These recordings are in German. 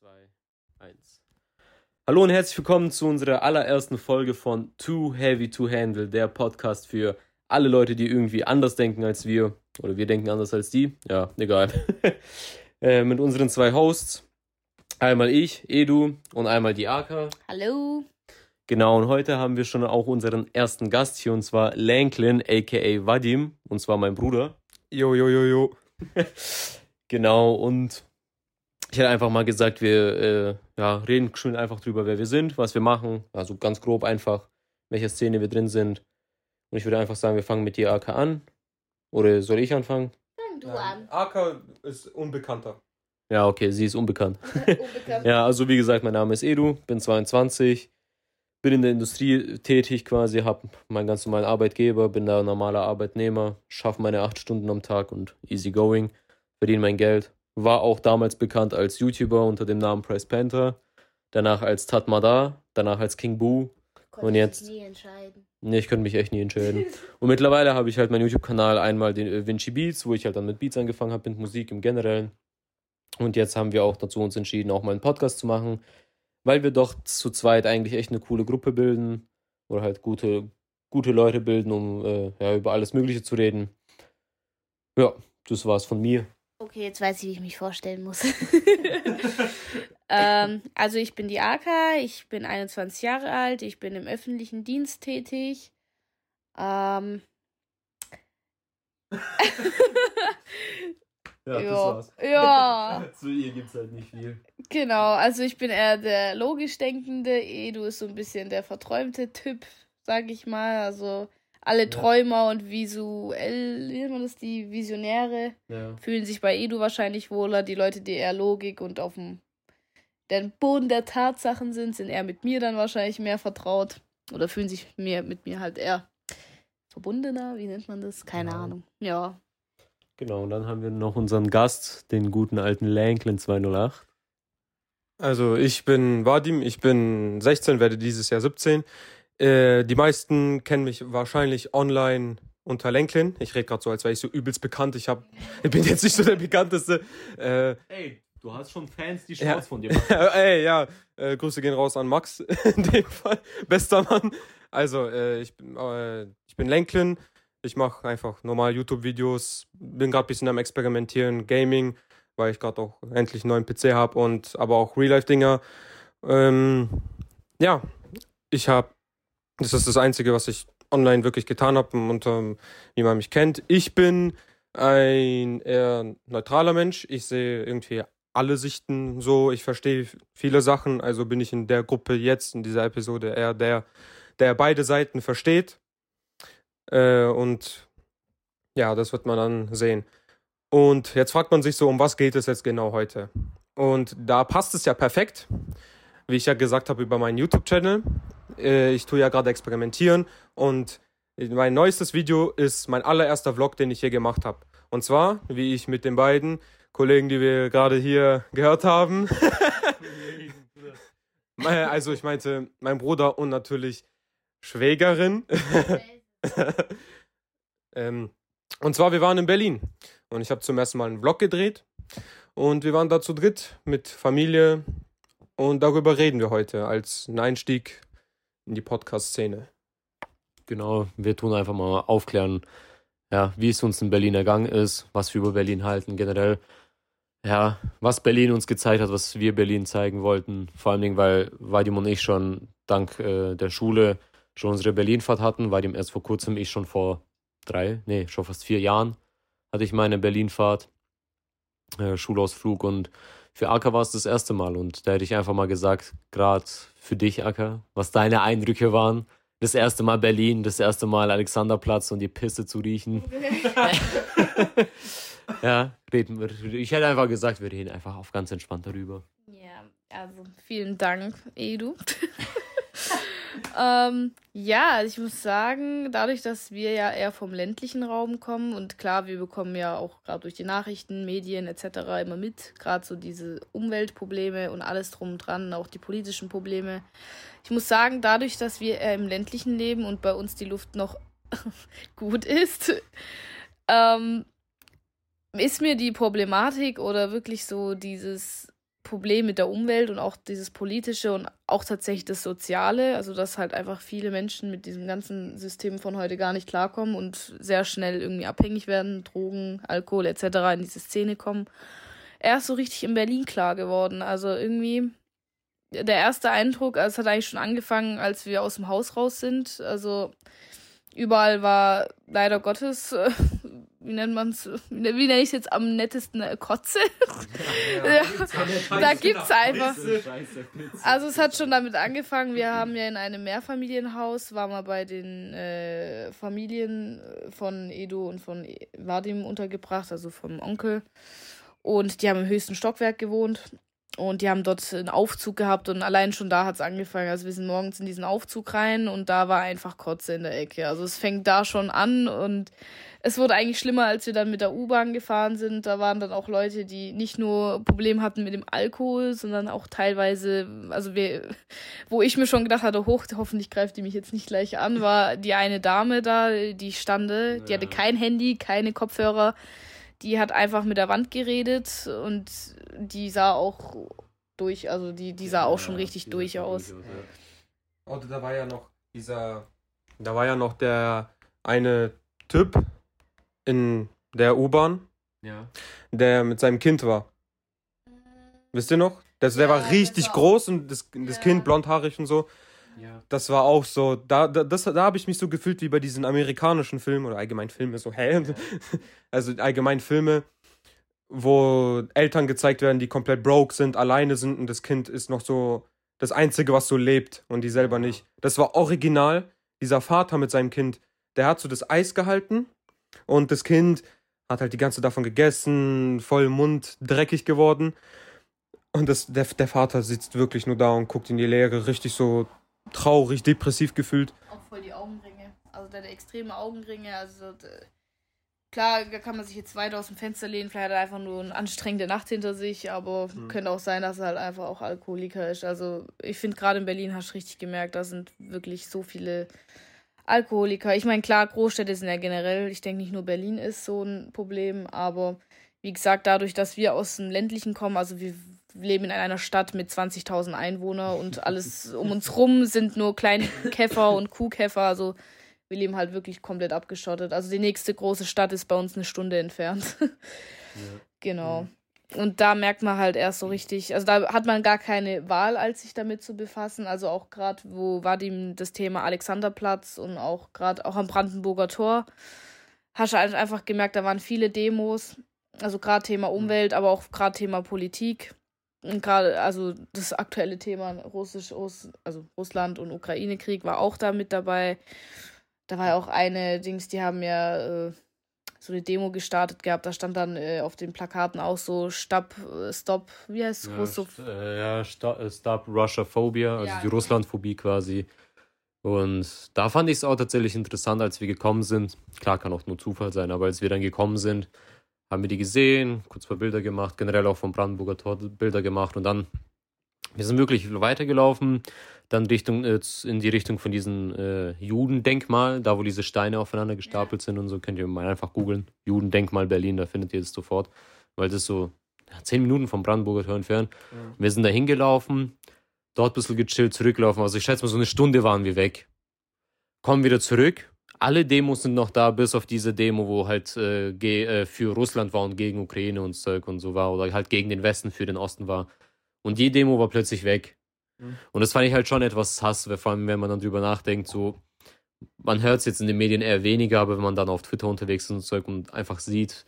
zwei, eins. Hallo und herzlich willkommen zu unserer allerersten Folge von Too Heavy to Handle, der Podcast für alle Leute, die irgendwie anders denken als wir. Oder wir denken anders als die. Ja, egal. äh, mit unseren zwei Hosts. Einmal ich, Edu, und einmal die Aka. Hallo. Genau, und heute haben wir schon auch unseren ersten Gast hier, und zwar Lanklin, aka Vadim, und zwar mein Bruder. Jo, jo, jo, jo. Genau, und ich hätte einfach mal gesagt, wir äh, ja, reden schön einfach drüber, wer wir sind, was wir machen. Also ganz grob einfach, welche Szene wir drin sind. Und ich würde einfach sagen, wir fangen mit dir AK an. Oder soll ich anfangen? Fang du an. Aka ist unbekannter. Ja, okay, sie ist unbekannt. Unbekannt. Ja, also wie gesagt, mein Name ist Edu, bin 22, bin in der Industrie tätig quasi, habe meinen ganz normalen Arbeitgeber, bin da normaler Arbeitnehmer, schaffe meine acht Stunden am Tag und easy going, verdiene mein Geld. War auch damals bekannt als YouTuber unter dem Namen Price Panther, danach als Tatmada, danach als King Boo. Konnte Und ich jetzt- Nie entscheiden. Nee, ich könnte mich echt nie entscheiden. Und mittlerweile habe ich halt meinen YouTube-Kanal einmal den äh, Vinci Beats, wo ich halt dann mit Beats angefangen habe, mit Musik im Generellen. Und jetzt haben wir auch dazu uns entschieden, auch mal einen Podcast zu machen, weil wir doch zu zweit eigentlich echt eine coole Gruppe bilden oder halt gute, gute Leute bilden, um äh, ja, über alles Mögliche zu reden. Ja, das war's von mir. Okay, jetzt weiß ich, wie ich mich vorstellen muss. ähm, also ich bin die Aka, ich bin 21 Jahre alt, ich bin im öffentlichen Dienst tätig. Ähm, ja, ja, Zu ihr gibt's halt nicht viel. genau. Also ich bin eher der logisch denkende, Edu ist so ein bisschen der verträumte Typ, sag ich mal. Also alle Ja. Träumer und visuell, wie nennt man das, die Visionäre. Ja. fühlen sich bei Edu wahrscheinlich wohler. Die Leute, die eher Logik und auf dem den Boden der Tatsachen sind, sind eher mit mir dann wahrscheinlich mehr vertraut. Oder fühlen sich mehr mit mir halt eher verbundener. Wie nennt man das? Keine Genau. Ahnung. Ja. Genau, und dann haben wir noch unseren Gast, den guten alten Lanklin 208. Also ich bin Vadim, ich bin 16, werde dieses Jahr 17. Äh, die meisten kennen mich wahrscheinlich online unter Lenklin. Ich rede gerade so, als wäre ich so übelst bekannt. Ich, hab, ich bin jetzt nicht so der bekannteste. Äh, Hey, du hast schon Fans, die Ja. Shorts von dir machen. ey, ja, äh, Grüße gehen raus an Max in dem Fall. Bester Mann. Also, äh, ich, bin, äh, ich bin Lenklin. Ich mache einfach normal YouTube-Videos. Bin gerade ein bisschen am Experimentieren, Gaming, weil ich gerade auch endlich einen neuen PC habe und aber auch Real-Life-Dinger. Ähm, ja, ich habe, das ist das Einzige, was ich online wirklich getan habe und ähm, wie man mich kennt. Ich bin ein eher neutraler Mensch. Ich sehe irgendwie alle Sichten so. Ich verstehe viele Sachen. Also bin ich in der Gruppe jetzt, in dieser Episode, eher der, der beide Seiten versteht. Äh, und ja, das wird man dann sehen. Und jetzt fragt man sich so, um was geht es jetzt genau heute? Und da passt es ja perfekt, wie ich ja gesagt habe über meinen YouTube-Channel. Äh, ich tue ja gerade experimentieren und mein neuestes Video ist mein allererster Vlog, den ich je gemacht habe. Und zwar, wie ich mit den beiden Kollegen, die wir gerade hier gehört haben, äh, also ich meinte mein Bruder und natürlich Schwägerin. ähm, und zwar, wir waren in Berlin und ich habe zum ersten Mal einen Vlog gedreht und wir waren da zu dritt mit Familie und darüber reden wir heute als einen Einstieg in die Podcast-Szene. Genau, wir tun einfach mal aufklären, ja, wie es uns in Berlin ergangen ist, was wir über Berlin halten, generell. Ja, was Berlin uns gezeigt hat, was wir Berlin zeigen wollten. Vor allen Dingen, weil Vadim und ich schon dank äh, der Schule schon unsere Berlinfahrt hatten. Vadim erst vor kurzem, ich schon vor drei, nee, schon fast vier Jahren hatte ich meine Berlinfahrt, äh, Schulausflug und für Acker war es das erste Mal. Und da hätte ich einfach mal gesagt, gerade für dich, Acker, was deine Eindrücke waren das erste Mal Berlin, das erste Mal Alexanderplatz und die Pisse zu riechen. ja, reden wir. Ich hätte einfach gesagt, wir reden einfach auf ganz entspannt darüber. Ja, also vielen Dank, Edu. Ähm, ja, also ich muss sagen, dadurch, dass wir ja eher vom ländlichen Raum kommen und klar, wir bekommen ja auch gerade durch die Nachrichten, Medien etc. immer mit, gerade so diese Umweltprobleme und alles drum und dran, auch die politischen Probleme. Ich muss sagen, dadurch, dass wir eher im ländlichen leben und bei uns die Luft noch gut ist, ähm, ist mir die Problematik oder wirklich so dieses Problem mit der Umwelt und auch dieses politische und auch tatsächlich das Soziale, also dass halt einfach viele Menschen mit diesem ganzen System von heute gar nicht klarkommen und sehr schnell irgendwie abhängig werden, Drogen, Alkohol etc. in diese Szene kommen. Er ist so richtig in Berlin klar geworden. Also irgendwie der erste Eindruck, also es hat eigentlich schon angefangen, als wir aus dem Haus raus sind. Also überall war leider Gottes wie nennt man es, wie nenne ich es jetzt am nettesten, äh, Kotze? Ja, ja, da gibt es einfach. Also es hat schon damit angefangen, wir haben ja in einem Mehrfamilienhaus, waren wir bei den äh, Familien von Edo und von Vadim untergebracht, also vom Onkel. Und die haben im höchsten Stockwerk gewohnt. Und die haben dort einen Aufzug gehabt und allein schon da hat es angefangen. Also wir sind morgens in diesen Aufzug rein und da war einfach Kotze in der Ecke. Also es fängt da schon an und es wurde eigentlich schlimmer, als wir dann mit der U-Bahn gefahren sind. Da waren dann auch Leute, die nicht nur Probleme hatten mit dem Alkohol, sondern auch teilweise, also wir, wo ich mir schon gedacht hatte, hoch, hoffentlich greift die mich jetzt nicht gleich an, war die eine Dame da, die stande, ja. die hatte kein Handy, keine Kopfhörer die hat einfach mit der Wand geredet und die sah auch durch, also die, die sah ja, auch schon richtig durch aus. Oh, da war ja noch dieser, da war ja noch der eine Typ in der U-Bahn, ja. der mit seinem Kind war. Wisst ihr noch? Das, der ja, war richtig groß und das, das ja. Kind blondhaarig und so. Ja. Das war auch so, da, da, da habe ich mich so gefühlt wie bei diesen amerikanischen Filmen oder allgemein Filme, so, hä? Ja. Also allgemein Filme, wo Eltern gezeigt werden, die komplett broke sind, alleine sind und das Kind ist noch so das Einzige, was so lebt und die selber nicht. Das war original. Dieser Vater mit seinem Kind, der hat so das Eis gehalten und das Kind hat halt die ganze davon gegessen, voll Mund dreckig geworden. Und das, der, der Vater sitzt wirklich nur da und guckt in die Leere, richtig so traurig, depressiv gefühlt. Auch voll die Augenringe. Also der hat extreme Augenringe. Also klar, da kann man sich jetzt weiter aus dem Fenster lehnen. Vielleicht hat er einfach nur eine anstrengende Nacht hinter sich, aber mhm. könnte auch sein, dass er halt einfach auch Alkoholiker ist. Also ich finde gerade in Berlin hast du richtig gemerkt, da sind wirklich so viele Alkoholiker. Ich meine, klar, Großstädte sind ja generell, ich denke nicht nur Berlin ist so ein Problem, aber wie gesagt, dadurch, dass wir aus dem ländlichen kommen, also wir leben in einer Stadt mit 20.000 Einwohnern und alles um uns rum sind nur kleine Käfer und Kuhkäfer. Also wir leben halt wirklich komplett abgeschottet. Also die nächste große Stadt ist bei uns eine Stunde entfernt. ja. Genau. Und da merkt man halt erst so richtig, also da hat man gar keine Wahl, als sich damit zu befassen. Also auch gerade, wo war dem das Thema Alexanderplatz und auch gerade auch am Brandenburger Tor, hast du halt einfach gemerkt, da waren viele Demos. Also gerade Thema Umwelt, aber auch gerade Thema Politik. Und gerade, also das aktuelle Thema Russisch, also Russland und Ukraine-Krieg war auch da mit dabei. Da war ja auch eine Dings, die haben ja äh, so eine Demo gestartet gehabt. Da stand dann äh, auf den Plakaten auch so Stop, äh, Stop, wie heißt es? Ja, st äh, ja, äh, Stop Russia Phobia, also ja. die Russlandphobie quasi. Und da fand ich es auch tatsächlich interessant, als wir gekommen sind. Klar, kann auch nur Zufall sein, aber als wir dann gekommen sind, haben wir die gesehen, kurz paar Bilder gemacht, generell auch vom Brandenburger Tor Bilder gemacht und dann, wir sind wirklich weitergelaufen, dann Richtung, äh, in die Richtung von diesem äh, Judendenkmal, da wo diese Steine aufeinander gestapelt sind und so, könnt ihr mal einfach googeln. Judendenkmal Berlin, da findet ihr es sofort, weil das ist so zehn Minuten vom Brandenburger Tor entfernt. Ja. Wir sind da hingelaufen, dort ein bisschen gechillt, zurücklaufen. Also ich schätze mal, so eine Stunde waren wir weg. Kommen wieder zurück, alle Demos sind noch da, bis auf diese Demo, wo halt äh, äh, für Russland war und gegen Ukraine und Zeug und so war, oder halt gegen den Westen für den Osten war. Und die Demo war plötzlich weg. Mhm. Und das fand ich halt schon etwas Hass, vor allem wenn man dann drüber nachdenkt, so, man hört es jetzt in den Medien eher weniger, aber wenn man dann auf Twitter unterwegs ist und Zeug und einfach sieht,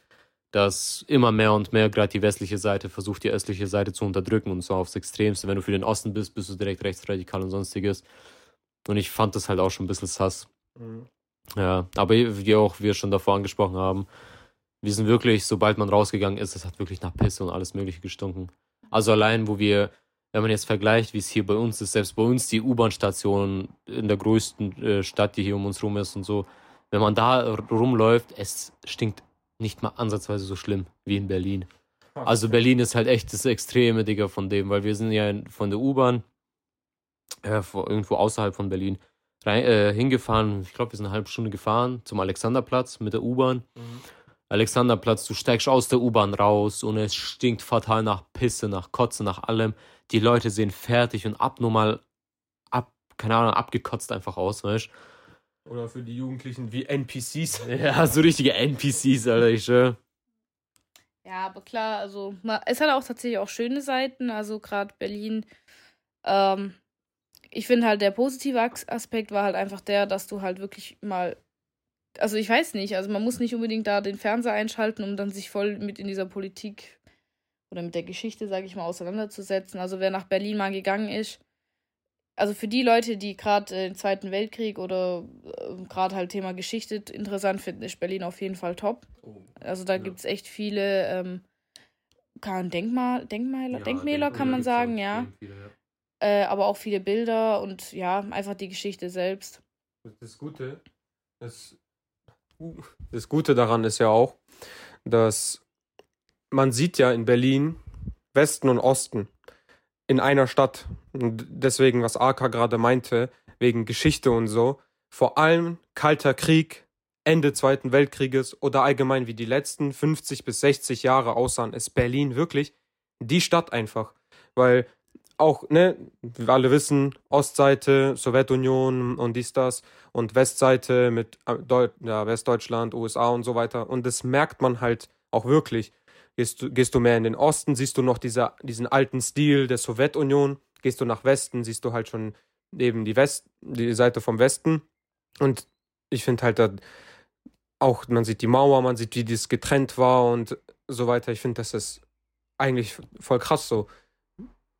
dass immer mehr und mehr gerade die westliche Seite versucht, die östliche Seite zu unterdrücken und so aufs Extremste. Wenn du für den Osten bist, bist du direkt rechtsradikal und sonstiges. Und ich fand das halt auch schon ein bisschen sass. Mhm. Ja, aber wie auch wir schon davor angesprochen haben, wir sind wirklich, sobald man rausgegangen ist, es hat wirklich nach Pisse und alles Mögliche gestunken. Also allein, wo wir, wenn man jetzt vergleicht, wie es hier bei uns ist, selbst bei uns die U-Bahn-Station in der größten äh, Stadt, die hier um uns rum ist und so, wenn man da rumläuft, es stinkt nicht mal ansatzweise so schlimm wie in Berlin. Also Berlin ist halt echt das extreme Digga von dem, weil wir sind ja von der U-Bahn äh, irgendwo außerhalb von Berlin rein, äh, hingefahren. Ich glaube, wir sind eine halbe Stunde gefahren zum Alexanderplatz mit der U-Bahn. Mhm. Alexanderplatz, du steigst aus der U-Bahn raus und es stinkt fatal nach Pisse, nach Kotze, nach allem. Die Leute sehen fertig und abnormal, ab, keine Ahnung, abgekotzt einfach aus, weißt Oder für die Jugendlichen wie NPCs. Ja, so richtige NPCs, Alter, ich schwör. Ja, aber klar, also es hat auch tatsächlich auch schöne Seiten. Also gerade Berlin. Ähm, ich finde halt der positive Aspekt war halt einfach der, dass du halt wirklich mal also ich weiß nicht, also man muss nicht unbedingt da den Fernseher einschalten, um dann sich voll mit in dieser Politik oder mit der Geschichte, sage ich mal, auseinanderzusetzen. Also wer nach Berlin mal gegangen ist, also für die Leute, die gerade den Zweiten Weltkrieg oder äh, gerade halt Thema Geschichte interessant finden, ist Berlin auf jeden Fall top. Oh, also da ja. gibt es echt viele ähm, kann Denkmal, Denkmäler, ja, Denkmäler kann man sagen, ja. Viele, ja. Äh, aber auch viele Bilder und ja, einfach die Geschichte selbst. Das Gute, das das Gute daran ist ja auch, dass man sieht ja in Berlin Westen und Osten in einer Stadt. Und deswegen, was Aka gerade meinte, wegen Geschichte und so, vor allem Kalter Krieg, Ende Zweiten Weltkrieges oder allgemein wie die letzten 50 bis 60 Jahre aussahen, ist Berlin wirklich die Stadt einfach. Weil auch, ne, wir alle wissen, Ostseite, Sowjetunion und dies, das und Westseite mit äh, Deu ja, Westdeutschland, USA und so weiter. Und das merkt man halt auch wirklich. Gehst du, gehst du mehr in den Osten, siehst du noch dieser, diesen alten Stil der Sowjetunion. Gehst du nach Westen, siehst du halt schon eben die, West, die Seite vom Westen. Und ich finde halt da auch, man sieht die Mauer, man sieht, wie das getrennt war und so weiter. Ich finde, das ist eigentlich voll krass so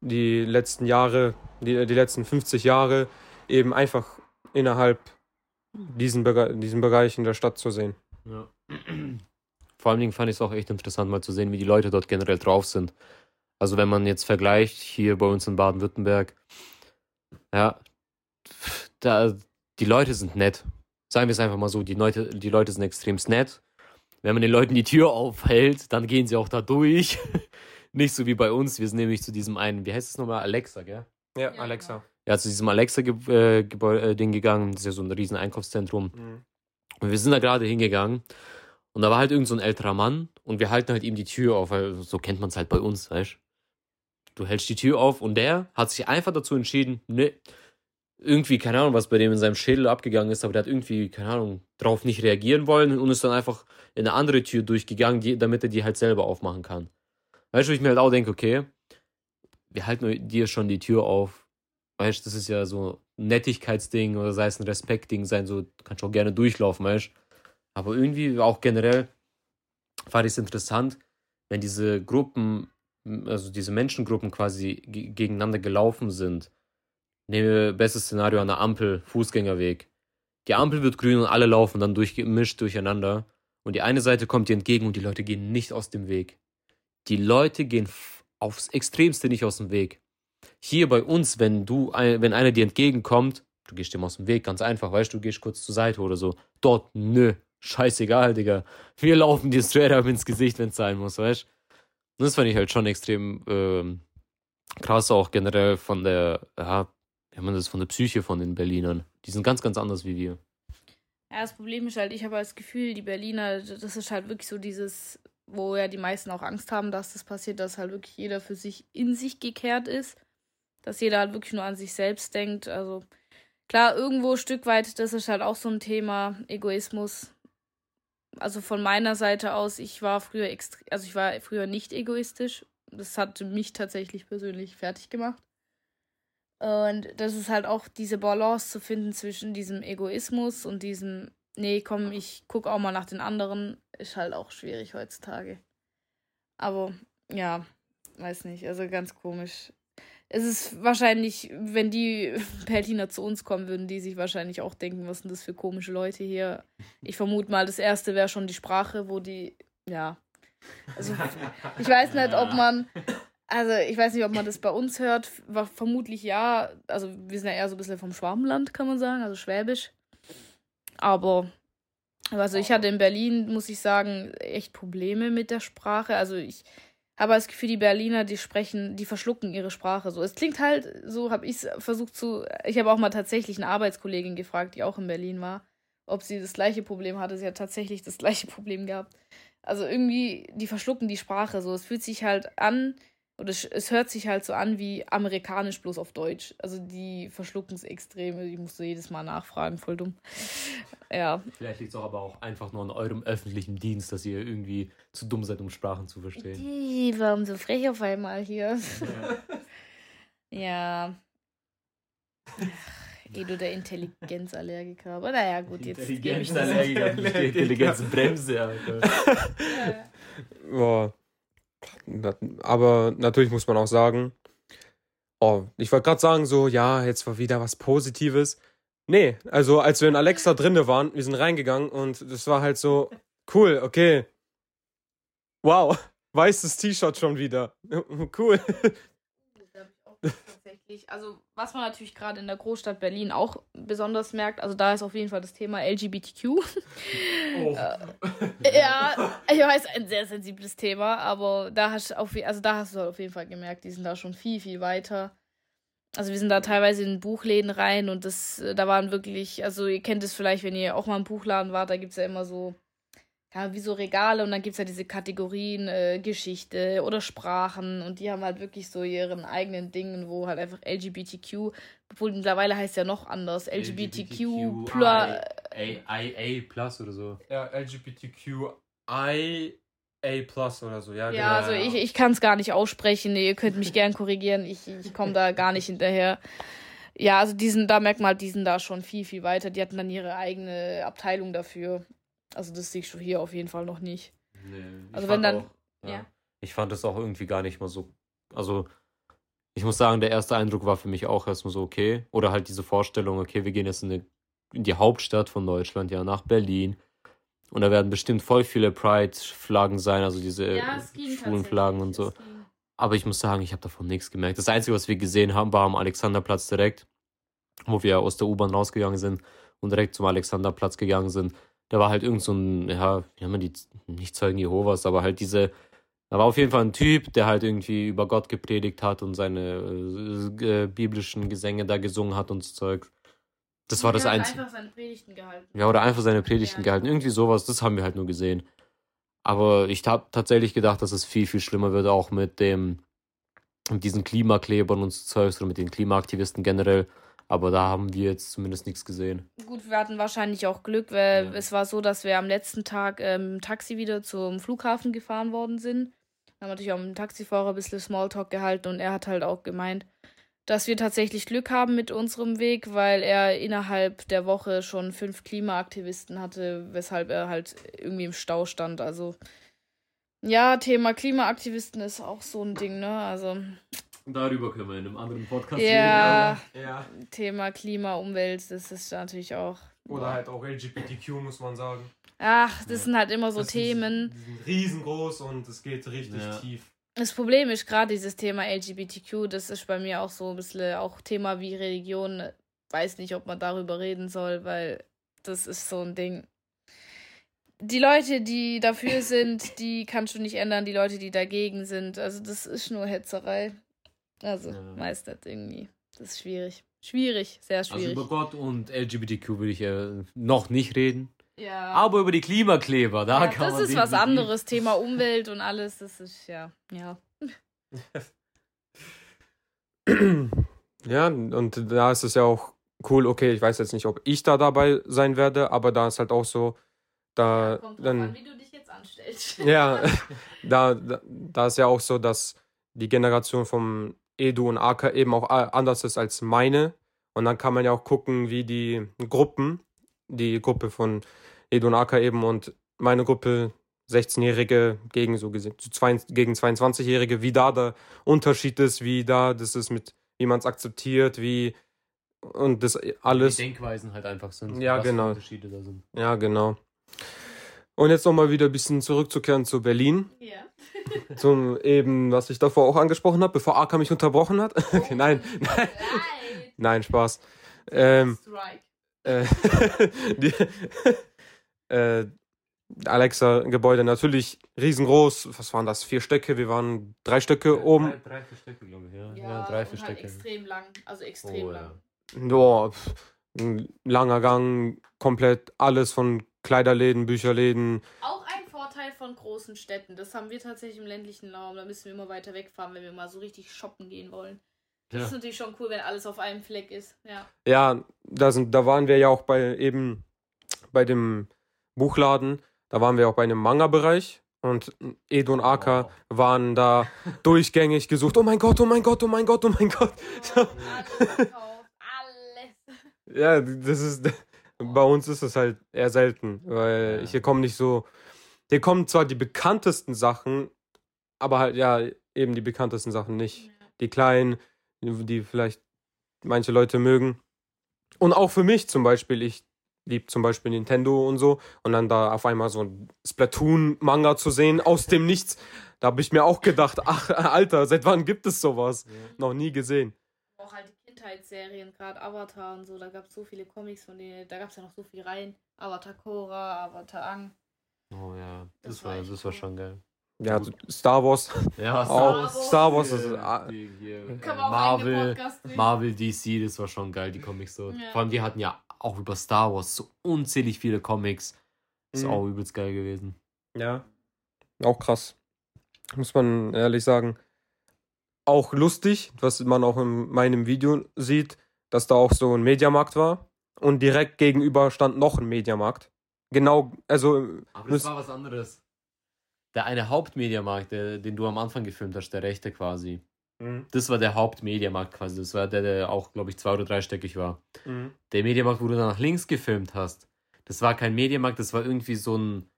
die letzten Jahre, die, die letzten 50 Jahre eben einfach innerhalb diesen, diesen Bereich in der Stadt zu sehen. Ja. Vor allen Dingen fand ich es auch echt interessant, mal zu sehen, wie die Leute dort generell drauf sind. Also wenn man jetzt vergleicht, hier bei uns in Baden-Württemberg, ja, da, die Leute sind nett. Sagen wir es einfach mal so, die Leute, die Leute sind extrem nett. Wenn man den Leuten die Tür aufhält, dann gehen sie auch da durch. Nicht so wie bei uns. Wir sind nämlich zu diesem einen, wie heißt es nochmal? Alexa, gell? Ja, ja Alexa. Genau. Ja, zu diesem Alexa-Ding äh, äh, gegangen. Das ist ja so ein riesen Einkaufszentrum. Mhm. Und wir sind da gerade hingegangen. Und da war halt irgend so ein älterer Mann. Und wir halten halt ihm die Tür auf, weil so kennt man es halt bei uns, weißt du? hältst die Tür auf und der hat sich einfach dazu entschieden, ne, irgendwie, keine Ahnung, was bei dem in seinem Schädel abgegangen ist, aber der hat irgendwie, keine Ahnung, drauf nicht reagieren wollen und ist dann einfach in eine andere Tür durchgegangen, die, damit er die halt selber aufmachen kann. Weißt du, ich mir halt auch denke, okay, wir halten dir schon die Tür auf. Weißt du, das ist ja so ein Nettigkeitsding oder sei es ein Respektding sein, so kannst du auch gerne durchlaufen, weißt du. Aber irgendwie auch generell fand ich es interessant, wenn diese Gruppen, also diese Menschengruppen quasi gegeneinander gelaufen sind. Nehmen wir bestes Szenario an der Ampel, Fußgängerweg. Die Ampel wird grün und alle laufen dann durchgemischt durcheinander. Und die eine Seite kommt dir entgegen und die Leute gehen nicht aus dem Weg. Die Leute gehen aufs Extremste nicht aus dem Weg. Hier bei uns, wenn du, wenn einer dir entgegenkommt, du gehst dem aus dem Weg, ganz einfach, weißt du, du gehst kurz zur Seite oder so. Dort, nö, scheißegal, Digga. Wir laufen dir straight up ins Gesicht, wenn es sein muss, weißt du. Das fand ich halt schon extrem ähm, krass, auch generell von der, ja, wie man das von der Psyche von den Berlinern. Die sind ganz, ganz anders wie wir. Ja, das Problem ist halt, ich habe das Gefühl, die Berliner, das ist halt wirklich so dieses wo ja die meisten auch Angst haben, dass das passiert, dass halt wirklich jeder für sich in sich gekehrt ist. Dass jeder halt wirklich nur an sich selbst denkt. Also klar, irgendwo ein Stück weit, das ist halt auch so ein Thema, Egoismus. Also von meiner Seite aus, ich war früher also ich war früher nicht egoistisch. Das hat mich tatsächlich persönlich fertig gemacht. Und das ist halt auch diese Balance zu finden zwischen diesem Egoismus und diesem nee, komm, ich guck auch mal nach den anderen, ist halt auch schwierig heutzutage. Aber ja, weiß nicht, also ganz komisch. Es ist wahrscheinlich, wenn die Berliner zu uns kommen, würden die sich wahrscheinlich auch denken, was sind das für komische Leute hier. Ich vermute mal, das erste wäre schon die Sprache, wo die, ja. Also ich weiß nicht, ob man, also ich weiß nicht, ob man das bei uns hört. Vermutlich ja. Also wir sind ja eher so ein bisschen vom Schwabenland, kann man sagen, also Schwäbisch. Aber also ich hatte in Berlin, muss ich sagen, echt Probleme mit der Sprache. Also ich habe das Gefühl, die Berliner, die sprechen, die verschlucken ihre Sprache so. Es klingt halt, so habe ich es versucht zu. Ich habe auch mal tatsächlich eine Arbeitskollegin gefragt, die auch in Berlin war, ob sie das gleiche Problem hatte. Sie hat tatsächlich das gleiche Problem gehabt. Also irgendwie, die verschlucken die Sprache so. Es fühlt sich halt an, oder es, es hört sich halt so an wie amerikanisch bloß auf Deutsch. Also die verschlucken es extrem. Ich muss so jedes Mal nachfragen, voll dumm. Ja. Vielleicht liegt es auch aber auch einfach nur an eurem öffentlichen Dienst, dass ihr irgendwie zu dumm seid, um Sprachen zu verstehen. Die, warum so frech auf einmal hier? Ja. Ach, Edu, der Intelligenzallergiker. Aber naja, gut, jetzt. Intelligenzallergiker, Intelligenzbremse, Alter. Ja. Boah. Aber natürlich muss man auch sagen, oh, ich wollte gerade sagen, so, ja, jetzt war wieder was Positives. Nee, also als wir in Alexa drinne waren, wir sind reingegangen und das war halt so, cool, okay. Wow, weißes T-Shirt schon wieder. Cool. Also, was man natürlich gerade in der Großstadt Berlin auch besonders merkt, also da ist auf jeden Fall das Thema LGBTQ. Oh. ja, ich weiß, ein sehr sensibles Thema, aber da hast, auf, also da hast du halt auf jeden Fall gemerkt, die sind da schon viel, viel weiter. Also wir sind da teilweise in Buchläden rein und das, äh, da waren wirklich, also ihr kennt es vielleicht, wenn ihr auch mal im Buchladen wart, da gibt es ja immer so, ja, wie so Regale und dann gibt es ja diese Kategorien äh, Geschichte oder Sprachen und die haben halt wirklich so ihren eigenen Dingen, wo halt einfach LGBTQ, obwohl mittlerweile heißt es ja noch anders, LGBTQ, plus, A, A plus oder so. Ja, LGBTQI A plus oder so, ja, genau. Ja, also ich, ich kann es gar nicht aussprechen. Ihr könnt mich gern korrigieren. Ich, ich komme da gar nicht hinterher. Ja, also diesen, da merkt man halt, die sind da schon viel, viel weiter. Die hatten dann ihre eigene Abteilung dafür. Also das sehe ich schon hier auf jeden Fall noch nicht. Nee, Also wenn dann- Auch, ja. ja. Ich fand das auch irgendwie gar nicht mal so. Also, ich muss sagen, der erste Eindruck war für mich auch erstmal so, okay. Oder halt diese Vorstellung, okay, wir gehen jetzt in, eine, in die Hauptstadt von Deutschland, ja, nach Berlin. Und da werden bestimmt voll viele Pride-Flaggen sein, also diese schwulen Flaggen und so. Aber ich muss sagen, ich habe davon nichts gemerkt. Das Einzige, was wir gesehen haben, war am Alexanderplatz direkt, wo wir aus der U-Bahn rausgegangen sind und direkt zum Alexanderplatz gegangen sind. Da war halt irgend so ein, ja, wie haben wir die, nicht Zeugen Jehovas, aber halt diese, da war auf jeden Fall ein Typ, der halt irgendwie über Gott gepredigt hat und seine äh, äh, biblischen Gesänge da gesungen hat und so Zeug. Das war das Einzige. einfach seine Predigten gehalten. Ja, oder einfach seine Predigten Ja. gehalten. Irgendwie sowas, das haben wir halt nur gesehen. Aber ich habe tatsächlich gedacht, dass es viel, viel schlimmer wird, auch mit dem, mit diesen Klimaklebern und so Zeugs oder mit den Klimaaktivisten generell. Aber da haben wir jetzt zumindest nichts gesehen. Gut, wir hatten wahrscheinlich auch Glück, weil Ja. es war so, dass wir am letzten Tag ähm, im Taxi wieder zum Flughafen gefahren worden sind. Dann haben wir natürlich auch mit dem Taxifahrer ein bisschen Smalltalk gehalten und er hat halt auch gemeint, dass wir tatsächlich Glück haben mit unserem Weg, weil er innerhalb der Woche schon fünf Klimaaktivisten hatte, weshalb er halt irgendwie im Stau stand. Also ja, Thema Klimaaktivisten ist auch so ein Ding, ne? Also Darüber können wir in einem anderen Podcast ja, Ja. Thema Klima, Umwelt, das ist natürlich auch. Oder halt auch LGBTQ, muss man sagen. Ach, das Ja. sind halt immer so Das ist- Themen. Die sind riesengroß und es geht richtig Ja. tief. Das Problem ist gerade dieses Thema LGBTQ, das ist bei mir auch so ein bisschen auch Thema wie Religion. Weiß nicht, ob man darüber reden soll, weil das ist so ein Ding. Die Leute, die dafür sind, die kannst du nicht ändern. Die Leute, die dagegen sind, also das ist nur Hetzerei. Also Ja. meist nicht irgendwie. Das ist schwierig. Schwierig, sehr Also schwierig. über Gott und LGBTQ würde ich äh, noch nicht reden. ja. Aber über die Klimakleber, da ja, kann das man ist was anderes. Thema Umwelt und alles, das ist ja, ja. Ja, und da ist es ja auch cool, okay, ich weiß jetzt nicht, ob ich da dabei sein werde, aber da ist halt auch so, da dann. wie du dich jetzt anstellst. Ja, da, da, da ist ja auch so, dass die Generation vom Edu und Aka eben auch anders ist als meine. Und dann kann man ja auch gucken, wie die Gruppen, die Gruppe von Edu und Aka eben und meine Gruppe, 16-Jährige gegen so gesehen, gegen 22-Jährige, wie da der Unterschied ist, wie da das ist mit, wie man es akzeptiert, wie und das alles. Die Denkweisen halt einfach sind. Ja, genau. Unterschiede da sind. Ja, genau. Und jetzt nochmal wieder ein bisschen zurückzukehren zu Berlin. Ja. Zum eben, was ich davor auch angesprochen habe, bevor Aka mich unterbrochen hat. Okay, nein, nein, nein, Spaß. Ähm, Strike. äh, die, äh, Alexa-Gebäude natürlich riesengroß. Was waren das? Vier Stöcke? Wir waren drei Stöcke oben. Drei, drei, vier Stöcke, glaube ich, ja. Ja, Ja, drei, vier halt Stöcke. extrem lang. Also extrem Oh, lang. ja. Boah, langer Gang, komplett alles von Kleiderläden, Bücherläden. Auch ein Vorteil von großen Städten. Das haben wir tatsächlich im ländlichen Raum. Da müssen wir immer weiter wegfahren, wenn wir mal so richtig shoppen gehen wollen. Das Ja. ist natürlich schon cool, wenn alles auf einem Fleck ist. Ja. Ja, da, sind, da waren wir ja auch bei eben bei dem Buchladen. Da waren wir auch bei einem Manga-Bereich. Und Edo und Aka waren da durchgängig gesucht. Oh mein Gott, oh mein Gott, oh mein Gott, oh mein Gott. Alles gekauft. Alles. Ja, das ist. Bei uns ist es halt eher selten, weil Ja. hier kommen nicht so. Hier kommen zwar die bekanntesten Sachen, aber halt, ja, eben die bekanntesten Sachen nicht. Die kleinen, die vielleicht manche Leute mögen. Und auch für mich zum Beispiel, ich liebe zum Beispiel Nintendo und so. Und dann da auf einmal so ein Splatoon-Manga zu sehen aus dem Nichts, da habe ich mir auch gedacht, ach, Alter, seit wann gibt es sowas? Noch nie gesehen. Kindheitsserien, gerade Avatar und so, da gab es so viele Comics von denen, da gab es ja noch so viel rein. Avatar Korra, Avatar Ang. Oh ja, Das das, war war, das war cool. schon geil. Ja, Star Wars. Ja, Auch Wars. Star Wars ist. Hier, ah, die- äh, Marvel. Marvel, DC, das war schon geil, die Comics so. Ja. Vor allem, die hatten ja auch über Star Wars so unzählig viele Comics. Ist Mhm. auch übelst geil gewesen. Ja. Auch krass. Muss man ehrlich sagen. Auch lustig, was man auch in meinem Video sieht, dass da auch so ein Mediamarkt war. Und direkt gegenüber stand noch ein Mediamarkt. Genau, also. Aber das war was anderes. Der eine Hauptmediamarkt, der, den du am Anfang gefilmt hast, der rechte quasi. Mhm. Das war der Hauptmediamarkt quasi. Das war der, der auch, glaube ich, zwei- oder dreistöckig war. Mhm. Der Mediamarkt, wo du dann nach links gefilmt hast, das war kein Mediamarkt, das war irgendwie so ein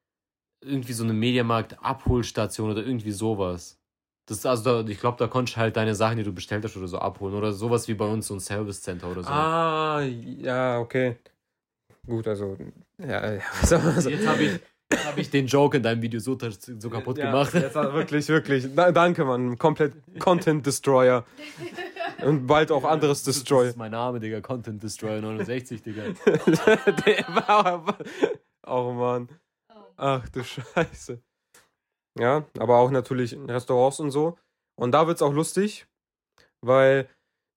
irgendwie so eine Mediamarkt-Abholstation oder irgendwie sowas. Das ist also, da, ich glaube, da konntest du halt deine Sachen, die du bestellt hast oder so abholen. Oder sowas wie bei uns, so ein Service Center oder so. Ah, ja, okay. Gut, also. Ja, ja. sagen wir so. Jetzt habe ich, jetzt hab ich den Joke in deinem Video so, so kaputt ja, gemacht. Jetzt hat wirklich, wirklich. Na, danke, Mann. Komplett Content Destroyer. Und bald auch anderes Das Destroy. ist mein Name, Digga. Content Destroyer 69, Digga. Der war- oh Mann. Ach du Scheiße. Ja, aber auch natürlich in Restaurants und so. Und da wird's auch lustig, weil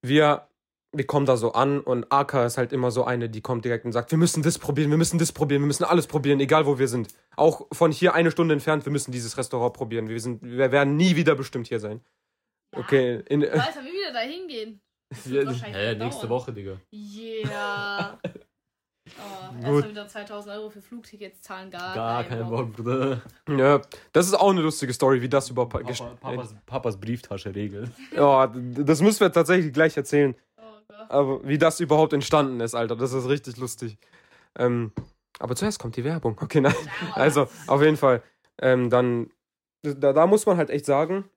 wir, wir kommen da so an und Aka ist halt immer so eine, die kommt direkt und sagt, wir müssen das probieren, wir müssen das probieren, wir müssen alles probieren, egal wo wir sind. Auch von hier eine Stunde entfernt, wir müssen dieses Restaurant probieren. Wir, sind, wir werden nie wieder bestimmt hier sein. Ja. Okay, in, Ich weiß, wir wieder da hingehen. Wird Ja, ja, nächste Woche, Digga. Yeah. Oh, Gut. erstmal wieder 2000 Euro für Flugtickets zahlen, gar, Gar kein Bock. Bock, Bruder. ja, das ist auch eine lustige Story, wie das überhaupt Papa, gest- Papas, Papas Brieftasche regelt. Ja, das müssen wir tatsächlich gleich erzählen. Oh Gott. Aber wie das überhaupt entstanden ist, Alter, das ist richtig lustig. Ähm, aber zuerst kommt die Werbung. Okay, nein. Also, auf jeden Fall. Ähm, dann, da, da muss man halt echt sagen,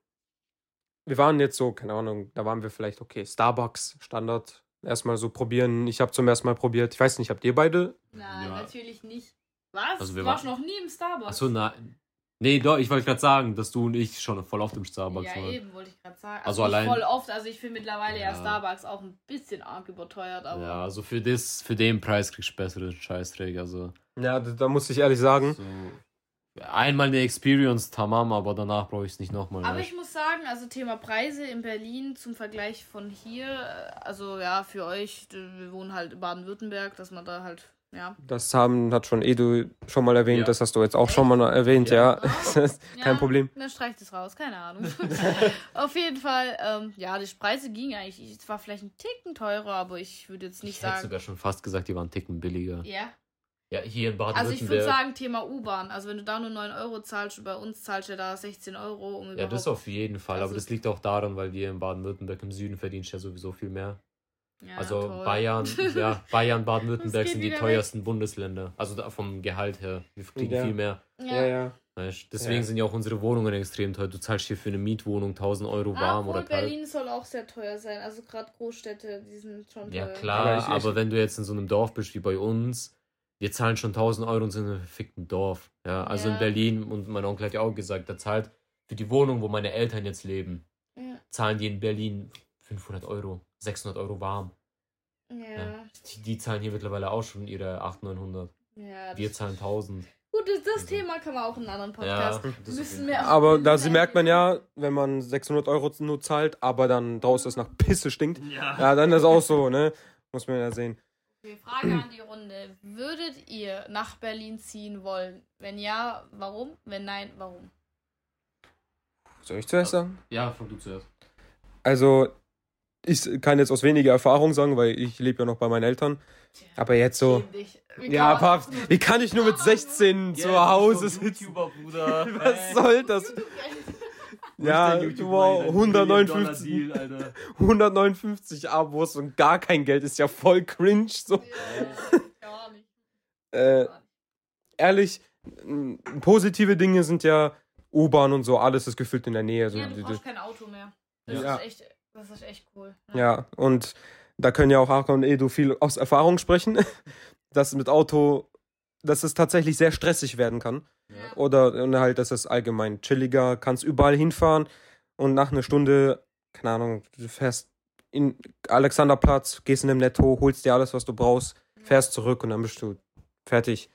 wir waren jetzt so, keine Ahnung, da waren wir vielleicht, okay, Starbucks, Standard, erstmal so probieren. Ich habe zum ersten Mal probiert. Ich weiß nicht, habt ihr beide? Nein, Ja. natürlich nicht. Was? Also wir du warst waren- noch nie im Starbucks? Achso, nein. Nee, doch, ich wollte gerade sagen, dass du und ich schon voll oft im Starbucks ja, waren. eben, wollte ich gerade sagen. Also Also, allein- voll oft. Also, ich finde mittlerweile ja. Ja. Starbucks auch ein bisschen arg überteuert, aber. Ja, also für, das, für den Preis kriegst du besseren Scheißdreck. Also Ja, da, da muss ich ehrlich sagen. so, einmal eine Experience, tamam, aber danach brauche ich es nicht nochmal. Aber ich muss sagen, also Thema Preise in Berlin zum Vergleich von hier, äh, also ja, für euch, wir wohnen halt in Baden-Württemberg, dass man da halt, ja. Das haben, hat schon Edu schon mal erwähnt, Ja. das hast du jetzt auch schon mal erwähnt, ja. Ja. Kein ja, Problem. Dann streicht es raus, keine Ahnung. Auf jeden Fall, ähm, ja, die Preise gingen eigentlich, es war vielleicht ein Ticken teurer, aber ich würde jetzt nicht ich hätte sagen. sogar schon fast gesagt, die waren einen Ticken billiger. Ja, Ja, hier in also ich würde Baden-Württemberg. sagen, Thema U-Bahn. Also wenn du da nur 9 Euro zahlst, und bei uns zahlst du da 16 Euro, um ja, das auf jeden Fall. Also- aber das liegt auch daran, weil wir in Baden-Württemberg im Süden verdienst ja sowieso viel mehr. Ja, also toll. Bayern, ja, Bayern, Baden-Württemberg sind die teuersten Bundesländer. Also da vom Gehalt her. Wir kriegen Ja. viel mehr. Ja. ja. Weißt? Deswegen Ja. sind ja auch unsere Wohnungen extrem teuer. Du zahlst hier für eine Mietwohnung 1000 Euro warm Obwohl oder kalt. Berlin soll auch sehr teuer sein. Also gerade Großstädte, die sind schon Ja teuer. klar, Aber aber, wenn du jetzt in so einem Dorf bist wie bei uns, wir zahlen schon 1000 Euro und sind in einem verfickten Dorf. Ja, also Ja. in Berlin, und mein Onkel hat ja auch gesagt, der zahlt für die Wohnung, wo meine Eltern jetzt leben, Ja. zahlen die in Berlin 500 Euro, 600 Euro warm. Ja. Ja. Die, die zahlen hier mittlerweile auch schon ihre 800, 900. ja Wir zahlen 1000. Gut, das, das Also- Thema kann man auch in einem anderen Ja, Podcast. das müssen wir Aber da sie merkt man ja, wenn man 600 Euro nur zahlt, aber dann draußen es nach Pisse stinkt. Ja. ja, dann ist auch so, ne? Muss man ja sehen. Okay, Frage an die Runde. Würdet ihr nach Berlin ziehen wollen? Wenn ja, warum? Wenn nein, warum? Soll ich zuerst sagen? Ja, fang du zuerst. Also, ich kann jetzt aus weniger Erfahrung sagen, weil ich lebe ja noch bei meinen Eltern. Aber jetzt so. Ja, Papst, wie kann ich nur mit 16 zu Hause sitzen? YouTuber, Bruder. Was soll das? Ja, wow, 159, 159 Abos und gar kein Geld ist ja voll cringe. So. Ja, gar nicht. Äh, ehrlich, positive Dinge sind ja U-Bahn und so, alles ist gefühlt in der Nähe. So, Ja, du die- brauchst kein Auto mehr. Das, Ja. ist, echt, das ist echt cool. Ja, und da können ja auch Arka und Edu viel aus Erfahrung sprechen, dass mit Auto, dass es tatsächlich sehr stressig werden kann. Ja. Oder und halt, dass es allgemein chilliger, kannst überall hinfahren und nach einer Stunde, keine Ahnung, du fährst in Alexanderplatz, gehst in einem Netto, holst dir alles, was du brauchst, fährst zurück und dann bist du fertig.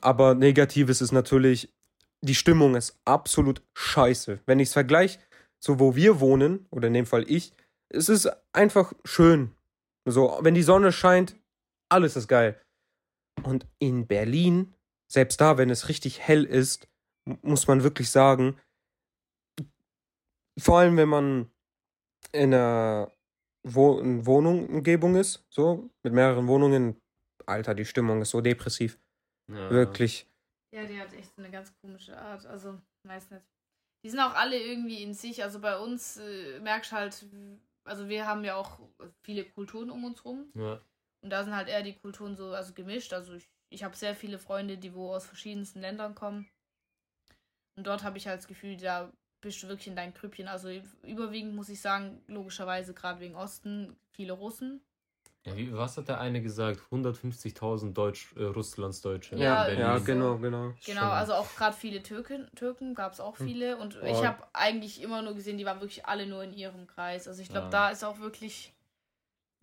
Aber Negatives ist natürlich, die Stimmung ist absolut scheiße. Wenn ich es vergleiche, so wo wir wohnen, oder in dem Fall ich, es ist einfach schön. So, wenn die Sonne scheint, alles ist geil. Und in Berlin, selbst da, wenn es richtig hell ist, muss man wirklich sagen, vor allem wenn man in einer Wo in Wohnung, Umgebung ist, so, mit mehreren Wohnungen, Alter, die Stimmung ist so depressiv. Ja. Wirklich. Ja, die hat echt so eine ganz komische Art. Also, weiß nicht. Die sind auch alle irgendwie in sich. Also bei uns äh, merkst du halt, also wir haben ja auch viele Kulturen um uns rum. Ja. Und da sind halt eher die Kulturen so also gemischt. Also ich, ich habe sehr viele Freunde, die wo aus verschiedensten Ländern kommen. Und dort habe ich halt das Gefühl, da bist du wirklich in dein Krüppchen. Also überwiegend muss ich sagen, logischerweise gerade wegen Osten, viele Russen. Ja, wie, was hat der eine gesagt? 150.000 Deutsch, äh, Russlandsdeutsche. Ja, ja, genau, genau. Genau, also auch gerade viele Türken, Türken gab es auch viele. Und Oh. ich habe eigentlich immer nur gesehen, die waren wirklich alle nur in ihrem Kreis. Also ich glaube, Ja. da ist auch wirklich.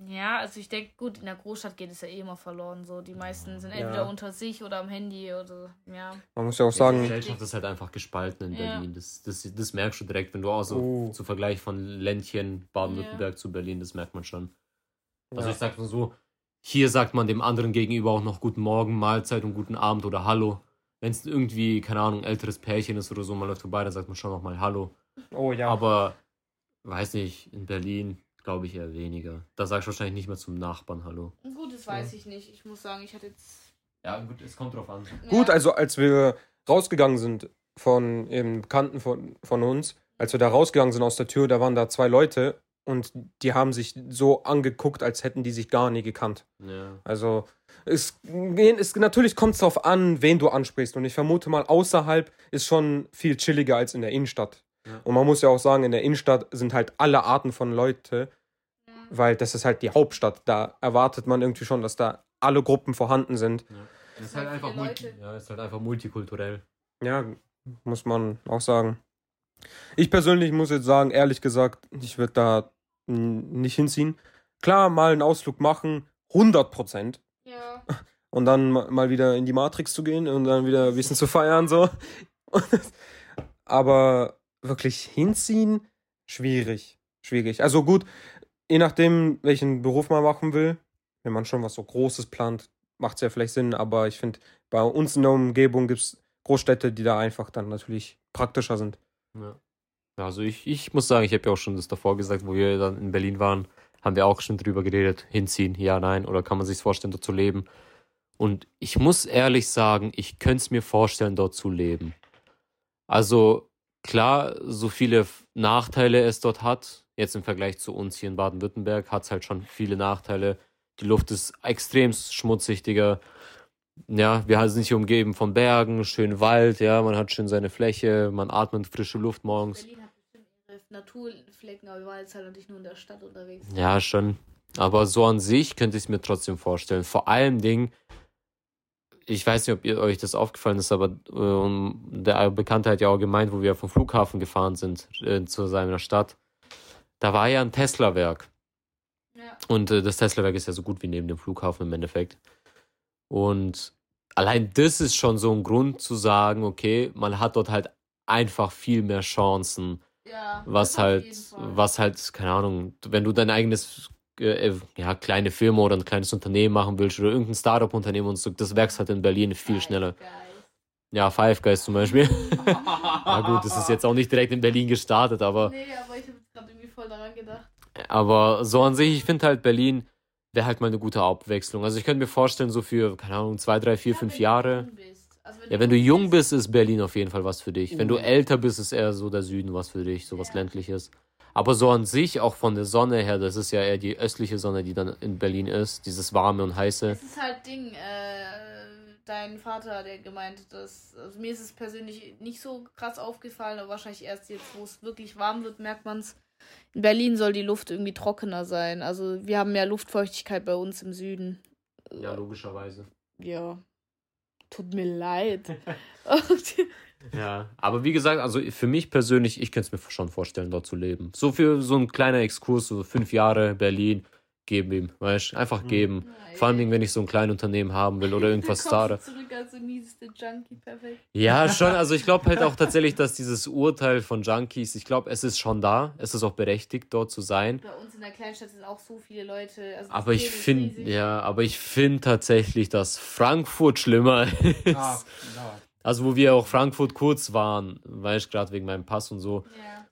Ja, also ich denke, gut, in der Großstadt geht es ja eh immer verloren. So, die meisten sind Ja. entweder unter sich oder am Handy oder ja. Man muss ja auch Die sagen, Gesellschaft ist halt einfach gespalten in Ja. Berlin. Das, das, das merkst du direkt, wenn du auch so Oh. zu Vergleich von Ländchen Baden-Württemberg zu Berlin, das merkt man schon. Also Ja. ich sag mal so, hier sagt man dem anderen gegenüber auch noch Guten Morgen, Mahlzeit und Guten Abend oder Hallo. Wenn es irgendwie, keine Ahnung, älteres Pärchen ist oder so, man läuft vorbei, dann sagt man schon noch mal Hallo. oh ja. Aber, weiß nicht, in Berlin glaube ich eher weniger. Da sagst du wahrscheinlich nicht mehr zum Nachbarn Hallo. Gut, das weiß ich nicht. Ich muss sagen, ich hatte jetzt. Ja, gut, es kommt drauf an. Gut, ja, also als wir rausgegangen sind von eben Bekannten von, von uns, als wir da rausgegangen sind aus der Tür, da waren da zwei Leute und die haben sich so angeguckt, als hätten die sich gar nie gekannt. Ja. Also es, es natürlich kommt es darauf an, wen du ansprichst. Und ich vermute mal, außerhalb ist schon viel chilliger als in der Innenstadt. Ja. Und man muss ja auch sagen, in der Innenstadt sind halt alle Arten von Leute, Ja. weil das ist halt die Hauptstadt. Da erwartet man irgendwie schon, dass da alle Gruppen vorhanden sind. Das ist halt halt einfach, multi ja, ist halt einfach multikulturell. Ja, muss man auch sagen. Ich persönlich muss jetzt sagen, ehrlich gesagt, ich würde da nicht hinziehen. Klar, mal einen Ausflug machen, 100 Prozent. Ja. Und dann ma- mal wieder in die Matrix zu gehen und dann wieder ein bisschen zu feiern, so. Aber wirklich hinziehen, schwierig. Schwierig. Also gut, je nachdem, welchen Beruf man machen will, wenn man schon was so Großes plant, macht es ja vielleicht Sinn, aber ich finde, bei uns in der Umgebung gibt es Großstädte, die da einfach dann natürlich praktischer sind. Ja. Also ich, ich muss sagen, ich habe ja auch schon das davor gesagt, wo wir dann in Berlin waren, haben wir auch schon drüber geredet, hinziehen, ja, nein, oder kann man sich vorstellen, dort zu leben. Und ich muss ehrlich sagen, ich könnte es mir vorstellen, dort zu leben. Also klar, so viele Nachteile es dort hat, jetzt im Vergleich zu uns hier in Baden-Württemberg, hat es halt schon viele Nachteile. Die Luft ist extrem schmutzig, Digga. Ja, wir sind hier umgeben von Bergen, schön Wald, ja, man hat schön seine Fläche, man atmet frische Luft morgens. Berlin hat bestimmt ihre Naturflecken, aber wir waren jetzt halt natürlich nur in der Stadt unterwegs. Ja, schon. Aber so an sich könnte ich es mir trotzdem vorstellen. Vor allem Dingen, ich weiß nicht, ob ihr, euch das aufgefallen ist, aber ähm, der Bekannte hat ja auch gemeint, wo wir vom Flughafen gefahren sind äh, zu seiner Stadt. Da war ja ein Tesla-Werk. Ja. Und äh, das Tesla-Werk ist ja so gut wie neben dem Flughafen im Endeffekt. Und allein das ist schon so ein Grund zu sagen, okay, man hat dort halt einfach viel mehr Chancen, Ja, was halt, was halt, keine Ahnung, wenn du dein eigenes äh, ja, kleine Firma oder ein kleines Unternehmen machen willst oder irgendein Startup-Unternehmen und so, das wächst halt in Berlin viel schneller. Ja, Five Guys zum Beispiel. ja gut, das ist jetzt auch nicht direkt in Berlin gestartet, aber. Nee, aber ich habe gerade irgendwie voll daran gedacht. Aber so an sich, ich finde halt Berlin wäre halt mal eine gute Abwechslung. Also ich könnte mir vorstellen, so für, keine Ahnung, zwei, drei, vier, Ja, fünf wenn Jahre. Also Ja, wenn du jung bist, ist Berlin auf jeden Fall was für dich. Wenn du Mhm. älter bist, ist eher so der Süden was für dich, so was Ja. ländliches. Aber so an sich, auch von der Sonne her, das ist ja eher die östliche Sonne, die dann in Berlin ist, dieses warme und heiße. Es ist halt Ding, äh, dein Vater, der gemeint dass, also mir ist es persönlich nicht so krass aufgefallen, aber wahrscheinlich erst jetzt, wo es wirklich warm wird, merkt man es. In Berlin soll die Luft irgendwie trockener sein. Also wir haben mehr Luftfeuchtigkeit bei uns im Süden. Ja, logischerweise. Ja. Tut mir leid. Ja, aber wie gesagt, also für mich persönlich, ich könnte es mir schon vorstellen, dort zu leben. So für so ein kleiner Exkurs, so fünf Jahre Berlin, geben ihm, weißt einfach Mhm. geben. Vor allem, wenn ich so ein kleines Unternehmen haben will oder irgendwas Startup. zurück als mieseste Junkie, perfekt. Ja, schon. Also ich glaube halt auch tatsächlich, dass dieses Urteil von Junkies, ich glaube, es ist schon da. Es ist auch berechtigt, dort zu sein. Bei uns in der Kleinstadt sind auch so viele Leute. Also Aber ich finde, ja, aber ich finde tatsächlich, dass Frankfurt schlimmer ist. Ah, ja. Also wo wir auch Frankfurt kurz waren, weißt gerade wegen meinem Pass und so. Ja.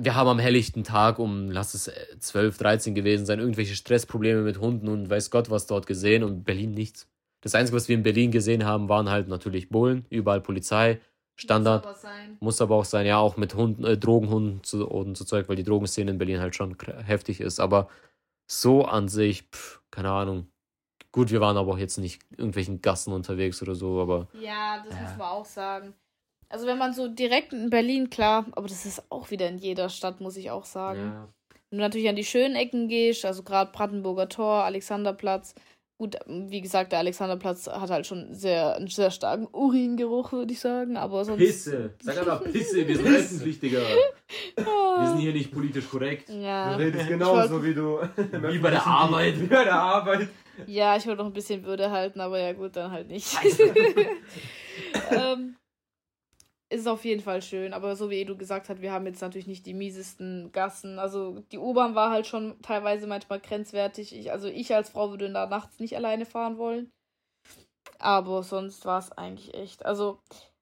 Wir haben am helllichten Tag um, lass es äh, 12, 13 gewesen sein, irgendwelche Stressprobleme mit Hunden und weiß Gott was dort gesehen und Berlin nichts. Das Einzige, was wir in Berlin gesehen haben, waren halt natürlich Bullen, überall Polizei, Standard. Muss aber sein. Muss aber auch sein, ja, auch mit Hunden, äh, Drogenhunden zu, und so Zeug, weil die Drogenszene in Berlin halt schon heftig ist. Aber so an sich, pff, keine Ahnung. Gut, wir waren aber auch jetzt nicht irgendwelchen Gassen unterwegs oder so, aber Ja, das Ja. muss man auch sagen. Also wenn man so direkt in Berlin, klar, aber das ist auch wieder in jeder Stadt, muss ich auch sagen. ja. Wenn du natürlich an die schönen Ecken gehst, also gerade Brandenburger Tor, Alexanderplatz. Gut, wie gesagt, der Alexanderplatz hat halt schon sehr, einen sehr starken Uringeruch, würde ich sagen. Aber sonst. Pisse! Sag einfach Pisse, wir sind öffentlich, Digga. Wir sind hier nicht politisch korrekt. Ja. Du redest Ich genauso wie du. Wie bei der Arbeit. Wie bei der Arbeit. Ja, ich wollte noch ein bisschen Würde halten, aber ja gut, dann halt nicht. ähm, ist auf jeden Fall schön, aber so wie Edu gesagt hat, wir haben jetzt natürlich nicht die miesesten Gassen. Also die U-Bahn war halt schon teilweise manchmal grenzwertig. Ich, also ich als Frau würde da nachts nicht alleine fahren wollen. Aber sonst war es eigentlich echt. Also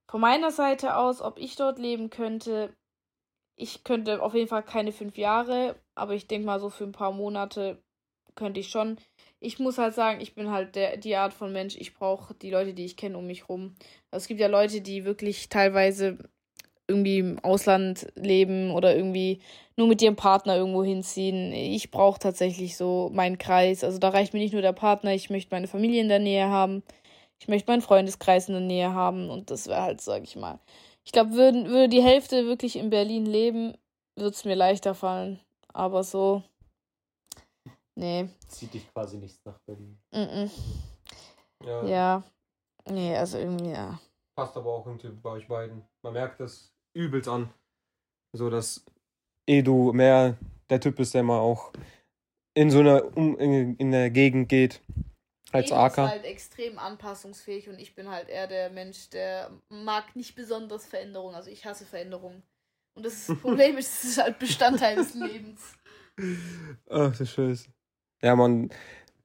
von meiner Seite aus, ob ich dort leben könnte, ich könnte auf jeden Fall keine fünf Jahre, aber ich denke mal so für ein paar Monate könnte ich schon ich muss halt sagen, ich bin halt der, die Art von Mensch, ich brauche die Leute, die ich kenne, um mich rum. Also es gibt ja Leute, die wirklich teilweise irgendwie im Ausland leben oder irgendwie nur mit ihrem Partner irgendwo hinziehen. Ich brauche tatsächlich so meinen Kreis. Also da reicht mir nicht nur der Partner, ich möchte meine Familie in der Nähe haben. Ich möchte meinen Freundeskreis in der Nähe haben und das wäre halt, sag ich mal. Ich glaube, würde die Hälfte wirklich in Berlin leben, würde es mir leichter fallen. Aber so, nee. Zieht dich quasi nichts nach Berlin. Mm -mm. Ja, Ja. Nee, also irgendwie, ja. Passt aber auch irgendwie bei euch beiden. Man merkt das übelst an. So, dass Edu mehr der Typ ist, der mal auch in so einer um, in, in der Gegend geht als Edu AK. ist halt extrem anpassungsfähig und ich bin halt eher der Mensch, der mag nicht besonders Veränderungen. Also ich hasse Veränderungen. Und das, ist das Problem ist, es ist halt Bestandteil des Lebens. Ach, du Scheiße. Ja, man,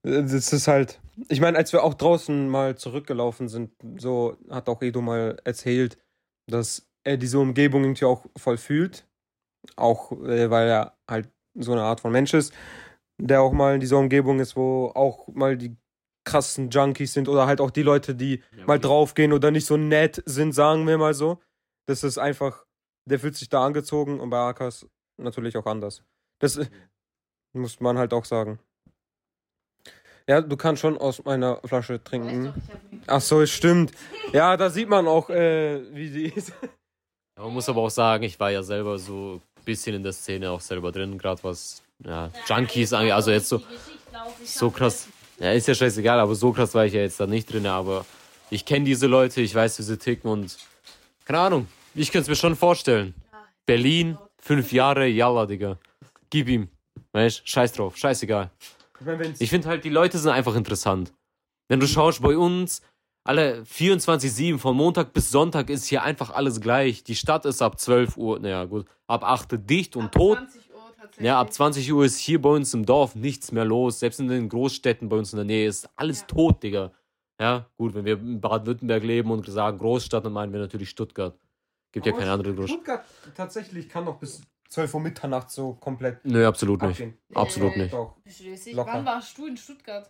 das ist halt. Ich meine, als wir auch draußen mal zurückgelaufen sind, so hat auch Edo mal erzählt, dass er diese Umgebung irgendwie auch voll fühlt. Auch äh, weil er halt so eine Art von Mensch ist, der auch mal in dieser Umgebung ist, wo auch mal die krassen Junkies sind oder halt auch die Leute, die mal draufgehen oder nicht so nett sind, sagen wir mal so. Das ist einfach, der fühlt sich da angezogen und bei Akas natürlich auch anders. Das äh, muss man halt auch sagen. Ja, du kannst schon aus meiner Flasche trinken. Ach so, stimmt. Ja, da sieht man auch, äh, wie sie ist. Ja, man muss aber auch sagen, ich war ja selber so ein bisschen in der Szene auch selber drin, gerade was ja, Junkies angeht. Also jetzt so, so krass. Ja, ist ja scheißegal, aber so krass war ich ja jetzt da nicht drin. Aber ich kenne diese Leute, ich weiß, wie sie ticken und keine Ahnung. Ich könnte es mir schon vorstellen. Berlin, fünf Jahre, jalla, Digga. Gib ihm. Weißt scheiß drauf, scheißegal. Ich Ich finde halt, die Leute sind einfach interessant. Wenn du schaust, bei uns, alle 24-7, von Montag bis Sonntag ist hier einfach alles gleich. Die Stadt ist ab 12 Uhr, naja gut, ab 8 Uhr dicht und Ab tot. 20 Uhr tatsächlich. Ja, ab 20 Uhr ist hier bei uns im Dorf nichts mehr los. Selbst in den Großstädten bei uns in der Nähe ist alles Ja. tot, Digga. Ja, gut, wenn wir in Baden-Württemberg leben und sagen Großstadt, dann meinen wir natürlich Stuttgart. Gibt ja Aber keine andere Großstadt. Stuttgart tatsächlich kann noch bis 12 Uhr Mitternacht so komplett Nö, absolut nicht. abgehen. Absolut Äh, nicht. Doch. Locker. Wann warst du in Stuttgart?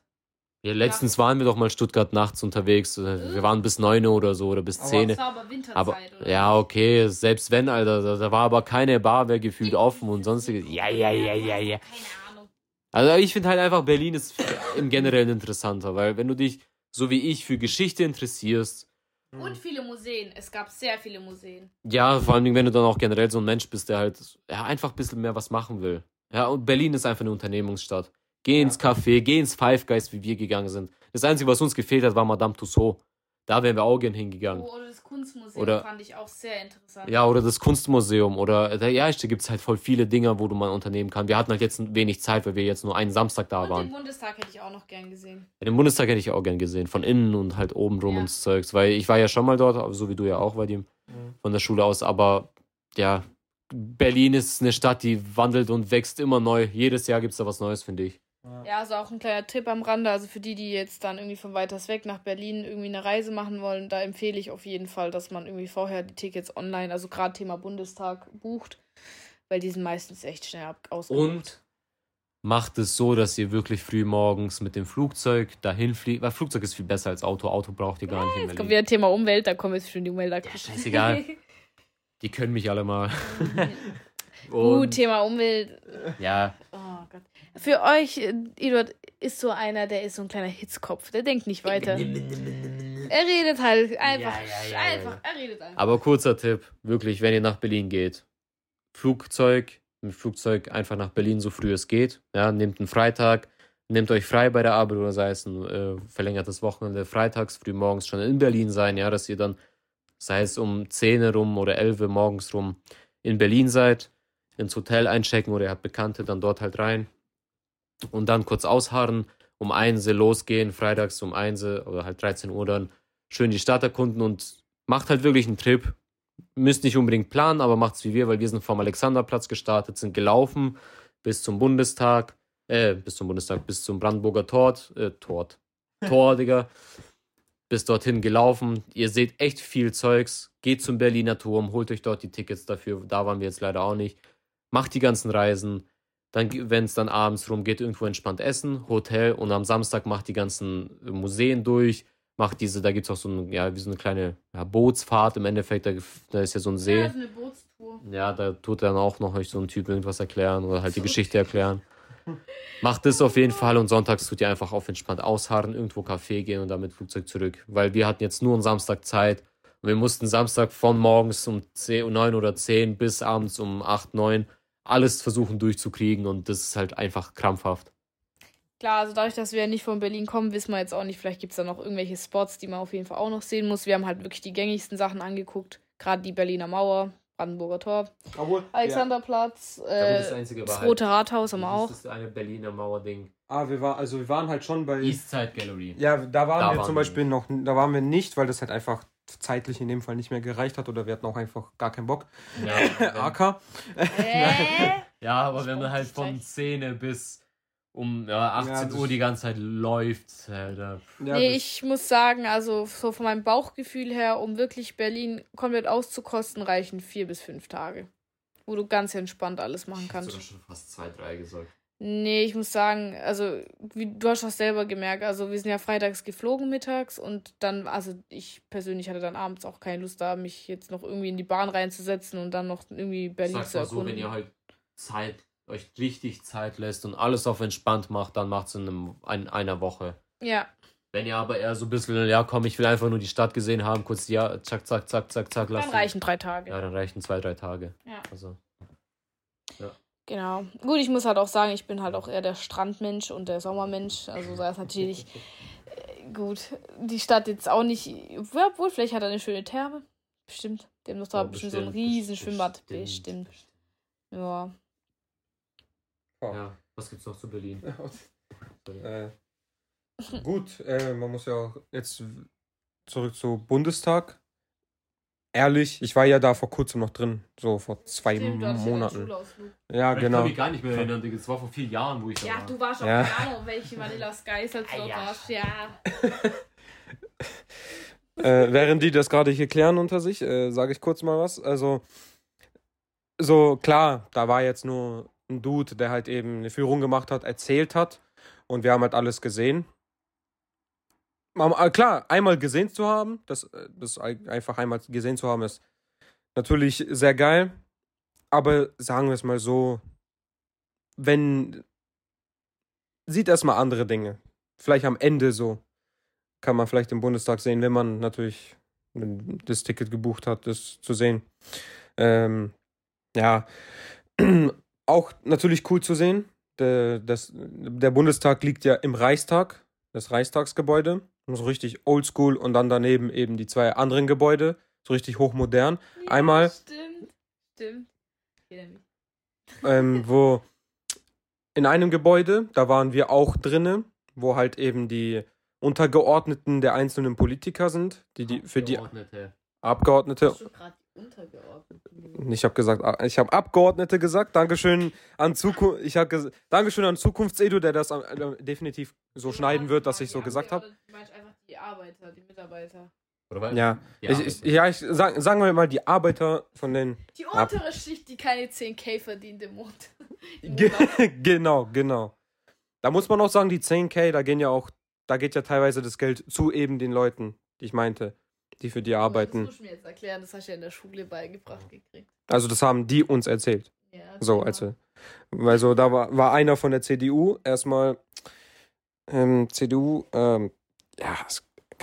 Ja, letztens waren wir doch mal Stuttgart nachts unterwegs. Äh, Wir waren bis 9 Uhr oder so oder bis Aber- 10. Das war aber Winterzeit, Aber oder? ja, okay, selbst wenn, Alter, da, da war aber keine Bar, wäre gefühlt offen und sonstiges. Ja, ja, ja, ja, ja. Keine Ahnung. Also ich finde halt einfach, Berlin ist im Generellen interessanter, weil wenn du dich, so wie ich, für Geschichte interessierst, Und viele Museen. Es gab sehr viele Museen. ja, vor allem, wenn du dann auch generell so ein Mensch bist, der halt ja, einfach ein bisschen mehr was machen will. Ja, und Berlin ist einfach eine Unternehmungsstadt. Geh ins Café, geh ins Five Guys, wie wir gegangen sind. Das Einzige, was uns gefehlt hat, war Madame Tussauds. Da wären wir auch gern hingegangen. Oh, oder das Kunstmuseum Oder- fand ich auch sehr interessant. Ja, oder das Kunstmuseum oder äh, ja, da gibt es halt voll viele Dinge, wo du mal unternehmen kannst. Wir hatten halt jetzt wenig Zeit, weil wir jetzt nur einen Samstag da Und waren. den Bundestag hätte ich auch noch gern gesehen. Den Bundestag hätte ich auch gern gesehen, von innen und halt oben rum Ja. und Zeugs, weil ich war ja schon mal dort, so wie du ja auch, Vadim, Mhm. von der Schule aus, aber ja, Berlin ist eine Stadt, die wandelt und wächst immer neu. Jedes Jahr gibt es da was Neues, finde ich. Ja, also auch ein kleiner Tipp am Rande. Also für die, die jetzt dann irgendwie von weiters weg nach Berlin irgendwie eine Reise machen wollen, da empfehle ich auf jeden Fall, dass man irgendwie vorher die Tickets online, also gerade Thema Bundestag, bucht. Weil die sind meistens echt schnell ausgebucht. Und macht es so, dass ihr wirklich früh morgens mit dem Flugzeug dahin fliegt, weil Flugzeug ist viel besser als Auto. Auto braucht ihr gar nicht Jetzt kommt wieder Thema Umwelt, da kommen jetzt schon die Umwelt. Ja, scheißegal. Die können mich alle mal. Gut, Und, Thema Umwelt. ja, Oh. Für euch, äh, Eduard, ist so einer, der ist so ein kleiner Hitzkopf. Der denkt nicht weiter. Er redet halt einfach. Ja, ja, ja, einfach. Er redet einfach. Aber kurzer Tipp, wirklich, wenn ihr nach Berlin geht, Flugzeug, mit Flugzeug einfach nach Berlin so früh es geht. Ja, nehmt einen Freitag, nehmt euch frei bei der Arbeit oder sei es ein äh, verlängertes Wochenende, freitags früh morgens schon in Berlin sein, ja, dass ihr dann, sei es um 10 rum oder 11 Uhr morgens rum in Berlin seid, ins Hotel einchecken oder ihr habt Bekannte, dann dort halt rein und dann kurz ausharren, um 1 Uhr losgehen, freitags um 1 Uhr oder halt 13 Uhr dann schön die Stadt erkunden und macht halt wirklich einen Trip. Müsst nicht unbedingt planen, aber macht's wie wir, weil wir sind vom Alexanderplatz gestartet, sind gelaufen bis zum Bundestag, äh, bis zum Bundestag, bis zum Brandenburger Tor, äh, Tor, Tor, Digga. Bis dorthin gelaufen. Ihr seht echt viel Zeugs. Geht zum Berliner Turm, holt euch dort die Tickets dafür. Da waren wir jetzt leider auch nicht. Macht die ganzen Reisen. Dann, wenn es dann abends rum geht, irgendwo entspannt essen, Hotel und am Samstag macht die ganzen äh, Museen durch macht diese, da gibt es auch so ein, ja, wie so eine kleine ja, Bootsfahrt im Endeffekt, da, da ist ja so ein Ja, See. so eine Bootstour. Ja, da tut dann auch noch euch so ein Typ irgendwas erklären oder halt die Geschichte erklären. Macht das auf jeden Fall und sonntags tut ihr einfach auf entspannt ausharren, irgendwo Kaffee gehen und dann mit Flugzeug zurück. Weil wir hatten jetzt nur einen Samstag Zeit und wir mussten Samstag von morgens um 10, 9 oder 10 bis abends um 8, 9 alles versuchen durchzukriegen und das ist halt einfach krampfhaft. Klar, also dadurch, dass wir ja nicht von Berlin kommen, wissen wir jetzt auch nicht, vielleicht gibt es da noch irgendwelche Spots, die man auf jeden Fall auch noch sehen muss. Wir haben halt wirklich die gängigsten Sachen angeguckt. Gerade die Berliner Mauer, Brandenburger Tor, Obwohl, Alexanderplatz, äh, Einzige das Rote Rathaus haben wir auch. Das ist eine Berliner Mauer-Ding. Ja. Ah, wir war, also wir waren halt schon bei. Eastside Gallery. Ja, da waren Da wir waren zum wir Beispiel noch, da waren wir nicht, weil das halt einfach zeitlich in dem Fall nicht mehr gereicht hat oder wir hatten auch einfach gar keinen Bock. Ja, AK. Äh? Ja, aber wenn man Ich halt von 10 bis um ja, 18 Ja, Uhr die ganze Zeit läuft, Alter. Ja, nee, ich muss sagen, also so von meinem Bauchgefühl her, um wirklich Berlin komplett auszukosten, reichen vier bis fünf Tage. Wo du ganz entspannt alles machen kannst. schon fast 2, 3 gesagt. Nee, ich muss sagen, also wie, du hast das selber gemerkt, also wir sind ja freitags geflogen mittags und dann, also ich persönlich hatte dann abends auch keine Lust da, mich jetzt noch irgendwie in die Bahn reinzusetzen und dann noch irgendwie Berlin Sag's zu mal so, erkunden. wenn ihr halt Zeit, euch richtig Zeit lässt und alles auf entspannt macht, dann macht's in, einem, in einer Woche. ja, Wenn ihr aber eher so ein bisschen, ja komm, ich will einfach nur die Stadt gesehen haben, kurz ja, zack, zack, zack, zack, zack, dann lasst reichen drei Tage. Ja, dann reichen zwei, drei Tage. Ja. Also, Genau. Gut, ich muss halt auch sagen, ich bin halt auch eher der Strandmensch und der Sommermensch. Also da ist natürlich äh, gut. Die Stadt jetzt auch nicht. Obwohl, vielleicht hat er eine schöne Therme. Bestimmt. Die haben doch da ja, bestimmt, so ein bestimmt, riesen bestimmt, Schwimmbad. Bestimmt. Ja. Ja, was gibt's noch zu Berlin? Äh, gut, äh, man muss ja auch jetzt zurück zu Bundestag. Ehrlich, ich war ja da vor kurzem noch drin, so vor zwei Stimmt, ja Monaten. Ja, Ich genau. kann mich gar nicht mehr erinnern, Digga. Das war vor vier Jahren, wo ich da Ja, war. du warst auch Ja. keine Ahnung, welche Vanilla Skies als du Ah, ja. warst. Ja. Äh, während die das gerade hier klären unter sich, äh, sage ich kurz mal was. Also, so klar, da war jetzt nur ein Dude, der halt eben eine Führung gemacht hat, erzählt hat und wir haben halt alles gesehen. Klar, einmal gesehen zu haben, das, äh, das ein- einfach einmal gesehen zu haben, ist natürlich sehr geil. Aber sagen wir es mal so, wenn sieht erstmal andere Dinge. Vielleicht am Ende so. Kann man vielleicht im Bundestag sehen, wenn man natürlich das Ticket gebucht hat, das zu sehen. Ähm, ja, auch natürlich cool zu sehen. Der, das, der Bundestag liegt ja im Reichstag, das Reichstagsgebäude. So richtig oldschool und dann daneben eben die zwei anderen Gebäude, so richtig hochmodern. ja Einmal- Stimmt. Stimmt. Ähm, wo in einem Gebäude, da waren wir auch drinne, wo halt eben die Untergeordneten der einzelnen Politiker sind, die, die für die Abgeordnete. Untergeordneten? Ich habe gesagt, ich habe Abgeordnete gesagt. Dankeschön an Zukunft. Ich habe Dankeschön an Zukunftsedu, der das äh, definitiv so schneiden wird, dass ich so gesagt habe. Du meinst einfach die Arbeiter, die Mitarbeiter. Oder was? Ja, Die ich, ich, ja, ich sag, sagen wir mal die Arbeiter von den. Die Ab- untere Schicht, die keine 10k verdient im Monat. genau, genau. Da muss man auch sagen, die 10k, da gehen ja auch, da geht ja teilweise das Geld zu eben den Leuten, die ich meinte, die für die arbeiten. Das musst du mir jetzt erklären, das hast du ja in der Schule beigebracht gekriegt. Also das haben die uns erzählt. Ja, So, genau. also. Also da war, war einer von der CDU, erstmal ähm, CDU, ähm, ja,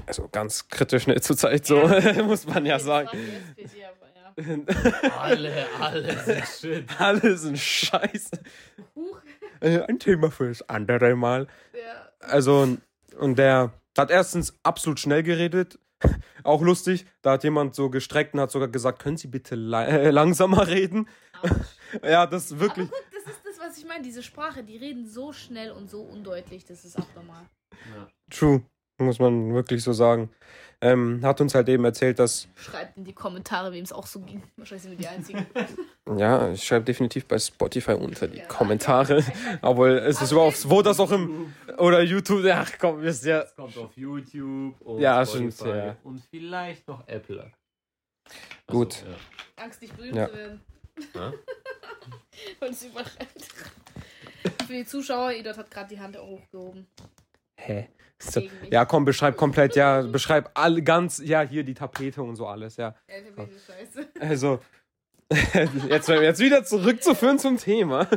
also ganz kritisch ne, zur Zeit, so muss man ja sagen. SPD, aber ja. Alle, alle sind shit. Alle sind scheiße. Huch. Äh, Ein Thema fürs andere Mal. Ja. Also, und der hat erstens absolut schnell geredet. Auch lustig, da hat jemand so gestreckt und hat sogar gesagt, können Sie bitte la äh, langsamer reden? Ja, das ist wirklich. Aber guck, das ist das, was ich meine. Diese Sprache, die reden so schnell und so undeutlich, das ist abnormal. Ja. True, muss man wirklich so sagen. Ähm, hat uns halt eben erzählt, dass. Schreibt in die Kommentare, wem es auch so ging. Wahrscheinlich sind wir die Einzigen. Ja, ich schreibe definitiv bei Spotify unter die Ja. Kommentare. Aber es ist Also überhaupt, wo das auch im. Oder YouTube. Ach komm, wisst ihr. Es kommt auf YouTube und Ja, Spotify stimmt, ja. und vielleicht noch Apple. Gut. ja. Angst, nicht berühmt Ja. zu werden. Ja? Und es überrennt. Für die Zuschauer, Edot hat gerade die Hand hochgehoben. Hä? So. Ja, komm, beschreib komplett, ja, beschreib all ganz, ja, hier die Tapete und so alles, ja. Scheiße. Also, jetzt, jetzt wieder zurückzuführen zum Thema. Oh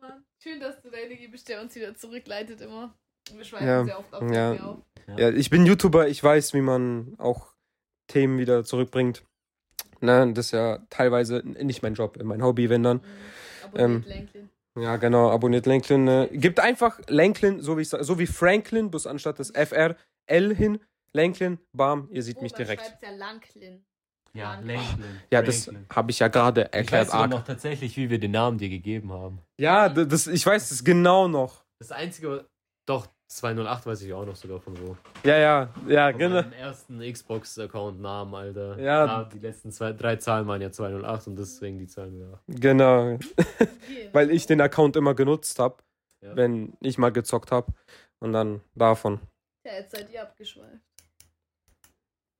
Mann. Schön, dass du deine der uns wieder zurückleitet immer. Wir schweifen Ja, sehr oft auf, ja. auf. Ja, ich bin YouTuber, ich weiß, wie man auch Themen wieder zurückbringt. Ne, das ist ja teilweise nicht mein Job, mein Hobby, wenn dann. Mhm. Abonniert Ähm, Lenklin. Ja, genau, abonniert Lanklin. Äh, gibt einfach Lanklin, so wie, ich, so wie Franklin, bloß anstatt das FR, L hin. Lanklin, bam, ihr seht Oh, mich direkt. schreibt's ja Lanklin. Ja. Lanklin. Ja, das habe ich ja gerade Ich erklärt. weiß sogar arg. noch tatsächlich, wie wir den Namen dir gegeben haben. Ja, das, ich weiß es genau noch. Das einzige, doch, 208 weiß ich auch noch sogar von wo. Ja, ja, ja, Von genau. meinem ersten Xbox-Account-Namen, Alter. Ja. Ja, die letzten zwei, drei Zahlen waren ja 208 und deswegen die 208. Genau, Hier. weil ich den Account immer genutzt habe, Ja. wenn ich mal gezockt habe. Und dann davon. Ja, jetzt seid ihr abgeschweift.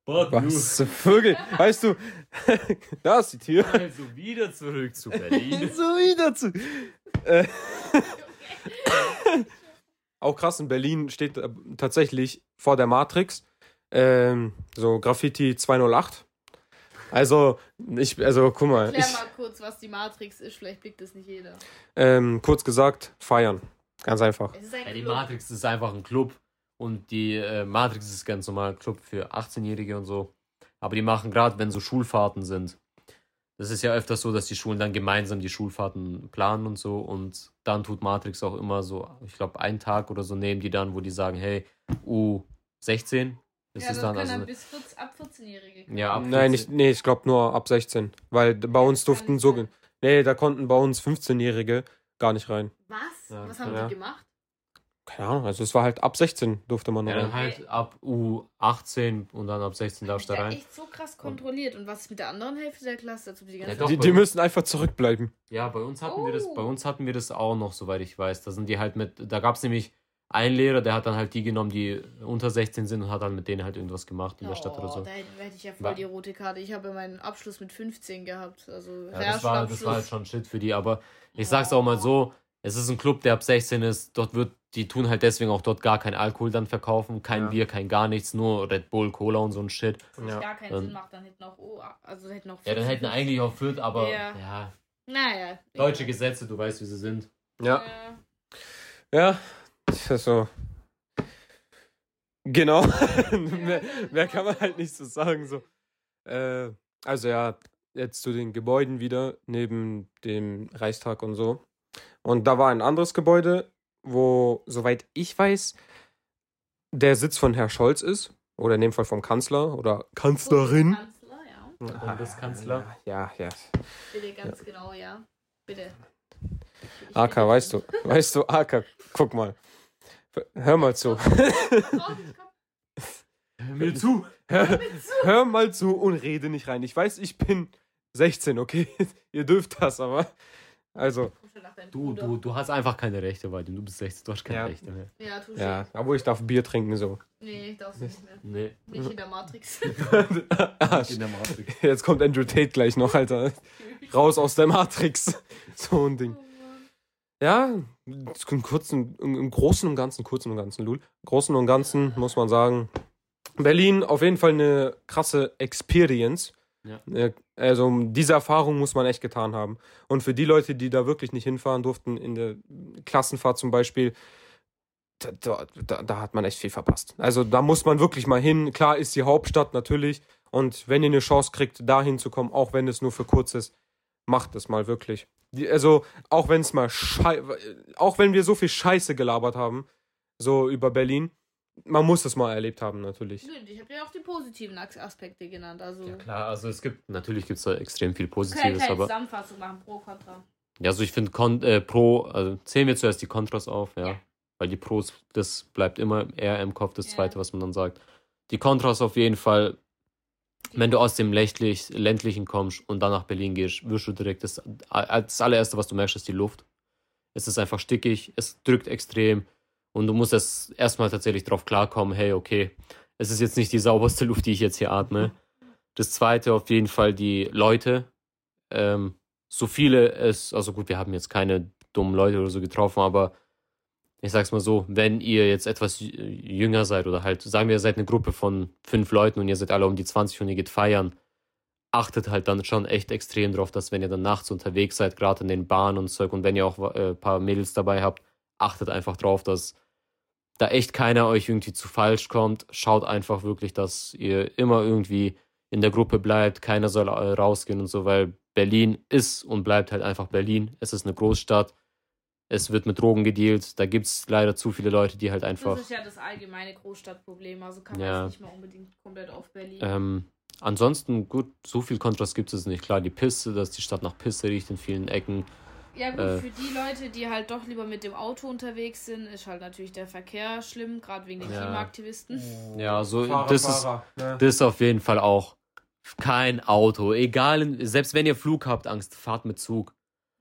Fuck Was Vögel? Weißt du, da ist die Tür. Also wieder zurück zu Berlin. so wieder zu. Äh, auch krass, in Berlin steht äh, tatsächlich vor der Matrix ähm, so Graffiti 208. Also, ich, also guck mal, Erklär ich, mal kurz, was die Matrix ist. Vielleicht blickt das nicht jeder. ähm, kurz gesagt, feiern. Ganz einfach. Es ist ein ja, die. Matrix ist einfach ein Club und die äh, Matrix ist ganz normal ein Club für 18-Jährige und so. Aber die machen gerade, wenn so Schulfahrten sind. Das ist ja öfters so, dass die Schulen dann gemeinsam die Schulfahrten planen und so. Und dann tut Matrix auch immer so, ich glaube, einen Tag oder so nehmen die dann, wo die sagen, hey, U16 ist ja, es das dann. können Also, dann bis 40, ab 14-Jährige. ja, ab Nein, 14. nicht, nee, ich glaube nur ab 16. Weil bei uns durften so. sein. Nee, da konnten bei uns 15-Jährige gar nicht rein. Was? Ja, was haben ja. die gemacht? Keine Ahnung, also es war halt ab 16 durfte man noch. Ja, dann rein. halt ab U18 und dann ab 16 darfst du da rein. echt so krass kontrolliert. Und was ist mit der anderen Hälfte der Klasse? Also die ganze Ja, doch. die, die müssen einfach zurückbleiben. Ja, bei uns hatten wir das, Oh. bei uns hatten wir das auch noch, soweit ich weiß. Da sind die halt mit, da gab es nämlich einen Lehrer, der hat dann halt die genommen, die unter 16 sind und hat dann mit denen halt irgendwas gemacht in der Stadt oder so. Oh, Da hätte hätte ich ja voll die rote Karte. Ich habe ja meinen Abschluss mit 15 gehabt. Also Ja, das, war, das war halt schon Shit für die, aber ich sag's auch mal so, es ist ein Club, der ab 16 ist, dort wird, die tun halt deswegen auch dort gar kein Alkohol dann verkaufen, kein Ja. Bier, kein gar nichts, nur Red Bull, Cola und so ein Shit. Was Ja. gar keinen Dann- Sinn macht, dann hätten auch, oh, also hätten auch Ja, dann hätten eigentlich auch Fürth, aber Ja. ja, Naja. deutsche. Gesetze, du weißt, wie sie sind. Ja, Ja. ja, das ist so. Genau. mehr, mehr kann man halt nicht so sagen. So. Äh, also ja, jetzt zu den Gebäuden wieder, neben dem Reichstag und so. Und da war ein anderes Gebäude, wo, soweit ich weiß, der Sitz von Herr Scholz ist. Oder in dem Fall vom Kanzler oder Kanzlerin. Kanzler, ja. Der Bundeskanzler. Ja, ja. Bitte ganz genau, ja. Bitte. Ich AK, bitte weißt du, weißt du, AK, guck mal. Hör mal zu. Hör mir zu. Hör, hör mal zu und rede nicht rein. Ich weiß, ich bin 16, okay? Ihr dürft das, aber. Also, Nach deinem Du, Bruder. du, du hast einfach keine Rechte, weil du bist 16, du hast keine Ja. Rechte mehr. Ja, tu ja, aber ich darf Bier trinken, so. Nee, darfst du nicht mehr. Nee. Nicht in der Matrix. In der Matrix. Jetzt kommt Andrew Tate gleich noch, Alter. Raus aus der Matrix. So ein Ding. Ja, im, kurzen, im, im Großen und Ganzen, kurzen und Ganzen, Lul. Großen und Ganzen muss man sagen, Berlin auf jeden Fall eine krasse Experience. Ja. Äh, Also diese Erfahrung muss man echt getan haben. Und für die Leute, die da wirklich nicht hinfahren durften, in der Klassenfahrt zum Beispiel, da, da, da, hat man echt viel verpasst. Also da muss man wirklich mal hin. Klar ist die Hauptstadt natürlich. Und wenn ihr eine Chance kriegt, da hinzukommen, auch wenn es nur für kurz ist, macht es mal wirklich. Die, also, auch wenn es mal schei auch wenn wir so viel Scheiße gelabert haben, so über Berlin, man muss es mal erlebt haben, natürlich. Ich habe ja auch die positiven As- Aspekte genannt. Also, Ja klar, also es gibt, natürlich gibt es da extrem viel Positives, keine aber Zusammenfassung machen, pro, contra. ja, also ich finde äh, Pro, also zählen wir zuerst die Kontras auf, ja. Ja. Weil die Pros, das bleibt immer eher im Kopf, das Ja. zweite, was man dann sagt. Die Kontras auf jeden Fall, wenn du aus dem ländlich, ländlichen kommst und dann nach Berlin gehst, wirst du direkt das, das allererste, was du merkst, ist die Luft. Es ist einfach stickig, es drückt extrem und du musst es erstmal tatsächlich drauf klarkommen, hey, okay, es ist jetzt nicht die sauberste Luft, die ich jetzt hier atme. Das zweite auf jeden Fall die Leute. Ähm, so viele es, also gut, wir haben jetzt keine dummen Leute oder so getroffen, aber ich sag's mal so, wenn ihr jetzt etwas jü- jünger seid oder halt, sagen wir, ihr seid eine Gruppe von fünf Leuten und ihr seid alle um die 20 und ihr geht feiern, achtet halt dann schon echt extrem drauf, dass wenn ihr dann nachts unterwegs seid, gerade in den Bahnen und Zeug und wenn ihr auch äh, ein paar Mädels dabei habt, achtet einfach drauf, dass da echt keiner euch irgendwie zu falsch kommt. Schaut einfach wirklich, dass ihr immer irgendwie in der Gruppe bleibt, keiner soll äh, rausgehen und so, weil Berlin ist und bleibt halt einfach Berlin. Es ist eine Großstadt. Es wird mit Drogen gedealt. Da gibt es leider zu viele Leute, die halt einfach. Das ist ja das allgemeine Großstadtproblem. Also kann man Ja. nicht mal unbedingt komplett auf Berlin. Ähm, ansonsten, gut, so viel Kontrast gibt es nicht. Klar, die Pisse, dass die Stadt nach Pisse riecht in vielen Ecken. Ja gut, Äh. für die Leute, die halt doch lieber mit dem Auto unterwegs sind, ist halt natürlich der Verkehr schlimm, gerade wegen den Ja. Klimaaktivisten. Ja, so, Fahrer, das ist. Fahrer, ne? Das ist auf jeden Fall auch kein Auto. Egal, selbst wenn ihr Flug habt, Angst, fahrt mit Zug.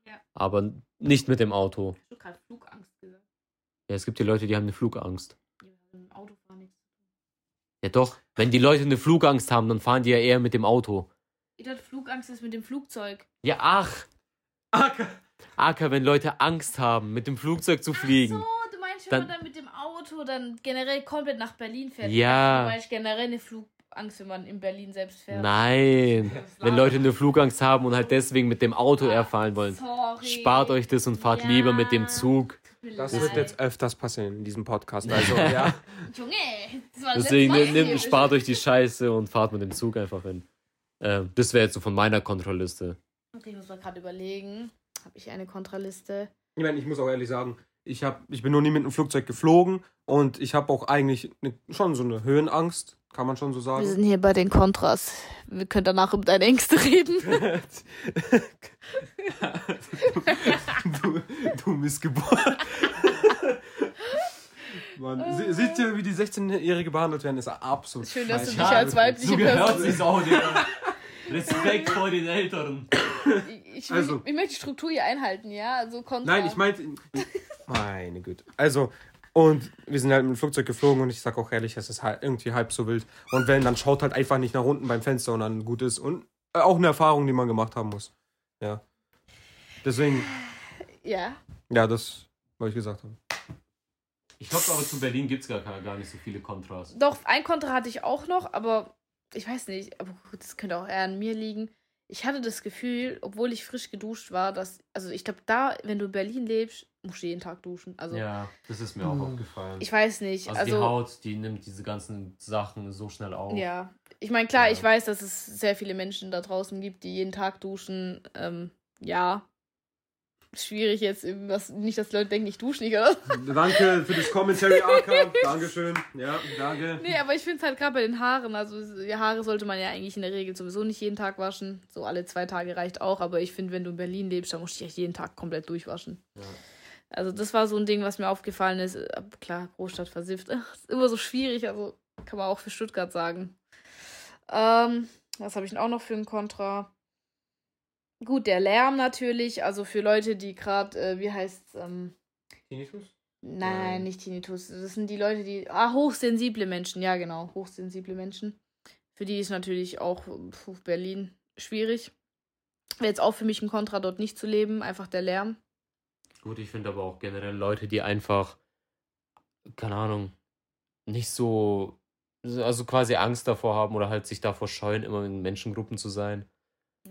Ja. Aber nicht mit dem Auto. Ich habe gerade Flugangst gesagt. Ja, es gibt die Leute, die haben eine Flugangst. Ja, mit dem Autofahren nichts. Ja doch, wenn die Leute eine Flugangst haben, dann fahren die ja eher mit dem Auto. Ich dachte, Flugangst ist mit dem Flugzeug. Ja, ach. Aka. Aka, wenn Leute Angst haben, mit dem Flugzeug zu fliegen. So, du meinst, wenn Dann- man dann mit dem Auto dann generell komplett nach Berlin fährt. Ja. Du meinst generell eine Flugangst, wenn man in Berlin selbst fährt. Nein. Wenn Leute eine Flugangst haben und halt deswegen mit dem Auto Ah, erfahren wollen. Sorry. Spart euch das und fahrt Ja. lieber mit dem Zug. Das leid. wird jetzt öfters passieren in diesem Podcast. Also, ja. Junge, das war das Deswegen hier. spart euch die Scheiße und fahrt mit dem Zug einfach hin. Ähm, das wäre jetzt so von meiner Kontrollliste. Okay, ich muss mal gerade überlegen. Habe ich eine Kontraliste? Ich meine, ich muss auch ehrlich sagen, ich, hab, ich bin noch nie mit einem Flugzeug geflogen und ich habe auch eigentlich ne, schon so eine Höhenangst, kann man schon so Wir sagen. sind hier bei den Kontras. Wir können danach über deine Ängste reden. du, du Missgeburt. Mann, sie- seht ihr, wie die 16-Jährige behandelt werden? Ist absolut Schön, dass du dich als weibliche So gehört Person. Digga. Respekt vor den Älteren. Ich, Also- ich möchte die Struktur hier einhalten, ja? Also kontra. Nein, ich meinte. Meine Güte. Also, und wir sind halt mit dem Flugzeug geflogen und ich sag auch ehrlich, es ist halt irgendwie halb so wild. Und wenn, dann schaut halt einfach nicht nach unten beim Fenster und dann gut ist. Und äh, auch eine Erfahrung, die man gemacht haben muss. Ja. Deswegen, Ja. ja, das wollte ich gesagt haben. Ich glaube aber zu Berlin gibt's gar, gar nicht so viele Kontras. Doch, ein Kontra hatte ich auch noch, aber ich weiß nicht, aber gut, das könnte auch eher an mir liegen. Ich hatte das Gefühl, obwohl ich frisch geduscht war, dass, also ich glaube, da, wenn du in Berlin lebst, musst du jeden Tag duschen. Also, Ja, das ist mir auch Hm. aufgefallen. ich weiß nicht. also, Also, die Haut, die nimmt diese ganzen Sachen so schnell auf. ja. Ich meine, klar, Ja. ich weiß, dass es sehr viele Menschen da draußen gibt, die jeden Tag duschen. Ähm, ja. Schwierig jetzt, was, nicht, dass Leute denken, ich dusche nicht, oder? Danke für das Commentary, AK. Dankeschön. Ja, danke. Nee, aber ich finde es halt gerade bei den Haaren, also die Haare sollte man ja eigentlich in der Regel sowieso nicht jeden Tag waschen. So alle zwei Tage reicht auch, aber ich finde, wenn du in Berlin lebst, dann musst du dich jeden Tag komplett durchwaschen. Ja. Also das war so ein Ding, was mir aufgefallen ist. Äh, Klar, Großstadt versifft. Ach, ist immer so schwierig, also kann man auch für Stuttgart sagen. Ähm, was habe ich denn auch noch für ein Kontra? Gut, der Lärm natürlich, also für Leute, die gerade, äh, wie heißt ähm, Tinnitus? Nein, Nein. nicht Tinnitus. Das sind die Leute, die. Ah, hochsensible Menschen. Ja, genau. Hochsensible Menschen. Für die ist natürlich auch puh, Berlin schwierig. Wäre jetzt auch für mich ein Kontra, dort nicht zu leben. Einfach der Lärm. Gut, ich finde aber auch generell Leute, die einfach, keine Ahnung, nicht so, also quasi Angst davor haben oder halt sich davor scheuen, immer in Menschengruppen zu sein.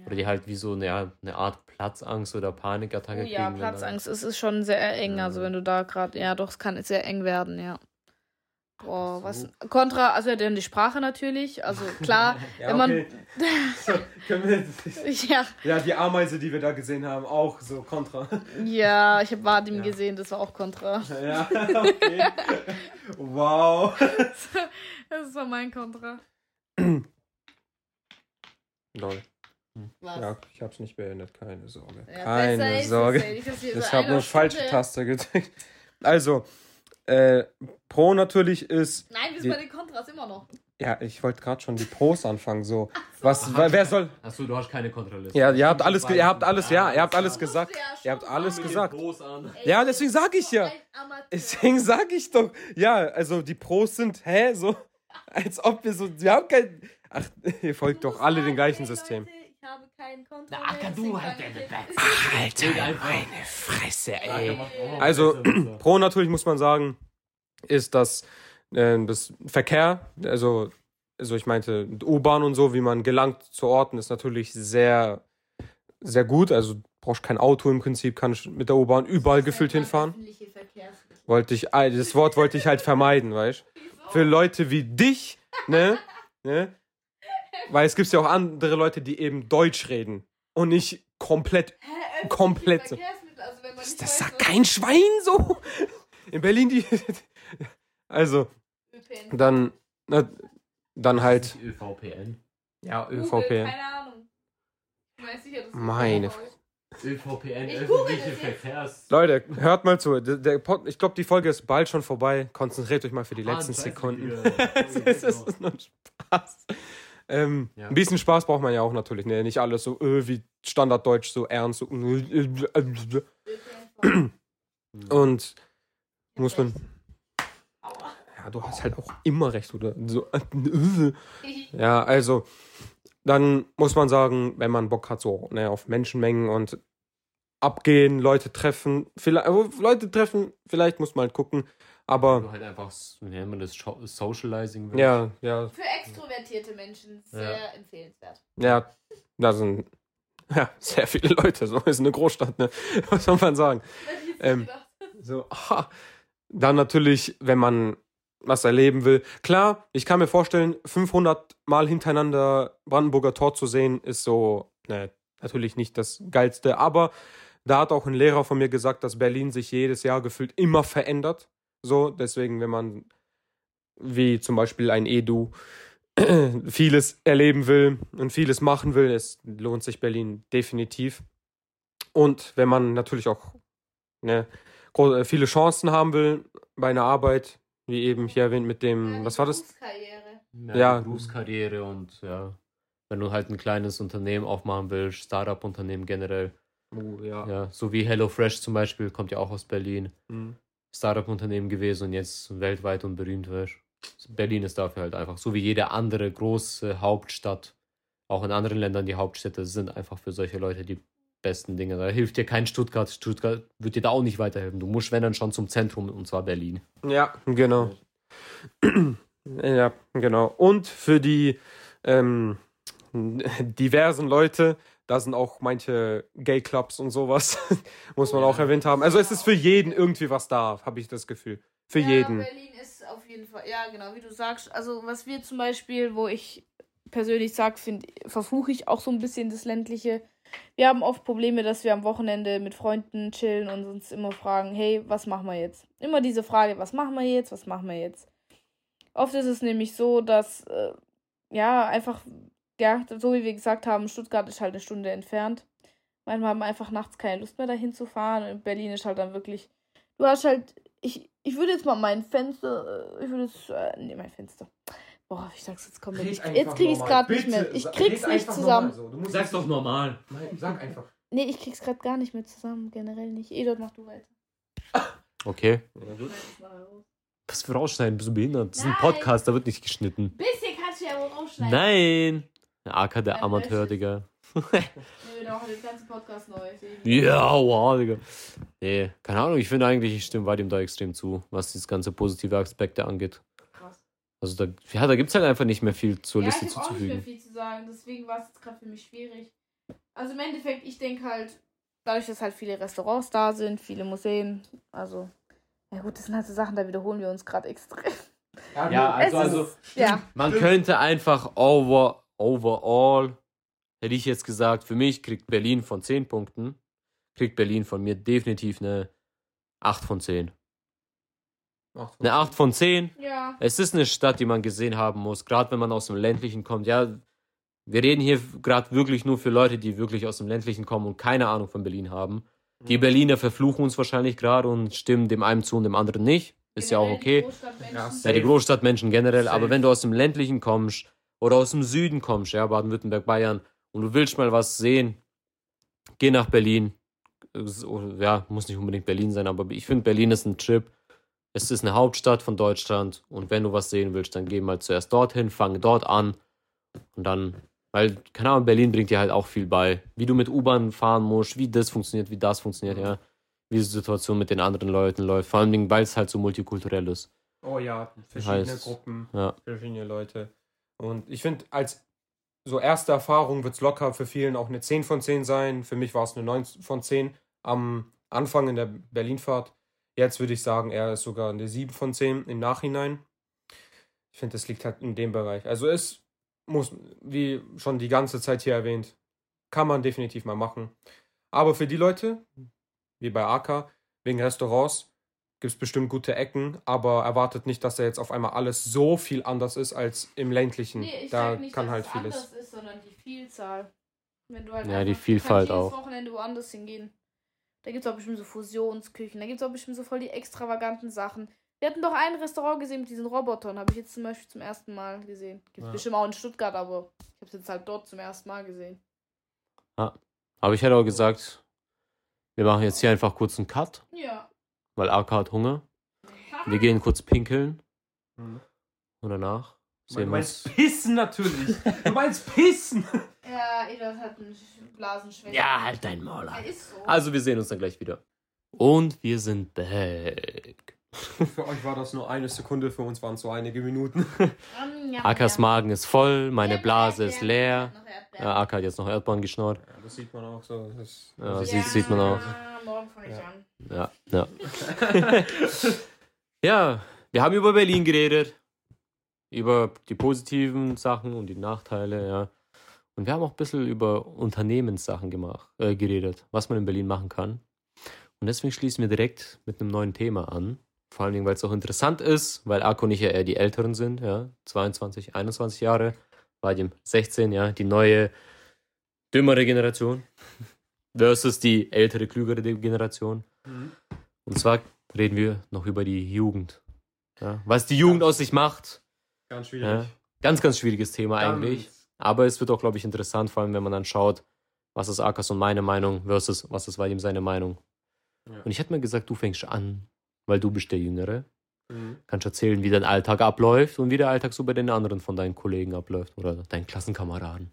Oder die halt wie so eine, eine Art Platzangst oder Panikattacke Oh kriegen. ja, Platzangst. Es ist schon sehr eng. Ja. Also, wenn du da gerade. Ja, doch, es kann sehr eng werden, ja. Boah, so. was. Kontra, also ja, dann die Sprache natürlich. Also, klar, Ja, wenn man. okay. So, können wir, ja, ja, die Ameise, die wir da gesehen haben, auch so kontra. ja, ich habe Vadim Ja. gesehen, das war auch Kontra. Ja, okay. Wow. Das war mein Kontra. Lol. Was? Ja, ich hab's nicht beendet, keine Sorge. Ja, keine Sorge. nicht, Ich so habe nur falsche Taste gedrückt. Also, äh, Pro natürlich ist. Nein, wir sind bei den Kontras immer noch. Ja, ich wollte gerade schon die Pros anfangen. So, was, wer soll. Achso, du hast keine Kontrollliste. Ja, ihr habt alles, ihr habt alles, ja, ihr habt alles gesagt. ja Ihr habt alles gesagt. Pros an. Ey, Ja, deswegen sag ich so ja. Deswegen sag ich doch. Ja, also die Pros sind, hä, so, als ob wir so, wir haben kein. Ach, ihr folgt doch alle sagen, dem gleichen ey, System. Leute, habe keinen Kontra Na, Acker, du halt ich deine. Red einfach. Fresse, ey. Also, Pro natürlich muss man sagen, ist das, äh, das Verkehr, also, also ich meinte, U-Bahn und so, wie man gelangt zu Orten, ist natürlich sehr, sehr gut. Also du brauchst kein Auto im Prinzip, kannst mit der U-Bahn überall gefühlt Nennt man hinfahren. Wollte ich, ah, das Wort wollte ich halt vermeiden, weißt du? Für Leute wie dich, ne? ne? Weil es gibt ja auch andere Leute, die eben Deutsch reden und nicht komplett Hä, Komplett also wenn man Das, nicht das sagt kein Schwein so. In Berlin die. Also, ÖPNV dann. Na, dann halt. ÖVPN. Ja, Google, ÖVP. Keine Ahnung. Ich sicher, Meine ist. ÖVPN, Ich google öffentliche. Verkehrs. Leute, hört mal zu. Der, der Pod, ich glaube, die Folge ist bald schon vorbei. Konzentriert euch mal für die Ah, letzten Sekunden. Es ist nur ein Spaß. Ähm, Ja. Ein bisschen Spaß braucht man ja auch natürlich. Ne? Nicht alles so äh, wie Standarddeutsch, so ernst. So, ÖPNV. und muss man. Ja, du hast halt auch immer recht, oder? So, Ja, also dann muss man sagen, wenn man Bock hat, so ne, auf Menschenmengen und abgehen, Leute treffen, vielleicht, Leute treffen, vielleicht muss man halt gucken, aber Du halt einfach, wie nennt man das, Socializing willst. ja, ja, Für extrovertierte Menschen sehr empfehlenswert. ja, da sind ja sehr viele Leute, so ist eine Großstadt, ne, was soll man sagen. Hätte ich jetzt Ähm. So, aha. Dann natürlich, wenn man was erleben will. Klar, ich kann mir vorstellen, 500 Mal hintereinander Brandenburger Tor zu sehen, ist so, ne, natürlich nicht das Geilste. Aber da hat auch ein Lehrer von mir gesagt, dass Berlin sich jedes Jahr gefühlt immer verändert. So, deswegen, wenn man, wie zum Beispiel ein Edu, vieles erleben will und vieles machen will, es lohnt sich Berlin definitiv. Und wenn man natürlich auch ne, äh, viele Chancen haben will bei einer Arbeit, wie eben hier erwähnt mit dem, was war das? Berufskarriere. Ja, Ja. Berufskarriere und ja, wenn du halt ein kleines Unternehmen aufmachen willst, Startup-Unternehmen generell, Oh, ja. ja, so wie HelloFresh zum Beispiel, kommt ja auch aus Berlin, Mhm. Startup-Unternehmen gewesen und jetzt weltweit und berühmt wird. Berlin ist dafür halt einfach, so wie jede andere große Hauptstadt, auch in anderen Ländern die Hauptstädte sind einfach für solche Leute die besten Dinge. Da hilft dir kein Stuttgart, Stuttgart wird dir da auch nicht weiterhelfen. Du musst, wenn dann schon zum Zentrum und zwar Berlin. Ja, genau. Ja, genau. Und für die ähm, diversen Leute, da sind auch manche Gay-Clubs und sowas, muss man auch erwähnt haben. Also es ist für jeden irgendwie was da, habe ich das Gefühl. Für ja, jeden. Berlin ist auf jeden Fall, ja, genau, wie du sagst. Also, was wir zum Beispiel, wo ich persönlich sage, finde, verfluche ich auch so ein bisschen das ländliche. Wir haben oft Probleme, dass wir am Wochenende mit Freunden chillen und uns immer fragen, hey, was machen wir jetzt? Immer diese Frage, was machen wir jetzt, was machen wir jetzt? Oft ist es nämlich so, dass, äh, ja, einfach, ja, so wie wir gesagt haben, Stuttgart ist halt eine Stunde entfernt. Manchmal haben wir einfach nachts keine Lust mehr dahin zu fahren. Und in Berlin ist halt dann wirklich, du hast halt, ich, ich würde jetzt mal mein Fenster, äh, ich würde es, äh, nee, mein Fenster. Boah, ich sag's jetzt komplett nicht. Jetzt krieg ich's gerade nicht mehr. Ich krieg's nicht zusammen. Sag's doch normal. Nein, sag einfach. Nee, ich krieg's gerade gar nicht mehr zusammen, generell nicht. Edot, mach du weiter. Okay. Ja. Was für rausschneiden? Bist du behindert? Das ist ein. Podcast, da wird nicht geschnitten. Bisschen kannst du ja wohl rausschneiden. Nein! Der AK, der Amateur, Digga. Nee, wir machen den ganzen Podcast neu. Ja, wow, Digga. Nee, keine Ahnung, ich finde eigentlich, ich stimme Vadim da extrem zu, was dieses ganze positive Aspekte angeht. Krass. Also da, ja, da gibt es halt einfach nicht mehr viel zur ja, Liste ich hab auch nicht mehr zuzufügen. viel zu sagen, deswegen war es jetzt gerade für mich schwierig. Also im Endeffekt, ich denke halt, dadurch, dass halt viele Restaurants da sind, viele Museen, also, ja gut, das sind halt so Sachen, da wiederholen wir uns gerade extrem. Ja, also, Es also ist- Ja, man könnte einfach over, overall, hätte ich jetzt gesagt, für mich kriegt Berlin von 10 Punkten, kriegt Berlin von mir definitiv eine 8 von 10. Eine 8 von 10. ja. Es ist eine Stadt, die man gesehen haben muss, gerade wenn man aus dem ländlichen kommt. Ja, wir reden hier gerade wirklich nur für Leute, die wirklich aus dem ländlichen kommen und keine Ahnung von Berlin haben. Die Berliner verfluchen uns wahrscheinlich gerade und stimmen dem einen zu und dem anderen nicht. Ist ja auch Generell die okay. Großstadtmenschen. Ja, Ja, die. Großstadtmenschen generell, Safe. aber wenn du aus dem ländlichen kommst oder aus dem Süden kommst, ja, Baden-Württemberg, Bayern, und du willst mal was sehen, geh nach Berlin. So, Ja, muss nicht unbedingt Berlin sein, aber ich finde, Berlin ist ein Trip. Es ist eine Hauptstadt von Deutschland und wenn du was sehen willst, dann geh mal zuerst dorthin, fang dort an und dann, weil, keine Ahnung, Berlin bringt dir halt auch viel bei. Wie du mit U-Bahn fahren musst, wie das funktioniert, wie das funktioniert, ja. Wie die Situation mit den anderen Leuten läuft. Vor allem, weil es halt so multikulturell ist. Oh ja, verschiedene Heißt, Gruppen, Ja. verschiedene Leute. Und ich finde, als so erste Erfahrung wird es locker für vielen auch eine 10 von 10 sein. Für mich war es eine 9 von 10 am Anfang in der Berlinfahrt. Jetzt würde ich sagen, er ist sogar eine 7 von 10 im Nachhinein. Ich finde, das liegt halt in dem Bereich. Also es muss, wie schon die ganze Zeit hier erwähnt, kann man definitiv mal machen. Aber für die Leute, wie bei AK, wegen Restaurants, gibt es bestimmt gute Ecken, aber erwartet nicht, dass da jetzt auf einmal alles so viel anders ist als im ländlichen. Nee, ich da nicht, kann dass halt es vieles. anders ist, sondern die Vielzahl. Wenn du halt Ja, die Vielfalt auch. jedes Wochenende woanders hingehen. Da gibt es auch bestimmt so Fusionsküchen, da gibt es auch bestimmt so voll die extravaganten Sachen. Wir hatten doch ein Restaurant gesehen mit diesen Robotern, habe ich jetzt zum Beispiel zum ersten Mal gesehen. Gibt es Ja. bestimmt auch in Stuttgart, aber ich habe es jetzt halt dort zum ersten Mal gesehen. Aber ich hätte auch gesagt, wir machen jetzt hier einfach kurz einen Cut, Ja. Weil AK hat Hunger. Wir gehen kurz pinkeln Mhm. und danach Du sehen wir meinst uns. Pissen natürlich. Du meinst Pissen. Ja, Edward hat einen Blasenschwäche. Ja, halt dein Maul. Er an. ist so. Also wir sehen uns dann gleich wieder. Und wir sind back. Für euch war das nur eine Sekunde, für uns waren es so einige Minuten. Ja, Akas ja. Magen ist voll, meine Blase ist leer. noch Erdbeeren. Ja, Ak hat jetzt noch Erdbeeren geschnort. Ja, das sieht man auch so. Das, Ja, das sieht- sieht man auch. Morgen fange ich Ja. an. Ja, ja. ja, wir haben über Berlin geredet. Über die positiven Sachen und die Nachteile, ja. Und wir haben auch ein bisschen über Unternehmenssachen gemacht, äh, geredet, was man in Berlin machen kann. Und deswegen schließen wir direkt mit einem neuen Thema an. Vor allen Dingen, weil es auch interessant ist, weil Akku und ich ja eher die Älteren sind, ja. 22, 21 Jahre, bei dem 16, ja. Die neue, dümmere Generation versus die ältere, klügere Generation. Mhm. Und zwar reden wir noch über die Jugend. Ja, was die Jugend aus sich macht. Ganz schwierig. Ja, ganz, ganz schwieriges Thema Ganz- eigentlich. Aber es wird auch, glaube ich, interessant, vor allem wenn man dann schaut, was ist Akas und meine Meinung versus was ist Vadim seine Meinung. Ja. Und ich hätte mir gesagt, du fängst an, weil du bist der Jüngere. Mhm. Kannst erzählen, wie dein Alltag abläuft und wie der Alltag so bei den anderen von deinen Kollegen abläuft oder deinen Klassenkameraden.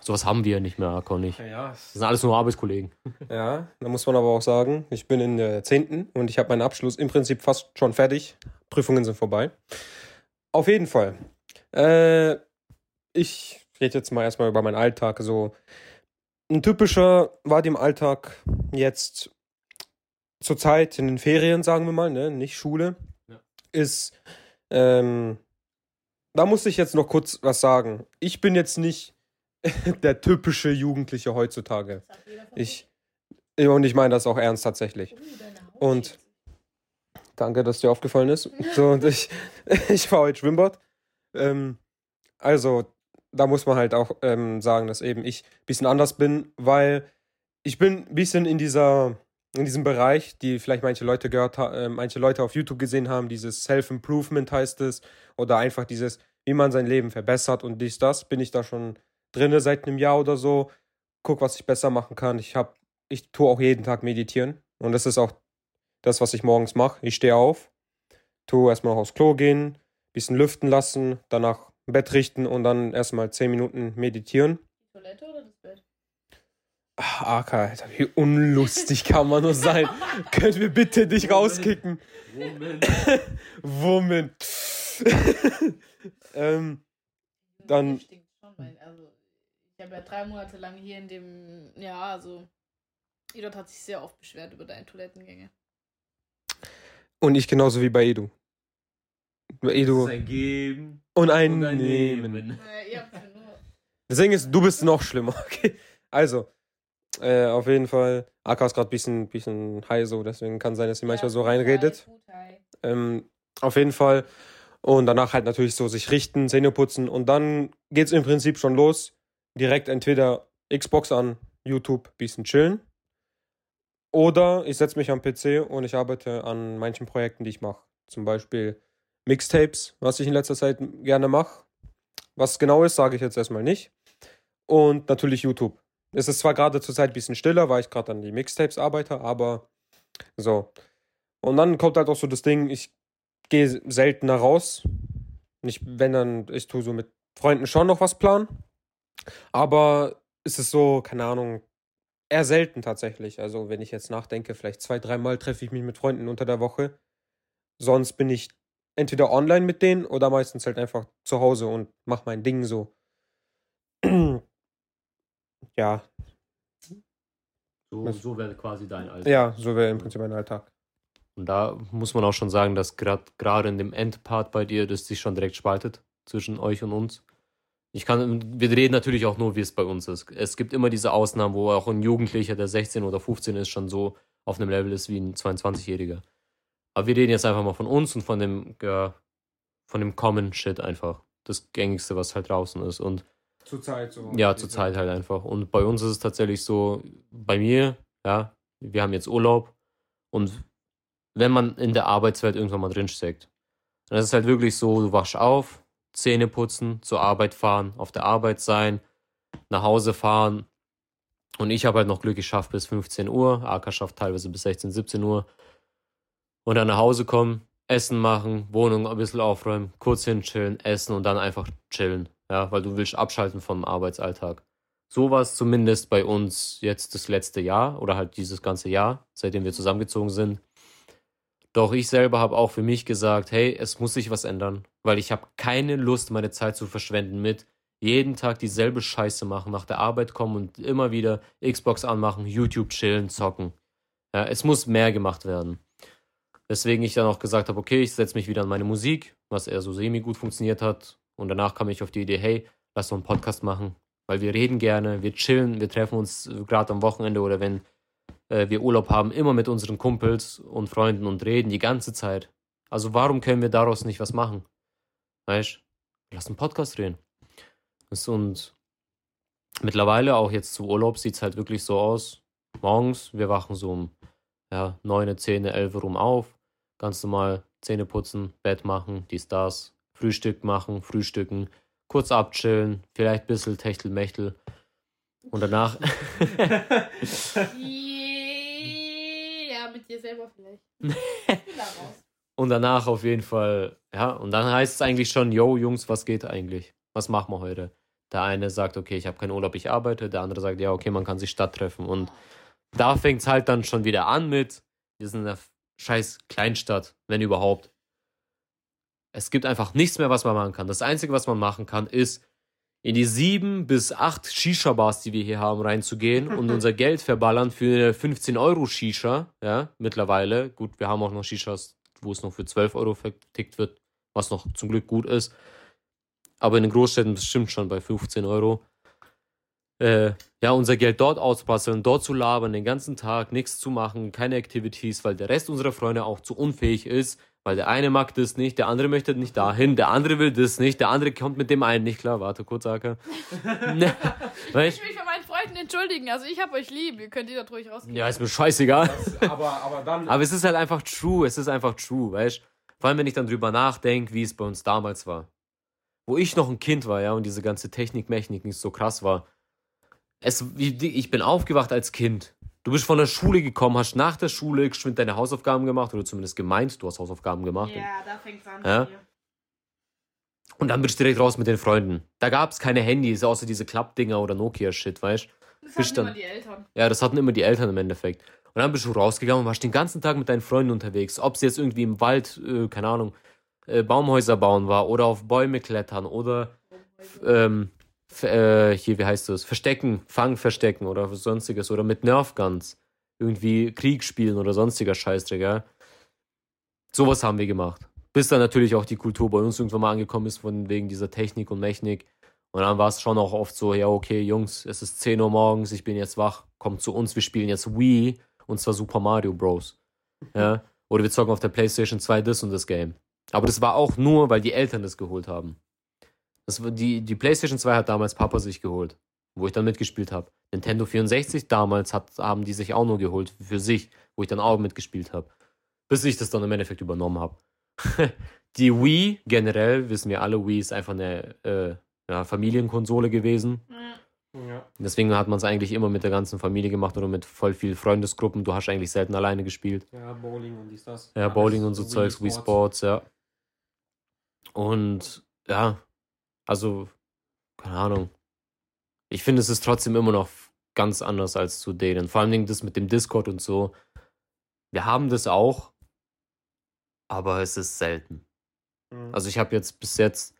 Sowas haben wir ja nicht mehr, ich. Ja, Das sind alles nur Arbeitskollegen. Ja, da muss man aber auch sagen, ich bin in der 10. und ich habe meinen Abschluss im Prinzip fast schon fertig. Prüfungen sind vorbei. Auf jeden Fall. Äh, ich rede jetzt mal erstmal über meinen Alltag. So ein typischer war dem Alltag jetzt zur Zeit in den Ferien, sagen wir mal, ne, nicht Schule, Ja. ist, ähm, da muss ich jetzt noch kurz was sagen. Ich bin jetzt nicht der typische Jugendliche heutzutage. Ich, ja, und ich meine das auch ernst tatsächlich. Und- Danke, dass dir aufgefallen ist. So, und ich, ich fahre heute Schwimmbad. Ähm, also, da muss man halt auch ähm, sagen, dass eben ich ein bisschen anders bin, weil ich bin ein bisschen in dieser, in diesem Bereich, die vielleicht manche Leute gehört haben, äh, manche Leute auf YouTube gesehen haben, dieses Self-Improvement heißt es, oder einfach dieses, wie man sein Leben verbessert und dies, das, bin ich da schon drinne seit einem Jahr oder so. Guck, was ich besser machen kann. Ich habe, ich tue auch jeden Tag meditieren und das ist auch das, was ich morgens mache. Ich stehe auf, tue erstmal aufs Klo gehen, bisschen lüften lassen, danach Bett richten und dann erstmal 10 Minuten meditieren. Toilette oder das Bett? Ach, Alter, wie unlustig kann man nur sein. Können wir bitte dich rauskicken? Woman. ähm, Dann- also, ich habe ja drei Monate lang hier in dem, ja, also, Edot hat sich sehr oft beschwert über deine Toilettengänge. und ich genauso wie bei Edu. Bei Edu ein Geben und ein Nehmen. Ihr habt ja nur. Deswegen ist, du bist noch schlimmer, okay? Also, äh, auf jeden Fall. Aka ist gerade ein bisschen, bisschen high so, deswegen kann sein, dass sie manchmal so reinredet. Ähm, auf jeden Fall. Und danach halt natürlich so sich richten, Zähne putzen und dann geht's im Prinzip schon los. Direkt entweder Xbox an, YouTube, bisschen chillen. Oder ich setze mich am PC und ich arbeite an manchen Projekten, die ich mache. Zum Beispiel Mixtapes, was ich in letzter Zeit gerne mache. Was genau ist, sage ich jetzt erstmal nicht. Und natürlich YouTube. Es ist zwar gerade zur Zeit ein bisschen stiller, weil ich gerade an die Mixtapes arbeite, aber so. Und dann kommt halt auch so das Ding, ich gehe seltener raus. Nicht, wenn dann, ich tue so mit Freunden schon noch was planen. Aber es ist so, keine Ahnung, eher selten tatsächlich. Also, wenn ich jetzt nachdenke, vielleicht zwei, dreimal treffe ich mich mit Freunden unter der Woche. Sonst bin ich entweder online mit denen oder meistens halt einfach zu Hause und mach mein Ding so. ja, So, so wäre quasi dein Alltag. ja, so wäre im Prinzip mein Alltag. Und da muss man auch schon sagen, dass gerade gerade in dem Endpart bei dir das sich schon direkt spaltet zwischen euch und uns. Ich kann, wir reden natürlich auch nur, wie es bei uns ist. Es gibt immer diese Ausnahmen, wo auch ein Jugendlicher, der 16 oder 15 ist, schon so auf einem Level ist wie ein 22-Jähriger. Aber wir reden jetzt einfach mal von uns und von dem, ja, von dem Common Shit einfach. Das gängigste, was halt draußen ist. Und Zur Zeit so. ja, zur Zeit halt einfach. Und bei uns ist es tatsächlich so, bei mir, ja, wir haben jetzt Urlaub und wenn man in der Arbeitswelt irgendwann mal drinsteckt, dann ist es halt wirklich so, du wachst auf, Zähne putzen, zur Arbeit fahren, auf der Arbeit sein, nach Hause fahren. Und ich habe halt noch Glück geschafft bis 15 Uhr, AK schafft teilweise bis 16, 17 Uhr. Und dann nach Hause kommen, Essen machen, Wohnung ein bisschen aufräumen, kurz hinchillen, essen und dann einfach chillen. Ja, weil du willst abschalten vom Arbeitsalltag. So war es zumindest bei uns jetzt das letzte Jahr oder halt dieses ganze Jahr, seitdem wir zusammengezogen sind. Doch ich selber habe auch für mich gesagt, hey, es muss sich was ändern, weil ich habe keine Lust, meine Zeit zu verschwenden mit jeden Tag dieselbe Scheiße machen, nach der Arbeit kommen und immer wieder Xbox anmachen, YouTube chillen, zocken. Ja, es muss mehr gemacht werden. Weswegen ich dann auch gesagt habe, okay, ich setze mich wieder an meine Musik, was eher so semi gut funktioniert hat. Und danach kam ich auf die Idee, hey, lass doch einen Podcast machen, weil wir reden gerne, wir chillen, wir treffen uns gerade am Wochenende oder wenn äh, wir Urlaub haben, immer mit unseren Kumpels und Freunden und reden die ganze Zeit. Also warum können wir daraus nicht was machen? Weißt lass einen Podcast drehen. Das- Und mittlerweile, auch jetzt zu Urlaub, sieht es halt wirklich so aus. Morgens, wir wachen so um ja, 9, 10, 11 rum auf, ganz normal Zähne putzen, Bett machen, die Stars, Frühstück machen, frühstücken, kurz abchillen, vielleicht ein bisschen Techtelmechtel. Und danach. mit dir selber vielleicht. und danach auf jeden Fall, ja, und dann heißt es eigentlich schon, yo, Jungs, was geht eigentlich? Was machen wir heute? Der eine sagt, okay, ich habe keinen Urlaub, ich arbeite. Der andere sagt, ja, okay, man kann sich Stadt treffen. Und da fängt es halt dann schon wieder an mit, wir sind in einer scheiß Kleinstadt, wenn überhaupt. Es gibt einfach nichts mehr, was man machen kann. Das Einzige, was man machen kann, ist, in die sieben bis acht Shisha-Bars, die wir hier haben, reinzugehen und unser Geld verballern für eine 15 Euro Shisha, ja, mittlerweile. Gut, wir haben auch noch Shishas, wo es noch für 12 Euro vertickt wird, was noch zum Glück gut ist. Aber in den Großstädten bestimmt schon bei 15 Euro. Äh, ja, unser Geld dort auszubasteln, dort zu labern, den ganzen Tag nichts zu machen, keine Activities, weil der Rest unserer Freunde auch zu unfähig ist, weil der eine mag das nicht, der andere möchte nicht dahin, der andere will das nicht, der andere kommt mit dem einen nicht klar. Warte kurz, Aka. ne, ich will mich bei meinen Freunden entschuldigen. Also ich hab euch lieb. Ihr könnt jeder ruhig rausgehen. Ja, ist mir scheißegal. Das, aber, aber dann. aber es ist halt einfach true. Es ist einfach true, weißt Vor allem, wenn ich dann drüber nachdenke, wie es bei uns damals war. Wo ich noch ein Kind war, ja, und diese ganze Technik, Technik nicht so krass war. Es, ich bin aufgewacht als Kind. Du bist von der Schule gekommen, hast nach der Schule geschwind deine Hausaufgaben gemacht oder zumindest gemeint, du hast Hausaufgaben gemacht. Ja, da fängt's an. Ja? Und dann bist du direkt raus mit den Freunden. Da gab es keine Handys, außer diese Klappdinger oder Nokia-Shit, weißt du? Das hatten dann, immer die Eltern. Ja, das hatten immer die Eltern im Endeffekt. Und dann bist du rausgegangen und warst den ganzen Tag mit deinen Freunden unterwegs. Ob sie jetzt irgendwie im Wald, äh, keine Ahnung, äh, Baumhäuser bauen war oder auf Bäume klettern oder ähm, äh, hier, wie heißt das? Verstecken, Fang verstecken oder sonstiges oder mit Nerfguns irgendwie Krieg spielen oder sonstiger Scheißdreck, ja. Sowas haben wir gemacht. Bis dann natürlich auch die Kultur bei uns irgendwann mal angekommen ist, von wegen dieser Technik und Technik. Und dann war es schon auch oft so, ja, okay, Jungs, es ist 10 Uhr morgens, ich bin jetzt wach, kommt zu uns, wir spielen jetzt Wii und zwar Super Mario Bros. Ja. Oder wir zocken auf der PlayStation 2 das und das Game. Aber das war auch nur, weil die Eltern das geholt haben. Das, die, die PlayStation 2 hat damals Papa sich geholt, wo ich dann mitgespielt habe. Nintendo 64 damals hat, haben die sich auch nur geholt für sich, wo ich dann auch mitgespielt habe. Bis ich das dann im Endeffekt übernommen habe. die Wii, generell, wissen wir alle, Wii ist einfach eine äh, ja, Familienkonsole gewesen. Ja. Deswegen hat man es eigentlich immer mit der ganzen Familie gemacht oder mit voll viel Freundesgruppen. Du hast eigentlich selten alleine gespielt. Ja, Bowling und dies, das. Ja, Bowling und so Zeugs, Wii Sports, ja. Und ja, also, keine Ahnung. Ich finde, es ist trotzdem immer noch ganz anders als zu denen. Vor allem das mit dem Discord und so. Wir haben das auch, aber es ist selten. Mhm. Also ich habe jetzt bis jetzt,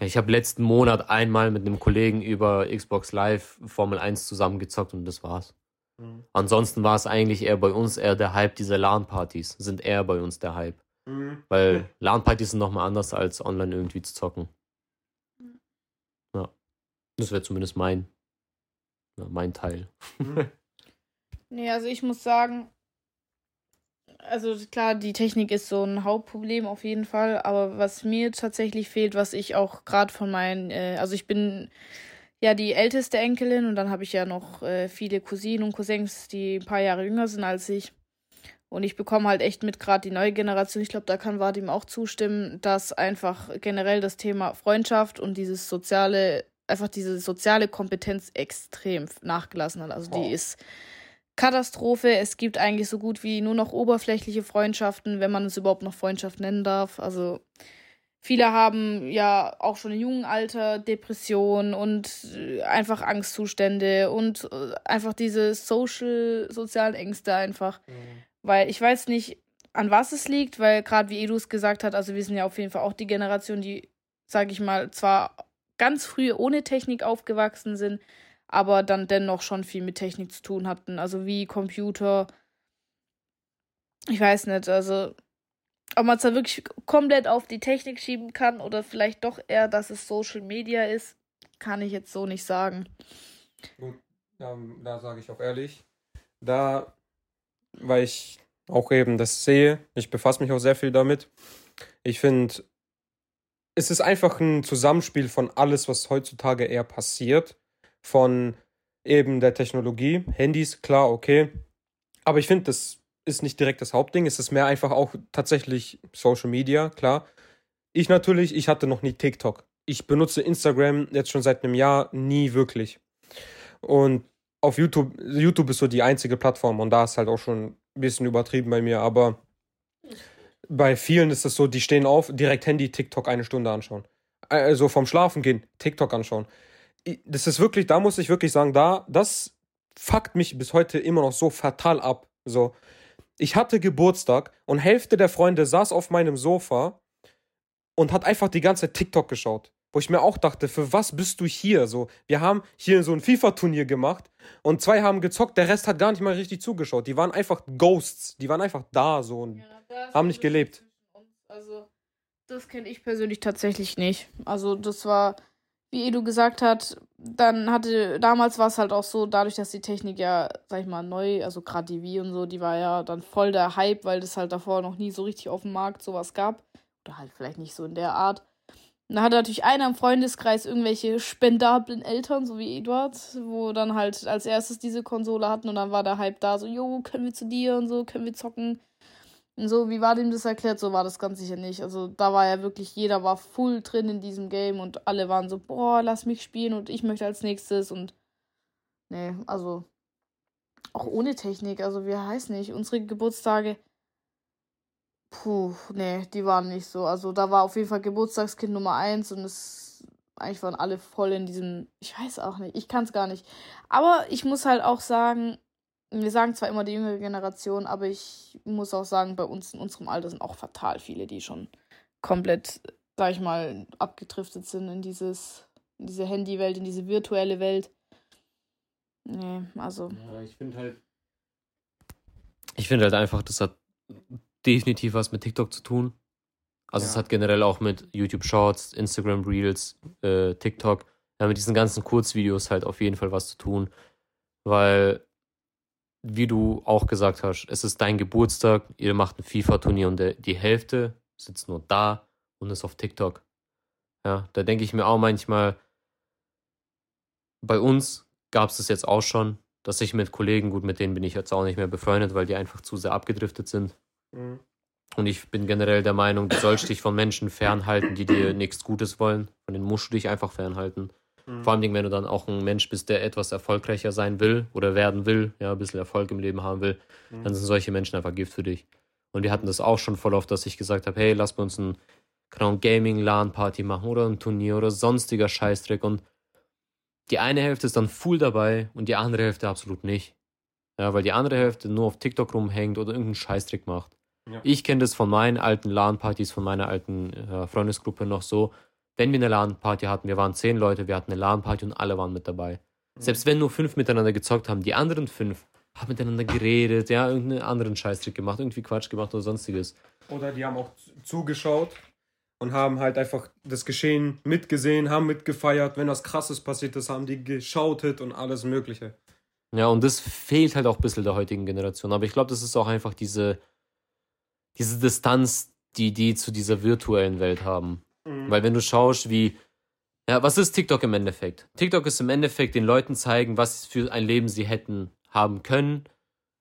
ich habe letzten Monat einmal mit einem Kollegen über Xbox Live Formel 1 zusammengezockt und das war's. Mhm. Ansonsten war es eigentlich eher bei uns eher der Hype dieser LAN-Partys, sind eher bei uns der Hype. Mhm. Weil LAN-Partys sind nochmal anders als online irgendwie zu zocken. Das wäre zumindest mein, ja, mein Teil. Mhm. nee, also ich muss sagen, also klar, die Technik ist so ein Hauptproblem auf jeden Fall, aber was mir tatsächlich fehlt, was ich auch gerade von meinen, äh, also ich bin ja die älteste Enkelin und dann habe ich ja noch äh, viele Cousinen und Cousins, die ein paar Jahre jünger sind als ich. Und ich bekomme halt echt mit, gerade die neue Generation, ich glaube, da kann Vadim auch zustimmen, dass einfach generell das Thema Freundschaft und dieses soziale einfach diese soziale Kompetenz extrem nachgelassen hat. Also die oh. ist Katastrophe. Es gibt eigentlich so gut wie nur noch oberflächliche Freundschaften, wenn man es überhaupt noch Freundschaft nennen darf. Also viele haben ja auch schon im jungen Alter Depressionen und äh, einfach Angstzustände und äh, einfach diese social, sozialen Ängste einfach. Mhm. Weil ich weiß nicht, an was es liegt, weil gerade wie Edus gesagt hat, also wir sind ja auf jeden Fall auch die Generation, die, sage ich mal, zwar ganz früh ohne Technik aufgewachsen sind, aber dann dennoch schon viel mit Technik zu tun hatten. Also wie Computer. Ich weiß nicht, also ob man es da wirklich komplett auf die Technik schieben kann oder vielleicht doch eher, dass es Social Media ist, kann ich jetzt so nicht sagen. Gut, da, da sage ich auch ehrlich, da, weil ich auch eben das sehe, ich befasse mich auch sehr viel damit. Ich finde, es ist einfach ein Zusammenspiel von alles, was heutzutage eher passiert. Von eben der Technologie, Handys, klar, okay. Aber ich finde, das ist nicht direkt das Hauptding. Es ist mehr einfach auch tatsächlich Social Media, klar. Ich natürlich, ich hatte noch nie TikTok. Ich benutze Instagram jetzt schon seit einem Jahr nie wirklich. Und auf YouTube, YouTube ist so die einzige Plattform und da ist halt auch schon ein bisschen übertrieben bei mir, aber bei vielen ist es so, die stehen auf, direkt Handy, TikTok eine Stunde anschauen. Also vom Schlafen gehen, TikTok anschauen. Das ist wirklich, da muss ich wirklich sagen, da, das fuckt mich bis heute immer noch so fatal ab. So, ich hatte Geburtstag und Hälfte der Freunde saß auf meinem Sofa und hat einfach die ganze Zeit TikTok geschaut. Wo ich mir auch dachte, für was bist du hier? So, wir haben hier so ein FIFA-Turnier gemacht und zwei haben gezockt, der Rest hat gar nicht mal richtig zugeschaut. Die waren einfach Ghosts, die waren einfach da so und ja, haben nicht gelebt. Also, das kenne ich persönlich tatsächlich nicht. Also, das war, wie Edu gesagt hat, dann hatte, damals war es halt auch so, dadurch, dass die Technik ja, sag ich mal, neu, also gerade die Wii und so, die war ja dann voll der Hype, weil das halt davor noch nie so richtig auf dem Markt sowas gab. Oder halt vielleicht nicht so in der Art. Und da hatte natürlich einer im Freundeskreis irgendwelche spendablen Eltern, so wie Eduard, wo dann halt als erstes diese Konsole hatten und dann war der Hype da, so, jo, können wir zu dir und so, können wir zocken. Und so, wie war dem das erklärt? So war das ganz sicher nicht. Also da war ja wirklich, jeder war full drin in diesem Game und alle waren so, boah, lass mich spielen und ich möchte als nächstes und nee, also auch ohne Technik, also wie heißt nicht, unsere Geburtstage Puh, nee, die waren nicht so. Also da war auf jeden Fall Geburtstagskind Nummer eins und es eigentlich waren alle voll in diesem. Ich weiß auch nicht, ich kann es gar nicht. Aber ich muss halt auch sagen, wir sagen zwar immer die jüngere Generation, aber ich muss auch sagen, bei uns in unserem Alter sind auch fatal viele, die schon komplett, sag ich mal, abgedriftet sind in dieses, in diese Handywelt, in diese virtuelle Welt. Nee, also. Ja, ich finde halt. Ich finde halt einfach, das hat definitiv was mit TikTok zu tun. Also ja. es hat generell auch mit YouTube Shorts, Instagram Reels, äh, TikTok, ja, mit diesen ganzen Kurzvideos halt auf jeden Fall was zu tun. Weil, wie du auch gesagt hast, es ist dein Geburtstag, ihr macht ein FIFA-Turnier und der, die Hälfte sitzt nur da und ist auf TikTok. Ja, da denke ich mir auch manchmal, bei uns gab es das jetzt auch schon, dass ich mit Kollegen, gut, mit denen bin ich jetzt auch nicht mehr befreundet, weil die einfach zu sehr abgedriftet sind. Mhm. Und ich bin generell der Meinung, du sollst dich von Menschen fernhalten, die dir nichts Gutes wollen. Von denen musst du dich einfach fernhalten. Mhm. Vor allem, wenn du dann auch ein Mensch bist, der etwas erfolgreicher sein will oder werden will, ja, ein bisschen Erfolg im Leben haben will, mhm. dann sind solche Menschen einfach Gift für dich. Und wir hatten das auch schon voll oft, dass ich gesagt habe, hey, lass uns ein Gaming-LAN-Party machen oder ein Turnier oder sonstiger Scheißdreck. Und die eine Hälfte ist dann full dabei und die andere Hälfte absolut nicht. Ja, weil die andere Hälfte nur auf TikTok rumhängt oder irgendeinen Scheißtrick macht. Ja. Ich kenne das von meinen alten LAN-Partys, von meiner alten äh, Freundesgruppe noch so. Wenn wir eine LAN-Party hatten, wir waren zehn Leute, wir hatten eine LAN-Party und alle waren mit dabei. Mhm. Selbst wenn nur fünf miteinander gezockt haben, die anderen fünf haben miteinander geredet, ja, irgendeinen anderen Scheißtrick gemacht, irgendwie Quatsch gemacht oder sonstiges. Oder die haben auch zugeschaut und haben halt einfach das Geschehen mitgesehen, haben mitgefeiert. Wenn was Krasses passiert ist, haben die geschautet und alles Mögliche. Ja, und das fehlt halt auch ein bisschen der heutigen Generation. Aber ich glaube, das ist auch einfach diese diese Distanz, die die zu dieser virtuellen Welt haben. Mhm. Weil wenn du schaust, wie, ja, was ist TikTok im Endeffekt? TikTok ist im Endeffekt den Leuten zeigen, was für ein Leben sie hätten haben können,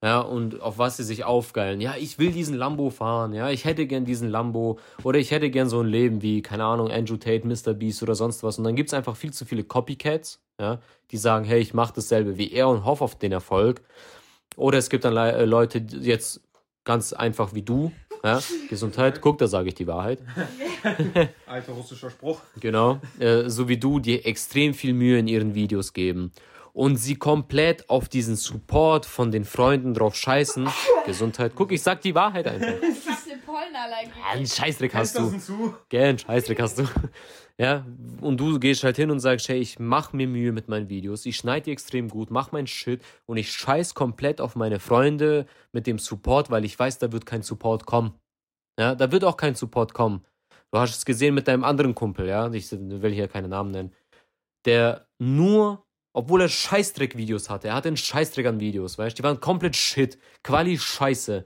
ja, und auf was sie sich aufgeilen. Ja, ich will diesen Lambo fahren, ja, ich hätte gern diesen Lambo oder ich hätte gern so ein Leben wie, keine Ahnung, Andrew Tate, Mr. Beast oder sonst was. Und dann gibt es einfach viel zu viele Copycats, ja, die sagen, hey, ich mache dasselbe wie er und hoffe auf den Erfolg. Oder es gibt dann Le Leute, jetzt ganz einfach wie du, ja, Gesundheit, guck, da sage ich die Wahrheit. Alter russischer Spruch. Genau, äh, so wie du, die extrem viel Mühe in ihren Videos geben und sie komplett auf diesen Support von den Freunden drauf scheißen. Gesundheit, guck, ich sag die Wahrheit einfach. Ich hab den Pollenallergie. Einen Scheißdreck hast du. Gell, Scheißdreck hast du. Ja, und du gehst halt hin und sagst, hey, ich mach mir Mühe mit meinen Videos, ich schneide die extrem gut, mach mein Shit und ich scheiß komplett auf meine Freunde mit dem Support, weil ich weiß, da wird kein Support kommen. Ja, da wird auch kein Support kommen. Du hast es gesehen mit deinem anderen Kumpel, ja, ich will hier keine Namen nennen, der nur, obwohl er Scheißdreck-Videos hatte, er hatte einen Scheißdreck an Videos, weißt du, die waren komplett Shit, Quali Scheiße.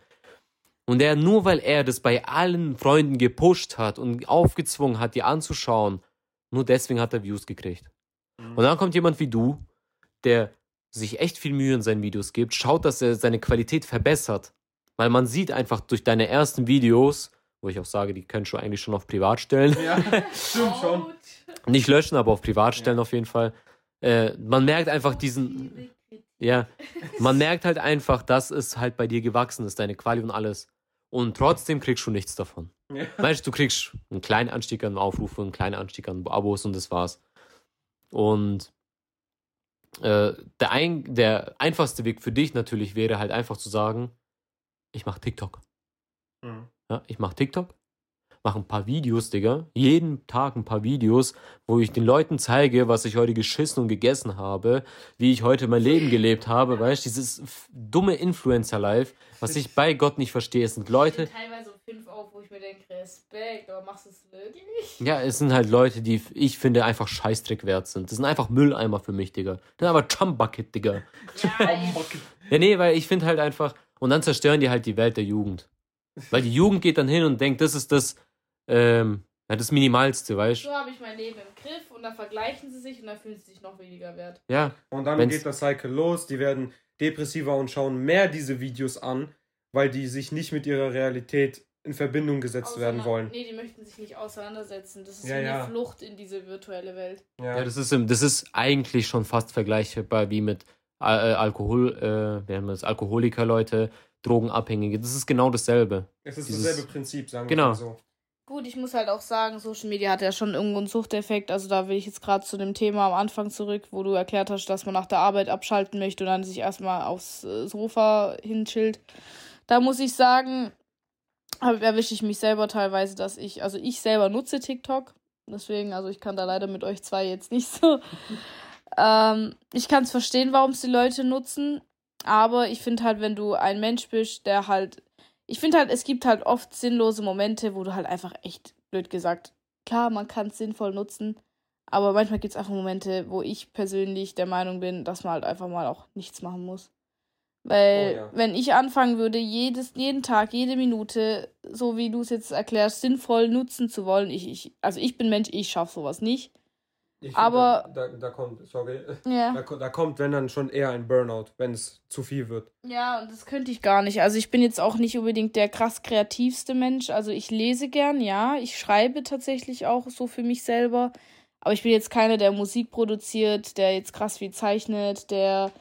Und er, nur weil er das bei allen Freunden gepusht hat und aufgezwungen hat, die anzuschauen, nur deswegen hat er Views gekriegt. Mhm. Und dann kommt jemand wie du, der sich echt viel Mühe in seinen Videos gibt, schaut, dass er seine Qualität verbessert. Weil man sieht einfach durch deine ersten Videos, wo ich auch sage, die könntest du eigentlich schon auf Privat stellen. Ja, stimmt schon. Nicht löschen, aber auf Privat stellen auf jeden Fall. Äh, man merkt einfach diesen, ja, man merkt halt einfach, dass es halt bei dir gewachsen ist, deine Quali und alles. Und trotzdem kriegst du nichts davon. Ja. Weißt du, du kriegst einen kleinen Anstieg an Aufrufen, einen kleinen Anstieg an Abos und das war's. Und äh, der, ein, der einfachste Weg für dich natürlich wäre halt einfach zu sagen, ich mach TikTok. Mhm. Ja, ich mach TikTok, mache ein paar Videos, Digga. Jeden Tag ein paar Videos, wo ich den Leuten zeige, was ich heute geschissen und gegessen habe, wie ich heute mein Leben gelebt habe. Weißt du, dieses dumme Influencer-Life, was ich bei Gott nicht verstehe. Es sind Leute, Teilweise um fünf auf, wo ich mir denke, Respekt, aber machst du es wirklich? ja, es sind halt Leute, die ich finde einfach Scheißdreck wert sind. Das sind einfach Mülleimer für mich, Digga. Das sind aber Chumbucket, Digga. Ja. Ja, nee, weil ich finde halt einfach, und dann zerstören die halt die Welt der Jugend. Weil die Jugend geht dann hin und denkt, das ist das, ähm, ja, das Minimalste, weißt du? so habe ich mein Leben im Griff und dann vergleichen sie sich und dann fühlen sie sich noch weniger wert. Ja, Und dann Wenn's- geht das Cycle los, die werden depressiver und schauen mehr diese Videos an, weil die sich nicht mit ihrer Realität in Verbindung gesetzt werden Auseinander- wollen. Nee, die möchten sich nicht auseinandersetzen. Das ist Ja, wie ja. eine Flucht in diese virtuelle Welt. ja das, ist, im- das ist eigentlich schon fast vergleichbar wie mit äh, Alkohol, äh, wir haben das Alkoholiker-Leute, Drogenabhängige. Das ist genau dasselbe. es ist dieses- dasselbe Prinzip, sagen Genau. wir mal so. Gut, ich muss halt auch sagen, Social Media hat ja schon irgendwo einen Suchteffekt. Also da will ich jetzt gerade zu dem Thema am Anfang zurück, wo du erklärt hast, dass man nach der Arbeit abschalten möchte und dann sich erstmal aufs äh, Sofa hinchillt. Da muss ich sagen, erwische ich mich selber teilweise, dass ich, also ich selber nutze TikTok. Deswegen, also ich kann da leider mit euch zwei jetzt nicht so. ähm, ich kann es verstehen, warum es die Leute nutzen. Aber ich finde halt, wenn du ein Mensch bist, der halt ich finde halt, es gibt halt oft sinnlose Momente, wo du halt einfach echt, blöd gesagt, klar, man kann es sinnvoll nutzen, aber manchmal gibt es einfach Momente, wo ich persönlich der Meinung bin, dass man halt einfach mal auch nichts machen muss. Weil, Oh ja. wenn ich anfangen würde, jedes, jeden Tag, jede Minute, so wie du es jetzt erklärst, sinnvoll nutzen zu wollen, ich, ich, also ich bin Mensch, ich schaffe sowas nicht. Ich Aber- Da, da, da kommt, sorry, Ja. da, da kommt, wenn dann schon eher ein Burnout, wenn es zu viel wird. Ja, und das könnte ich gar nicht. Also ich bin jetzt auch nicht unbedingt der krass kreativste Mensch. Also ich lese gern, ja. Ich schreibe tatsächlich auch so für mich selber. Aber ich bin jetzt keiner, der Musik produziert, der jetzt krass viel zeichnet, der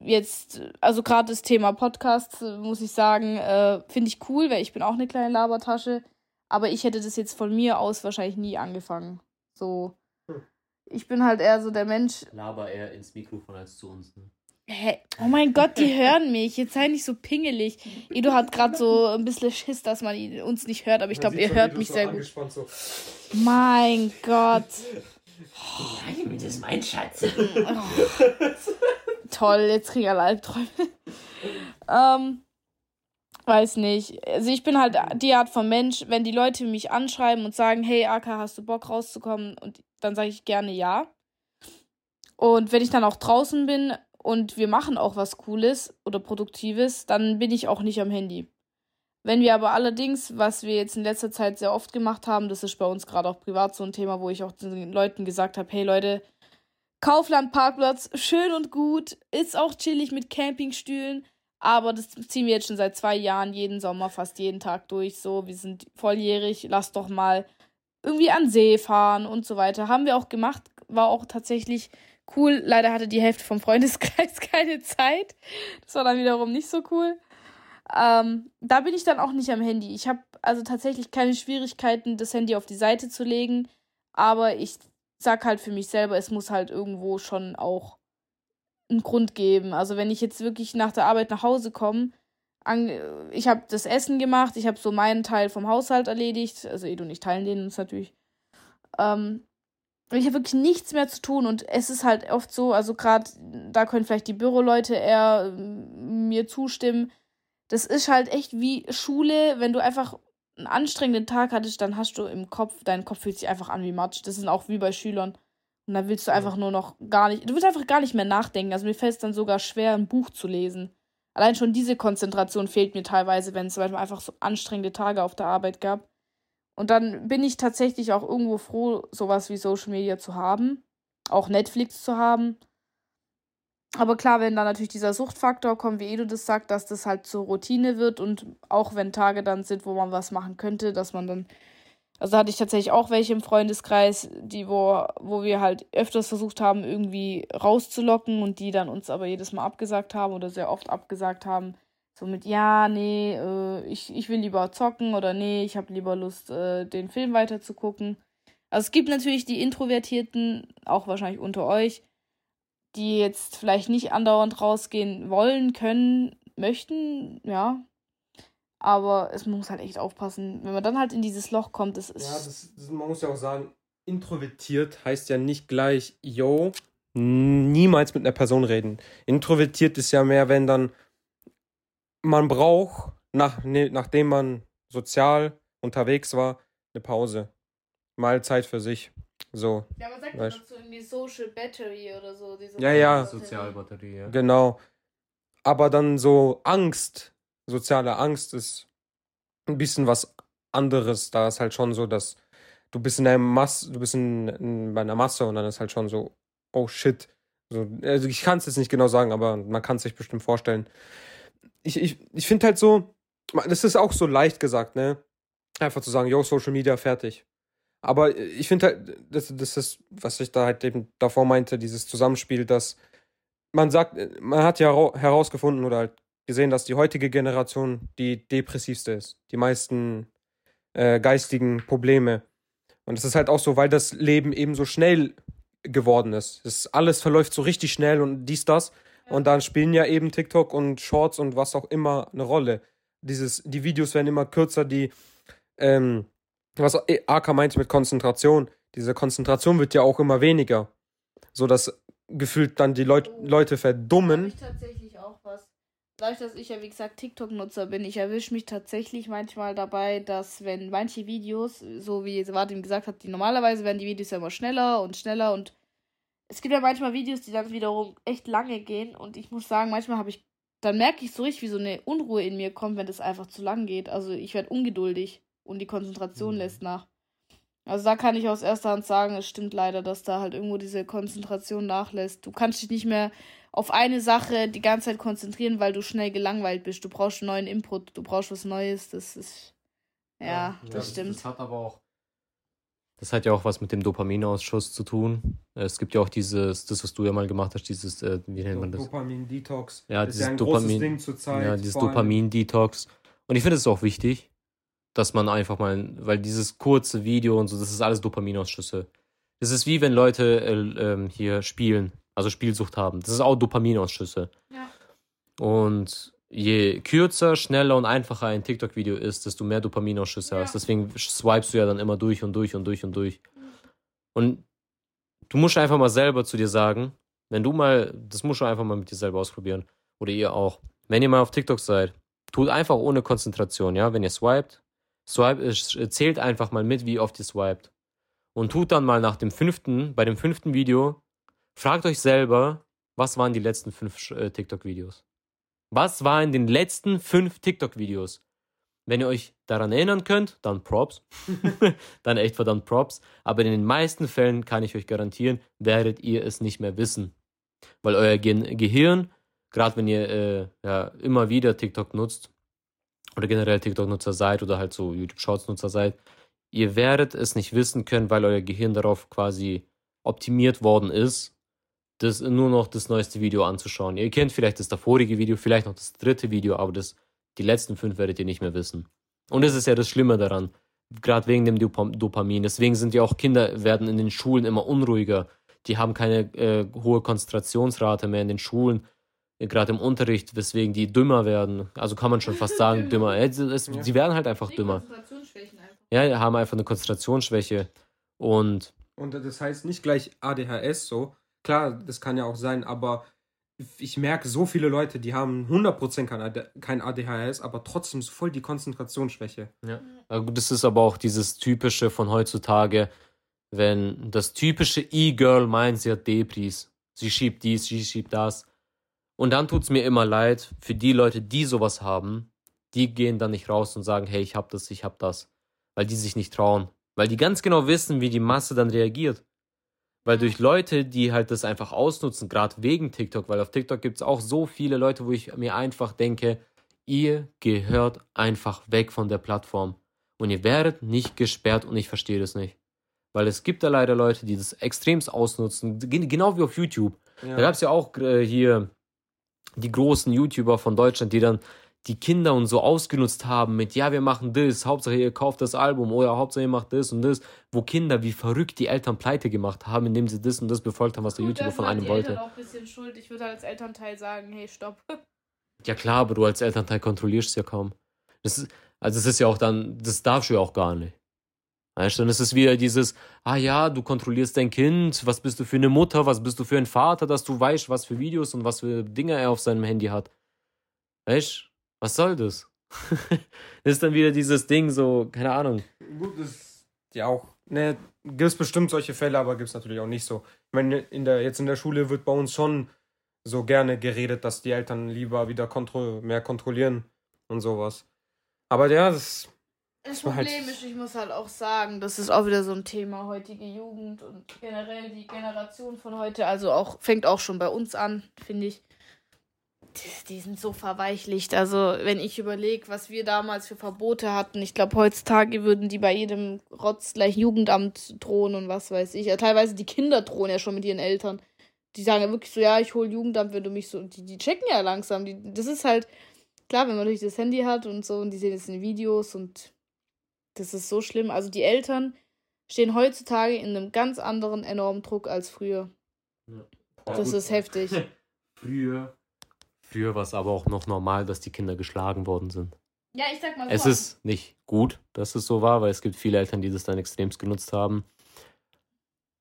jetzt, also gerade das Thema Podcast, äh, muss ich sagen, äh, finde ich cool, weil ich bin auch eine kleine Labertasche. Aber ich hätte das jetzt von mir aus wahrscheinlich nie angefangen. So. Ich bin halt eher so der Mensch, Laber eher ins Mikrofon als zu uns. Ne? Hä? Oh mein Gott, die hören mich. Jetzt sei nicht so pingelig. Edu hat gerade so ein bisschen Schiss, dass man ihn- uns nicht hört, aber ich glaube, ihr hört mich sehr gut. So. Mein Gott. Das ist mein Schatz. Toll, jetzt krieg ich alle Albträume. ähm, weiß nicht. Also ich bin halt die Art von Mensch, wenn die Leute mich anschreiben und sagen, hey Aka, hast du Bock rauszukommen? Und dann sage ich gerne ja. Und wenn ich dann auch draußen bin und wir machen auch was Cooles oder Produktives, dann bin ich auch nicht am Handy. Wenn wir aber allerdings, was wir jetzt in letzter Zeit sehr oft gemacht haben, das ist bei uns gerade auch privat so ein Thema, wo ich auch den Leuten gesagt habe, hey Leute, Kaufland Parkplatz, schön und gut, ist auch chillig mit Campingstühlen, aber das ziehen wir jetzt schon seit zwei Jahren, jeden Sommer, fast jeden Tag durch. So, wir sind volljährig, lasst doch mal irgendwie an See fahren und so weiter. Haben wir auch gemacht, war auch tatsächlich cool. Leider hatte die Hälfte vom Freundeskreis keine Zeit. Das war dann wiederum nicht so cool. Ähm, da bin ich dann auch nicht am Handy. Ich habe also tatsächlich keine Schwierigkeiten, das Handy auf die Seite zu legen, aber ich sag halt für mich selber, es muss halt irgendwo schon auch einen Grund geben. Also wenn ich jetzt wirklich nach der Arbeit nach Hause komme, ich habe das Essen gemacht, ich habe so meinen Teil vom Haushalt erledigt, also Edu und ich teilen den uns natürlich. Ähm, ich habe wirklich nichts mehr zu tun und es ist halt oft so, also gerade da können vielleicht die Büroleute eher ähm, mir zustimmen. Das ist halt echt wie Schule, wenn du einfach einen anstrengenden Tag hattest, dann hast du im Kopf, dein Kopf fühlt sich einfach an wie Matsch. Das ist auch wie bei Schülern. Und dann willst du einfach nur noch gar nicht, du willst einfach gar nicht mehr nachdenken. Also mir fällt es dann sogar schwer, ein Buch zu lesen. Allein schon diese Konzentration fehlt mir teilweise, wenn es zum Beispiel einfach so anstrengende Tage auf der Arbeit gab. Und dann bin ich tatsächlich auch irgendwo froh, sowas wie Social Media zu haben. Auch Netflix zu haben. Aber klar, wenn dann natürlich dieser Suchtfaktor kommt, wie Edu das sagt, dass das halt zur Routine wird und auch wenn Tage dann sind, wo man was machen könnte, dass man dann. Also hatte ich tatsächlich auch welche im Freundeskreis, die, wo, wo wir halt öfters versucht haben, irgendwie rauszulocken und die dann uns aber jedes Mal abgesagt haben oder sehr oft abgesagt haben. So mit, ja, nee, äh, ich, ich will lieber zocken oder nee, ich habe lieber Lust, äh, den Film weiter zu gucken. Also es gibt natürlich die Introvertierten, auch wahrscheinlich unter euch, die jetzt vielleicht nicht andauernd rausgehen wollen, können, möchten, ja. Aber es muss halt echt aufpassen, wenn man dann halt in dieses Loch kommt, das ist. Ja, das, das, man muss ja auch sagen, introvertiert heißt ja nicht gleich, yo, niemals mit einer Person reden. Introvertiert ist ja mehr, wenn dann man braucht, nach, ne, nachdem man sozial unterwegs war, eine Pause. Mal Zeit für sich. So. Ja, man sagt ja dazu irgendwie Social Battery oder so. Ja, ja. Sozialbatterie, ja. Genau. Aber dann so Angst, soziale Angst ist ein bisschen was anderes. Da ist halt schon so, dass du bist in einer Masse, du bist in, in, bei einer Masse und dann ist halt schon so, oh shit. So, also ich kann es jetzt nicht genau sagen, aber man kann es sich bestimmt vorstellen. Ich, ich, ich finde halt so, das ist auch so leicht gesagt, ne? Einfach zu sagen, yo, Social Media, fertig. Aber ich finde halt, das, das ist, was ich da halt eben davor meinte, dieses Zusammenspiel, dass man sagt, man hat ja herausgefunden oder halt gesehen, dass die heutige Generation die depressivste ist. Die meisten äh, geistigen Probleme. Und es ist halt auch so, weil das Leben eben so schnell geworden ist. Das alles verläuft so richtig schnell und dies, das. Und dann spielen ja eben TikTok und Shorts und was auch immer eine Rolle. Dieses, die Videos werden immer kürzer, die ähm, was Aka meinte mit Konzentration, diese Konzentration wird ja auch immer weniger. So dass gefühlt dann die Leut. Leute verdummen. Ich auch was. Dadurch, dass ich ja wie gesagt TikTok-Nutzer bin, ich erwische mich tatsächlich manchmal dabei, dass wenn manche Videos, so wie Vadim gesagt hat, die normalerweise werden die Videos ja immer schneller und schneller und es gibt ja manchmal Videos, die dann wiederum echt lange gehen und ich muss sagen, manchmal habe ich, dann merke ich so richtig, wie so eine Unruhe in mir kommt, wenn das einfach zu lang geht. Also ich werde ungeduldig und die Konzentration mhm. lässt nach. Also da kann ich aus erster Hand sagen, es stimmt leider, dass da halt irgendwo diese Konzentration nachlässt. Du kannst dich nicht mehr auf eine Sache die ganze Zeit konzentrieren, weil du schnell gelangweilt bist. Du brauchst einen neuen Input, du brauchst was Neues. Das ist. Ja, ja das, das stimmt. Das hat aber auch. Das hat ja auch was mit dem Dopaminausschuss zu tun. Es gibt ja auch dieses, das, was du ja mal gemacht hast, dieses, äh, wie nennt man das? Dopamin-Detox. Ja, das dieses ist ja ein Dopamin, großes Ding zurzeit. Ja, dieses Dopamin-Detox. Und ich finde es auch wichtig, dass man einfach mal, weil dieses kurze Video und so, das ist alles Dopaminausschüsse. Das ist wie wenn Leute äh, äh, hier spielen, also Spielsucht haben. Das ist auch Dopaminausschüsse. Ja. Und je kürzer, schneller und einfacher ein TikTok-Video ist, desto mehr Dopaminausschüsse ja. hast. Deswegen swipest du ja dann immer durch und durch und durch und durch. Und du musst einfach mal selber zu dir sagen, wenn du mal, das musst du einfach mal mit dir selber ausprobieren. Oder ihr auch. Wenn ihr mal auf TikTok seid, tut einfach ohne Konzentration, ja. Wenn ihr swiped, Swipe, zählt einfach mal mit, wie oft ihr swiped. Und tut dann mal nach dem fünften, bei dem fünften Video, fragt euch selber, was waren die letzten fünf äh, TikTok-Videos? Was waren in den letzten fünf TikTok-Videos? Wenn ihr euch daran erinnern könnt, dann Props. dann echt verdammt Props. Aber in den meisten Fällen kann ich euch garantieren, werdet ihr es nicht mehr wissen. Weil euer Ge Gehirn, gerade wenn ihr äh, ja, immer wieder TikTok nutzt, oder generell TikTok-Nutzer seid oder halt so YouTube-Shorts-Nutzer seid, ihr werdet es nicht wissen können, weil euer Gehirn darauf quasi optimiert worden ist, das nur noch das neueste Video anzuschauen. Ihr kennt vielleicht das davorige Video, vielleicht noch das dritte Video, aber das, die letzten fünf werdet ihr nicht mehr wissen. Und das ist ja das Schlimme daran, gerade wegen dem Dopamin. Deswegen sind ja auch Kinder werden in den Schulen immer unruhiger. Die haben keine äh, hohe Konzentrationsrate mehr in den Schulen gerade im Unterricht, weswegen die dümmer werden. Also kann man schon fast sagen, dümmer. Es, es, ja. Sie werden halt einfach die dümmer. Konzentrationsschwächen einfach. Ja, haben einfach eine Konzentrationsschwäche. Und. Und das heißt nicht gleich ADHS so. Klar, das kann ja auch sein, aber ich merke so viele Leute, die haben 100% kein ADHS, aber trotzdem voll die Konzentrationsschwäche. Ja. Das ist aber auch dieses typische von heutzutage, wenn das typische E-Girl meint, sie hat Depris. Sie schiebt dies, sie schiebt das. Und dann tut es mir immer leid für die Leute, die sowas haben, die gehen dann nicht raus und sagen, hey, ich hab das, ich hab das. Weil die sich nicht trauen. Weil die ganz genau wissen, wie die Masse dann reagiert. Weil durch Leute, die halt das einfach ausnutzen, gerade wegen TikTok, weil auf TikTok gibt es auch so viele Leute, wo ich mir einfach denke, ihr gehört einfach weg von der Plattform. Und ihr werdet nicht gesperrt und ich verstehe das nicht. Weil es gibt da leider Leute, die das extremst ausnutzen, genau wie auf YouTube. Ja. Da gab es ja auch äh, hier die großen YouTuber von Deutschland, die dann die Kinder und so ausgenutzt haben mit, ja, wir machen das, Hauptsache ihr kauft das Album oder Hauptsache ihr macht das und das, wo Kinder wie verrückt die Eltern pleite gemacht haben, indem sie das und das befolgt haben, was der Gut, YouTuber von einem wollte. Eltern auch ein bisschen schuld. Ich würde als Elternteil sagen, hey, stopp. Ja klar, aber du als Elternteil kontrollierst es ja kaum. Das ist, also es ist ja auch dann, das darfst du ja auch gar nicht. Weißt du, dann ist es wieder dieses, ah ja, du kontrollierst dein Kind, was bist du für eine Mutter, was bist du für ein Vater, dass du weißt, was für Videos und was für Dinge er auf seinem Handy hat. Weißt du, was soll das? das ist dann wieder dieses Ding, so, keine Ahnung. Gut, das ist ja auch, ne, gibt es bestimmt solche Fälle, aber gibt es natürlich auch nicht so. Ich meine, in der, jetzt in der Schule wird bei uns schon so gerne geredet, dass die Eltern lieber wieder kontro mehr kontrollieren und sowas. Aber ja, das. Das halt Problem halt ist, ich muss halt auch sagen, das ist auch wieder so ein Thema, heutige Jugend und generell die Generation von heute, also auch, fängt auch schon bei uns an, finde ich. Die, die, sind so verweichlicht. Also, wenn ich überlege, was wir damals für Verbote hatten, ich glaube, heutzutage würden die bei jedem Rotz gleich Jugendamt drohen und was weiß ich. Ja, teilweise die Kinder drohen ja schon mit ihren Eltern die sagen ja wirklich so, ja, ich hole Jugendamt, wenn du mich so. Die, die checken ja langsam. Die, das ist halt, klar, wenn man natürlich das Handy hat und so und die sehen jetzt in Videos und das ist so schlimm. Also die Eltern stehen heutzutage in einem ganz anderen enormen Druck als früher. Ja. Das ist heftig. früher, früher war es aber auch noch normal, dass die Kinder geschlagen worden sind. Ja, ich sag mal so. Es ist nicht gut, dass es so war, weil es gibt viele Eltern, die das dann extremst genutzt haben.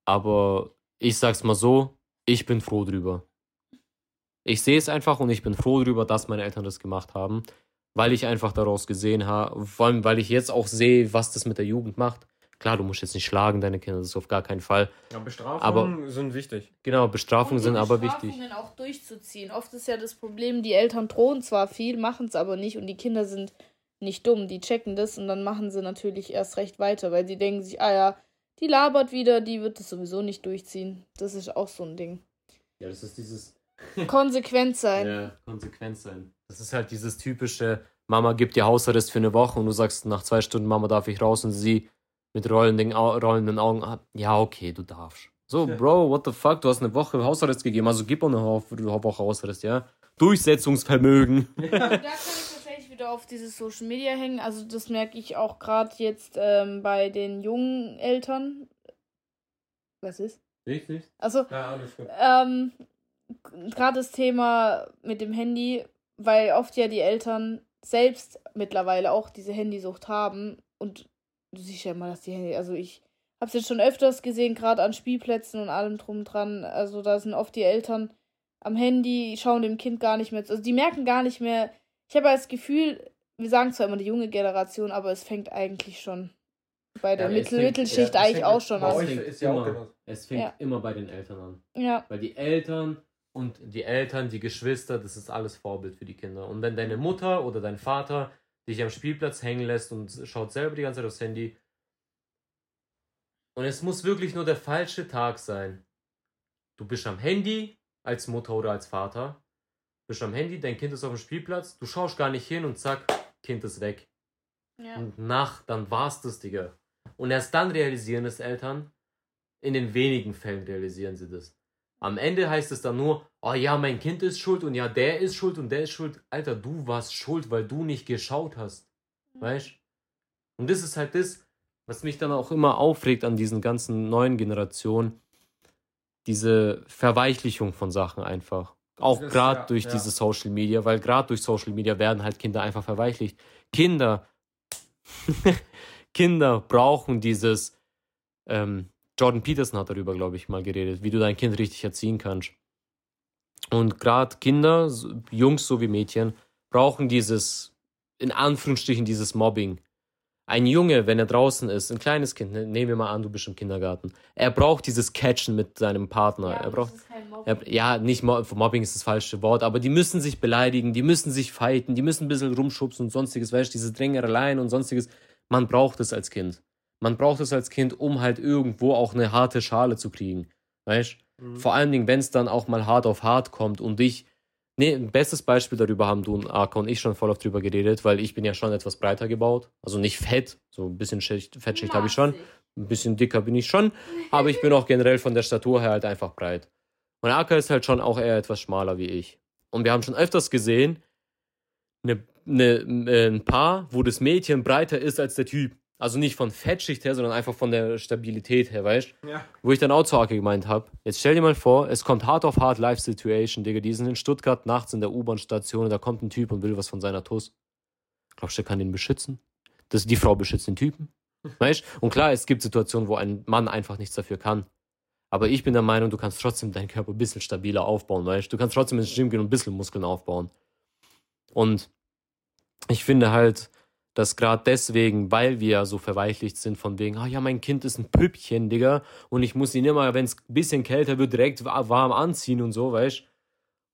Aber ich sag's mal so, ich bin froh drüber. Ich sehe es einfach und ich bin froh drüber, dass meine Eltern das gemacht haben, weil ich einfach daraus gesehen habe, vor allem weil ich jetzt auch sehe, was das mit der Jugend macht. Klar, du musst jetzt nicht schlagen, deine Kinder, das ist auf gar keinen Fall. Ja, Bestrafungen aber, sind wichtig. Genau, Bestrafungen sind aber wichtig. Bestrafungen auch durchzuziehen. Oft ist ja das Problem, die Eltern drohen zwar viel, machen es aber nicht und die Kinder sind nicht dumm. Die checken das und dann machen sie natürlich erst recht weiter, weil sie denken sich, ah ja, die labert wieder, die wird das sowieso nicht durchziehen. Das ist auch so ein Ding. Ja, das ist dieses. konsequent sein. Ja, konsequent sein. Das ist halt dieses typische, Mama gibt dir Hausarrest für eine Woche und du sagst nach zwei Stunden, Mama, darf ich raus? Und sie mit rollenden, rollenden Augen, ja, okay, du darfst. So, Bro, what the fuck, du hast eine Woche Hausarrest gegeben, also gib auch eine Woche Hausarrest, ja? Durchsetzungsvermögen. da kann ich wieder auf dieses Social Media hängen. Also das merke ich auch gerade jetzt ähm, bei den jungen Eltern. Was ist? Richtig. Also, ja, ähm, gerade das Thema mit dem Handy, weil oft ja die Eltern selbst mittlerweile auch diese Handysucht haben und du siehst ja immer, dass die Handy, also ich habe es jetzt schon öfters gesehen, gerade an Spielplätzen und allem drum dran. Also da sind oft die Eltern am Handy, schauen dem Kind gar nicht mehr zu. Also die merken gar nicht mehr, ich habe das Gefühl, wir sagen zwar immer die junge Generation, aber es fängt eigentlich schon bei der ja, Mittel fängt, Mittelschicht ja, eigentlich auch schon an. Es, ja immer, es fängt ja. immer bei den Eltern an. Ja. Weil die Eltern und die Eltern, die Geschwister, das ist alles Vorbild für die Kinder. Und wenn deine Mutter oder dein Vater dich am Spielplatz hängen lässt und schaut selber die ganze Zeit aufs Handy, und es muss wirklich nur der falsche Tag sein. Du bist am Handy als Mutter oder als Vater bist am Handy, dein Kind ist auf dem Spielplatz, du schaust gar nicht hin und zack, Kind ist weg. Ja. Und nach, dann war's das, Digga. Und erst dann realisieren es Eltern, in den wenigen Fällen realisieren sie das. Am Ende heißt es dann nur, oh ja, mein Kind ist schuld und ja, der ist schuld und der ist schuld. Alter, du warst schuld, weil du nicht geschaut hast. Mhm. Weißt? Und das ist halt das, was mich dann auch immer aufregt an diesen ganzen neuen Generationen. Diese Verweichlichung von Sachen einfach. Auch gerade ja, durch ja. diese Social Media, weil gerade durch Social Media werden halt Kinder einfach verweichlicht. Kinder, Kinder brauchen dieses, ähm, Jordan Peterson hat darüber, glaube ich, mal geredet, wie du dein Kind richtig erziehen kannst. Und gerade Kinder, Jungs sowie Mädchen, brauchen dieses, in Anführungsstrichen, dieses Mobbing. Ein Junge, wenn er draußen ist, ein kleines Kind, ne, nehmen wir mal an, du bist im Kindergarten, er braucht dieses Catchen mit seinem Partner. Ja, er braucht, er, ja, nicht Mobbing ist das falsche Wort, aber die müssen sich beleidigen, die müssen sich fighten, die müssen ein bisschen rumschubsen und sonstiges, weißt du, diese Drängereien und sonstiges. Man braucht es als Kind. Man braucht es als Kind, um halt irgendwo auch eine harte Schale zu kriegen. Weißt Mhm. Vor allen Dingen, wenn es dann auch mal hart auf hart kommt und ich. Nee, ein bestes Beispiel darüber haben du und Arka und ich schon voll oft drüber geredet, weil ich bin ja schon etwas breiter gebaut. Also nicht fett, so ein bisschen Schicht, Fettschicht habe ich schon. Ein bisschen dicker bin ich schon, aber ich bin auch generell von der Statur her halt einfach breit. Und Arka ist halt schon auch eher etwas schmaler wie ich. Und wir haben schon öfters gesehen, ne, ne, ein Paar, wo das Mädchen breiter ist als der Typ. Also nicht von Fettschicht her, sondern einfach von der Stabilität her, weißt du? Ja. Wo ich dann auch zu Arke gemeint habe, jetzt stell dir mal vor, es kommt hart auf hart Live-Situation, Digga, die sind in Stuttgart nachts in der U-Bahn-Station und da kommt ein Typ und will was von seiner Tuss. Glaubst du, der kann den beschützen? Das, die Frau beschützt den Typen. Weißt du? Und klar, es gibt Situationen, wo ein Mann einfach nichts dafür kann. Aber ich bin der Meinung, du kannst trotzdem deinen Körper ein bisschen stabiler aufbauen, weißt du? Du kannst trotzdem ins Gym gehen und ein bisschen Muskeln aufbauen. Und ich finde halt, dass gerade deswegen, weil wir so verweichlicht sind, von wegen, ah ja, mein Kind ist ein Püppchen, Digga, und ich muss ihn immer, wenn es ein bisschen kälter wird, direkt wa- warm anziehen und so, weißt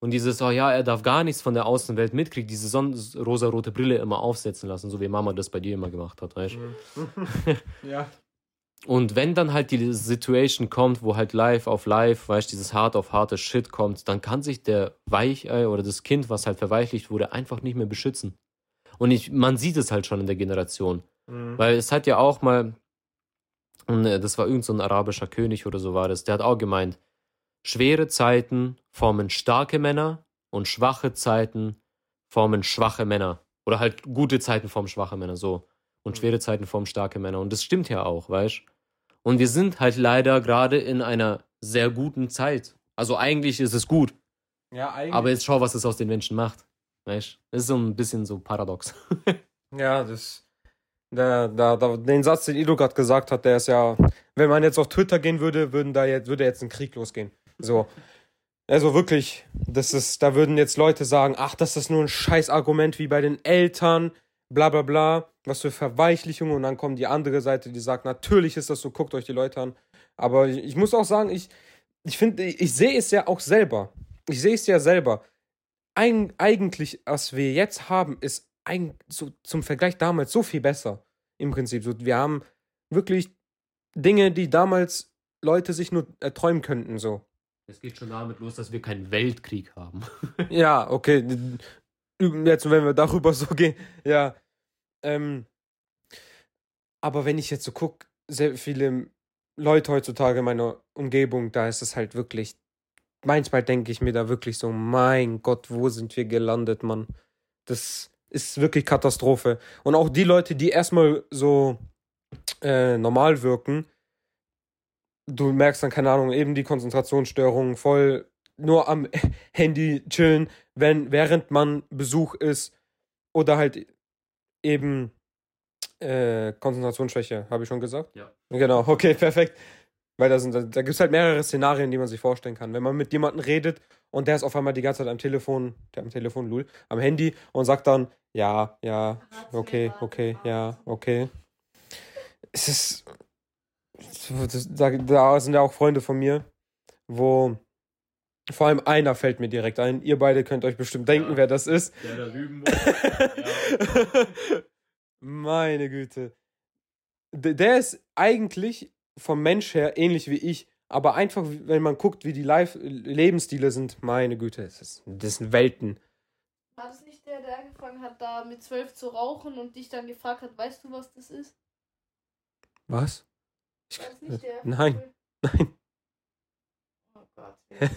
Und dieses, oh ja, er darf gar nichts von der Außenwelt mitkriegen, diese Sonnen rosarote Brille immer aufsetzen lassen, so wie Mama das bei dir immer gemacht hat, weißt ja. und wenn dann halt die Situation kommt, wo halt live auf live, weißt dieses hart auf harte Shit kommt, dann kann sich der Weichei oder das Kind, was halt verweichlicht wurde, einfach nicht mehr beschützen. Und ich, man sieht es halt schon in der Generation. Mhm. Weil es hat ja auch mal, und, äh, das war irgend so ein arabischer König oder so war das, der hat auch gemeint, schwere Zeiten formen starke Männer und schwache Zeiten formen schwache Männer. Oder halt gute Zeiten formen schwache Männer, so. Und Mhm. schwere Zeiten formen starke Männer. Und das stimmt ja auch, weißt Und wir sind halt leider gerade in einer sehr guten Zeit. Also eigentlich ist es gut, Ja, eigentlich. aber jetzt schau, was es aus den Menschen macht. Weißt Das ist so ein bisschen so paradox. Ja, das. Der, der, der, den Satz, den Ido gerade gesagt hat, der ist ja, wenn man jetzt auf Twitter gehen würde, würden da jetzt, würde jetzt ein Krieg losgehen. So. Also wirklich, das ist, da würden jetzt Leute sagen, ach, das ist nur ein Scheißargument wie bei den Eltern, bla bla bla, was für Verweichlichung und dann kommt die andere Seite, die sagt, natürlich ist das so, guckt euch die Leute an. Aber ich, ich muss auch sagen, ich, ich finde, ich, ich sehe es ja auch selber. Ich sehe es ja selber. Eig eigentlich, was wir jetzt haben, ist ein, so, zum Vergleich damals so viel besser. Im Prinzip. So, wir haben wirklich Dinge, die damals Leute sich nur erträumen könnten. So. Es geht schon damit los, dass wir keinen Weltkrieg haben. Ja, okay. Jetzt, wenn wir darüber so gehen, ja. Ähm, aber wenn ich jetzt so gucke, sehr viele Leute heutzutage in meiner Umgebung, da ist es halt wirklich. Manchmal denke ich mir da wirklich so, mein Gott, wo sind wir gelandet, Mann? Das ist wirklich Katastrophe. Und auch die Leute, die erstmal so äh, normal wirken, du merkst dann, keine Ahnung, eben die Konzentrationsstörungen voll nur am Handy chillen, wenn, während man Besuch ist. Oder halt eben äh, Konzentrationsschwäche, habe ich schon gesagt? Ja. Genau, okay, perfekt. Weil da, sind, da, da gibt es halt mehrere Szenarien, die man sich vorstellen kann. Wenn man mit jemandem redet und der ist auf einmal die ganze Zeit am Telefon, der am Telefon, lul, am Handy und sagt dann, ja, ja, okay, okay, ja, okay. Es ist. Das, da, da sind ja auch Freunde von mir, wo. Vor allem einer fällt mir direkt ein. Ihr beide könnt euch bestimmt denken, Ja. wer das ist. Der da lügen Meine Güte. Der ist eigentlich vom Mensch her ähnlich wie ich, aber einfach, wenn man guckt, wie die Live Lebensstile sind, meine Güte, das, ist, das sind Welten. War das nicht der, der angefangen hat, da mit zwölf zu rauchen und dich dann gefragt hat, weißt du, was das ist? Was? War das nicht der? Nein, nein. Oh Gott.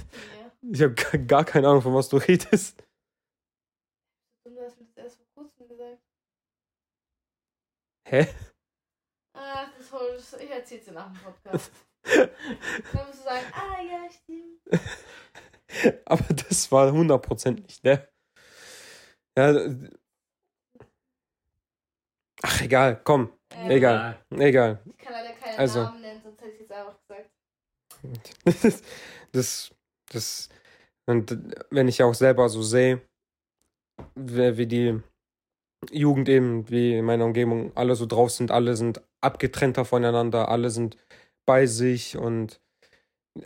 Ich habe gar, gar keine Ahnung, von was du redest. Du hast mir das erst vor kurzem gesagt. Hä? Das hol ich erzähl's dir nach dem Podcast. Dann musst du sagen, ah ja, stimmt. Aber das war 100% nicht der. Ja. d- Ach, egal, komm, Ähm, egal, egal. Ich kann leider keinen Also. Namen nennen, sonst hätte ich jetzt einfach gesagt. das, das, und wenn ich auch selber so sehe, wie wie die Jugend eben, wie in meiner Umgebung, alle so drauf sind, alle sind abgetrennter voneinander, alle sind bei sich und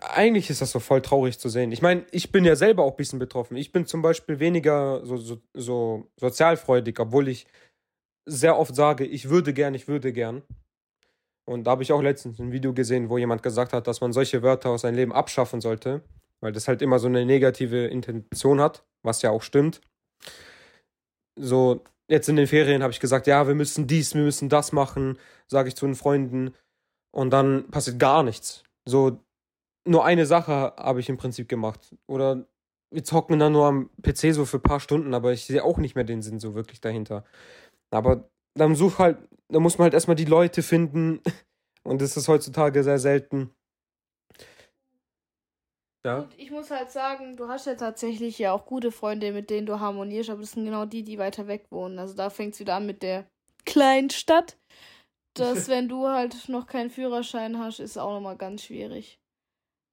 eigentlich ist das so voll traurig zu sehen. Ich meine, ich bin ja selber auch ein bisschen betroffen. Ich bin zum Beispiel weniger so, so, so sozialfreudig, obwohl ich sehr oft sage, ich würde gern, ich würde gern. Und da habe ich auch letztens ein Video gesehen, wo jemand gesagt hat, dass man solche Wörter aus seinem Leben abschaffen sollte, weil das halt immer so eine negative Intention hat, was ja auch stimmt. So, jetzt in den Ferien habe ich gesagt, ja, wir müssen dies, wir müssen das machen, sage ich zu den Freunden. Und dann passiert gar nichts. So, nur eine Sache habe ich im Prinzip gemacht. Oder wir zocken dann nur am PC so für ein paar Stunden, aber ich sehe auch nicht mehr den Sinn so wirklich dahinter. Aber dann such halt, da muss man halt erstmal die Leute finden. Und das ist heutzutage sehr selten. Ja. Und ich muss halt sagen, du hast ja tatsächlich ja auch gute Freunde, mit denen du harmonierst, aber das sind genau die, die weiter weg wohnen. Also da fängt es wieder an mit der kleinen Stadt. Dass, wenn du halt noch keinen Führerschein hast, ist auch nochmal ganz schwierig.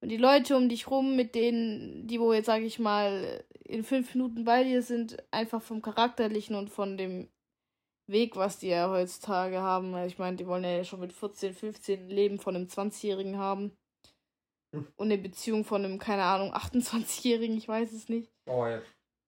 Und die Leute um dich rum, mit denen, die wo jetzt, sag ich mal, in fünf Minuten bei dir sind, einfach vom Charakterlichen und von dem Weg, was die ja heutzutage haben. Ich meine, die wollen ja schon mit 14, 15 Leben von einem 20-Jährigen haben. Hm. Und eine Beziehung von einem, keine Ahnung, 28-Jährigen, ich weiß es nicht. Oh, ja.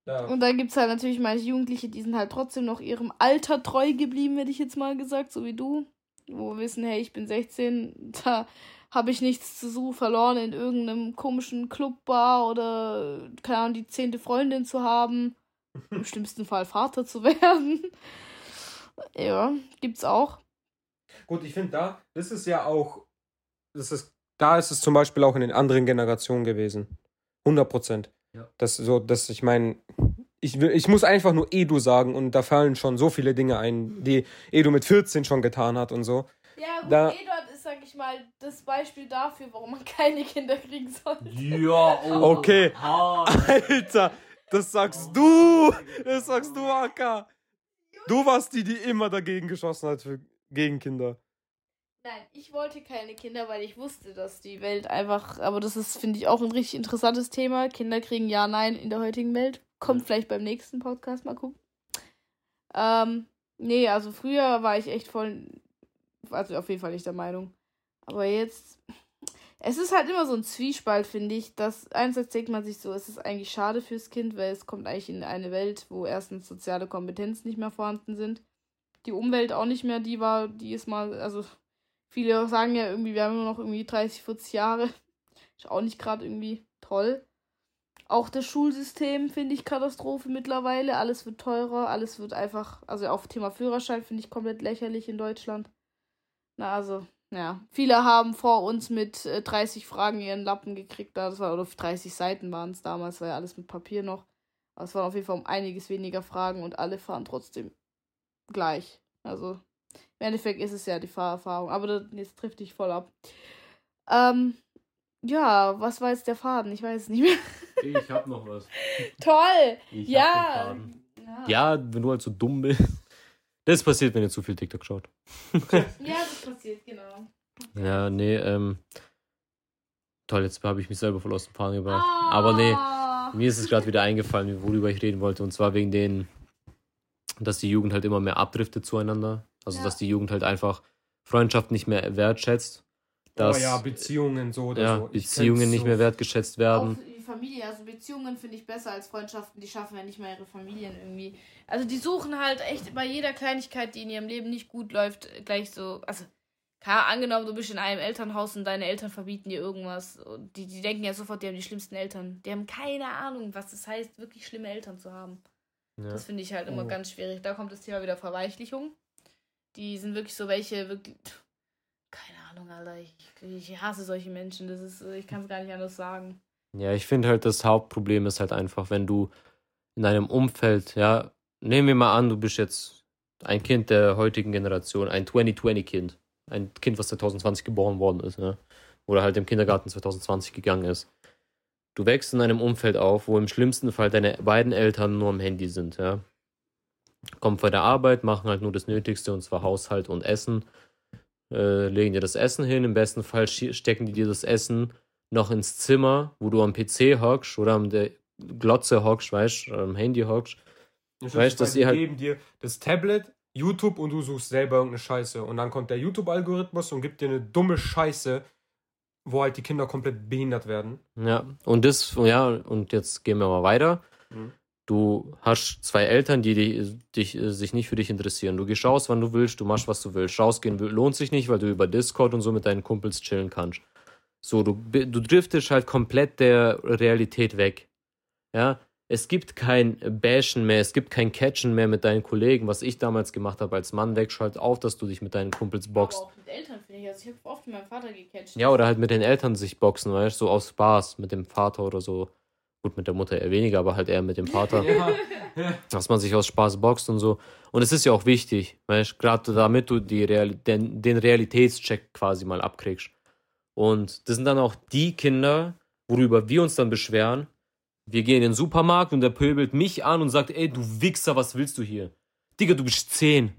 ja. Und dann gibt es halt natürlich manche Jugendliche, die sind halt trotzdem noch ihrem Alter treu geblieben, hätte ich jetzt mal gesagt, so wie du. Wo wir wissen, hey, ich bin 16, da habe ich nichts zu suchen verloren, in irgendeinem komischen Clubbar oder, keine Ahnung, die zehnte Freundin zu haben. Im schlimmsten Fall Vater zu werden. ja, gibt's auch. Gut, ich finde da, das ist ja auch, das ist, da ist es zum Beispiel auch in den anderen Generationen gewesen. 100 Prozent. Ja. Das so, dass ich meine, ich, ich muss einfach nur Edu sagen und da fallen schon so viele Dinge ein, die Edu mit 14 schon getan hat und so. Ja, gut, da, Edu ist, sag ich mal, das Beispiel dafür, warum man keine Kinder kriegen sollte. Ja, oh, okay. Alter, das sagst du! Das sagst du, Aka! Du warst die, die immer dagegen geschossen hat für, gegen Kinder. Nein, ich wollte keine Kinder, weil ich wusste, dass die Welt einfach, aber das ist, finde ich, auch ein richtig interessantes Thema. Kinder kriegen ja, nein in der heutigen Welt. Kommt vielleicht beim nächsten Podcast, mal gucken. Ähm, nee, also früher war ich echt voll, also auf jeden Fall nicht der Meinung. Aber jetzt, es ist halt immer so ein Zwiespalt, finde ich. Dass einerseits denkt man sich so, es ist eigentlich schade fürs Kind, weil es kommt eigentlich in eine Welt, wo erstens soziale Kompetenzen nicht mehr vorhanden sind. Die Umwelt auch nicht mehr die war, die ist mal, also viele sagen ja irgendwie, wir haben nur noch irgendwie 30, 40 Jahre. Ist auch nicht gerade irgendwie toll. Auch das Schulsystem finde ich Katastrophe mittlerweile. Alles wird teurer, alles wird einfach, also auf Thema Führerschein finde ich komplett lächerlich in Deutschland. Na, also, ja. Viele haben vor uns mit äh, 30 Fragen ihren Lappen gekriegt. Das war, oder 30 Seiten waren es damals, war ja alles mit Papier noch. Aber es waren auf jeden Fall um einiges weniger Fragen und alle fahren trotzdem gleich. Also, im Endeffekt ist es ja die Fahrerfahrung. Aber das, jetzt trifft dich voll ab. Ähm, ja, was war jetzt der Faden? Ich weiß es nicht mehr. Ich hab noch was. Toll! Ich ja. ja. Ja, wenn du halt so dumm bist. Das passiert, wenn ihr zu viel TikTok schaut. ja, das passiert, genau. Ja, nee, ähm. Toll, jetzt habe ich mich selber voll aus dem Faden gebracht. Oh. Aber nee, mir ist es gerade wieder eingefallen, worüber ich reden wollte. Und zwar wegen den, dass die Jugend halt immer mehr abdriftet zueinander. Also, ja. dass die Jugend halt einfach Freundschaft nicht mehr wertschätzt. Dass, oh ja, Beziehungen so oder ja, so. Beziehungen nicht so. mehr wertgeschätzt werden. Auch die Familie, also Beziehungen finde ich besser als Freundschaften, die schaffen ja nicht mal ihre Familien irgendwie. Also die suchen halt echt bei jeder Kleinigkeit, die in ihrem Leben nicht gut läuft, gleich so, also klar, angenommen, du bist in einem Elternhaus und deine Eltern verbieten dir irgendwas. Die, die denken ja sofort, die haben die schlimmsten Eltern. Die haben keine Ahnung, was das heißt, wirklich schlimme Eltern zu haben. Ja. Das finde ich halt immer oh. ganz schwierig. Da kommt das Thema wieder Verweichlichung. Die sind wirklich so welche, wirklich keine Ahnung, Alter. Ich, ich hasse solche Menschen. Das ist, ich kann es gar nicht anders sagen. Ja, ich finde halt, das Hauptproblem ist halt einfach, wenn du in einem Umfeld, ja, nehmen wir mal an, du bist jetzt ein Kind der heutigen Generation, ein 2020-Kind. Ein Kind, was 2020 geboren worden ist, ja. Oder halt im Kindergarten 2020 gegangen ist. Du wächst in einem Umfeld auf, wo im schlimmsten Fall deine beiden Eltern nur am Handy sind, ja. Kommen vor der Arbeit, machen halt nur das Nötigste, und zwar Haushalt und Essen äh, legen dir das Essen hin. Im besten Fall stecken die dir das Essen noch ins Zimmer, wo du am PC hockst oder am der Glotze hockst, weißt am Handy hockst. Ich weißt, dass sie halt geben dir das Tablet, YouTube und du suchst selber irgendeine Scheiße. Und dann kommt der YouTube-Algorithmus und gibt dir eine dumme Scheiße, wo halt die Kinder komplett behindert werden. Ja, und das, ja, und jetzt gehen wir mal weiter. Mhm. Du hast zwei Eltern, die dich, dich, äh, sich nicht für dich interessieren. Du gehst raus, wann du willst, du machst, was du willst. Rausgehen lohnt sich nicht, weil du über Discord und so mit deinen Kumpels chillen kannst. So, du, du driftest halt komplett der Realität weg. Ja, es gibt kein Bashen mehr, es gibt kein Catchen mehr mit deinen Kollegen, was ich damals gemacht habe als Mann, weg, schalt auf, dass du dich mit deinen Kumpels boxt. Aber auch mit Eltern finde ich, also ich habe oft mit meinem Vater gecatcht. Ja, oder halt mit den Eltern sich boxen, weißt du, so aus Spaß, mit dem Vater oder so. Gut, mit der Mutter eher weniger, aber halt eher mit dem Vater. ja. Dass man sich aus Spaß boxt und so. Und es ist ja auch wichtig, weißt du, gerade damit du die Real den, den Realitätscheck quasi mal abkriegst. Und das sind dann auch die Kinder, worüber wir uns dann beschweren, wir gehen in den Supermarkt und der pöbelt mich an und sagt, ey, du Wichser, was willst du hier? Digga, du bist 10.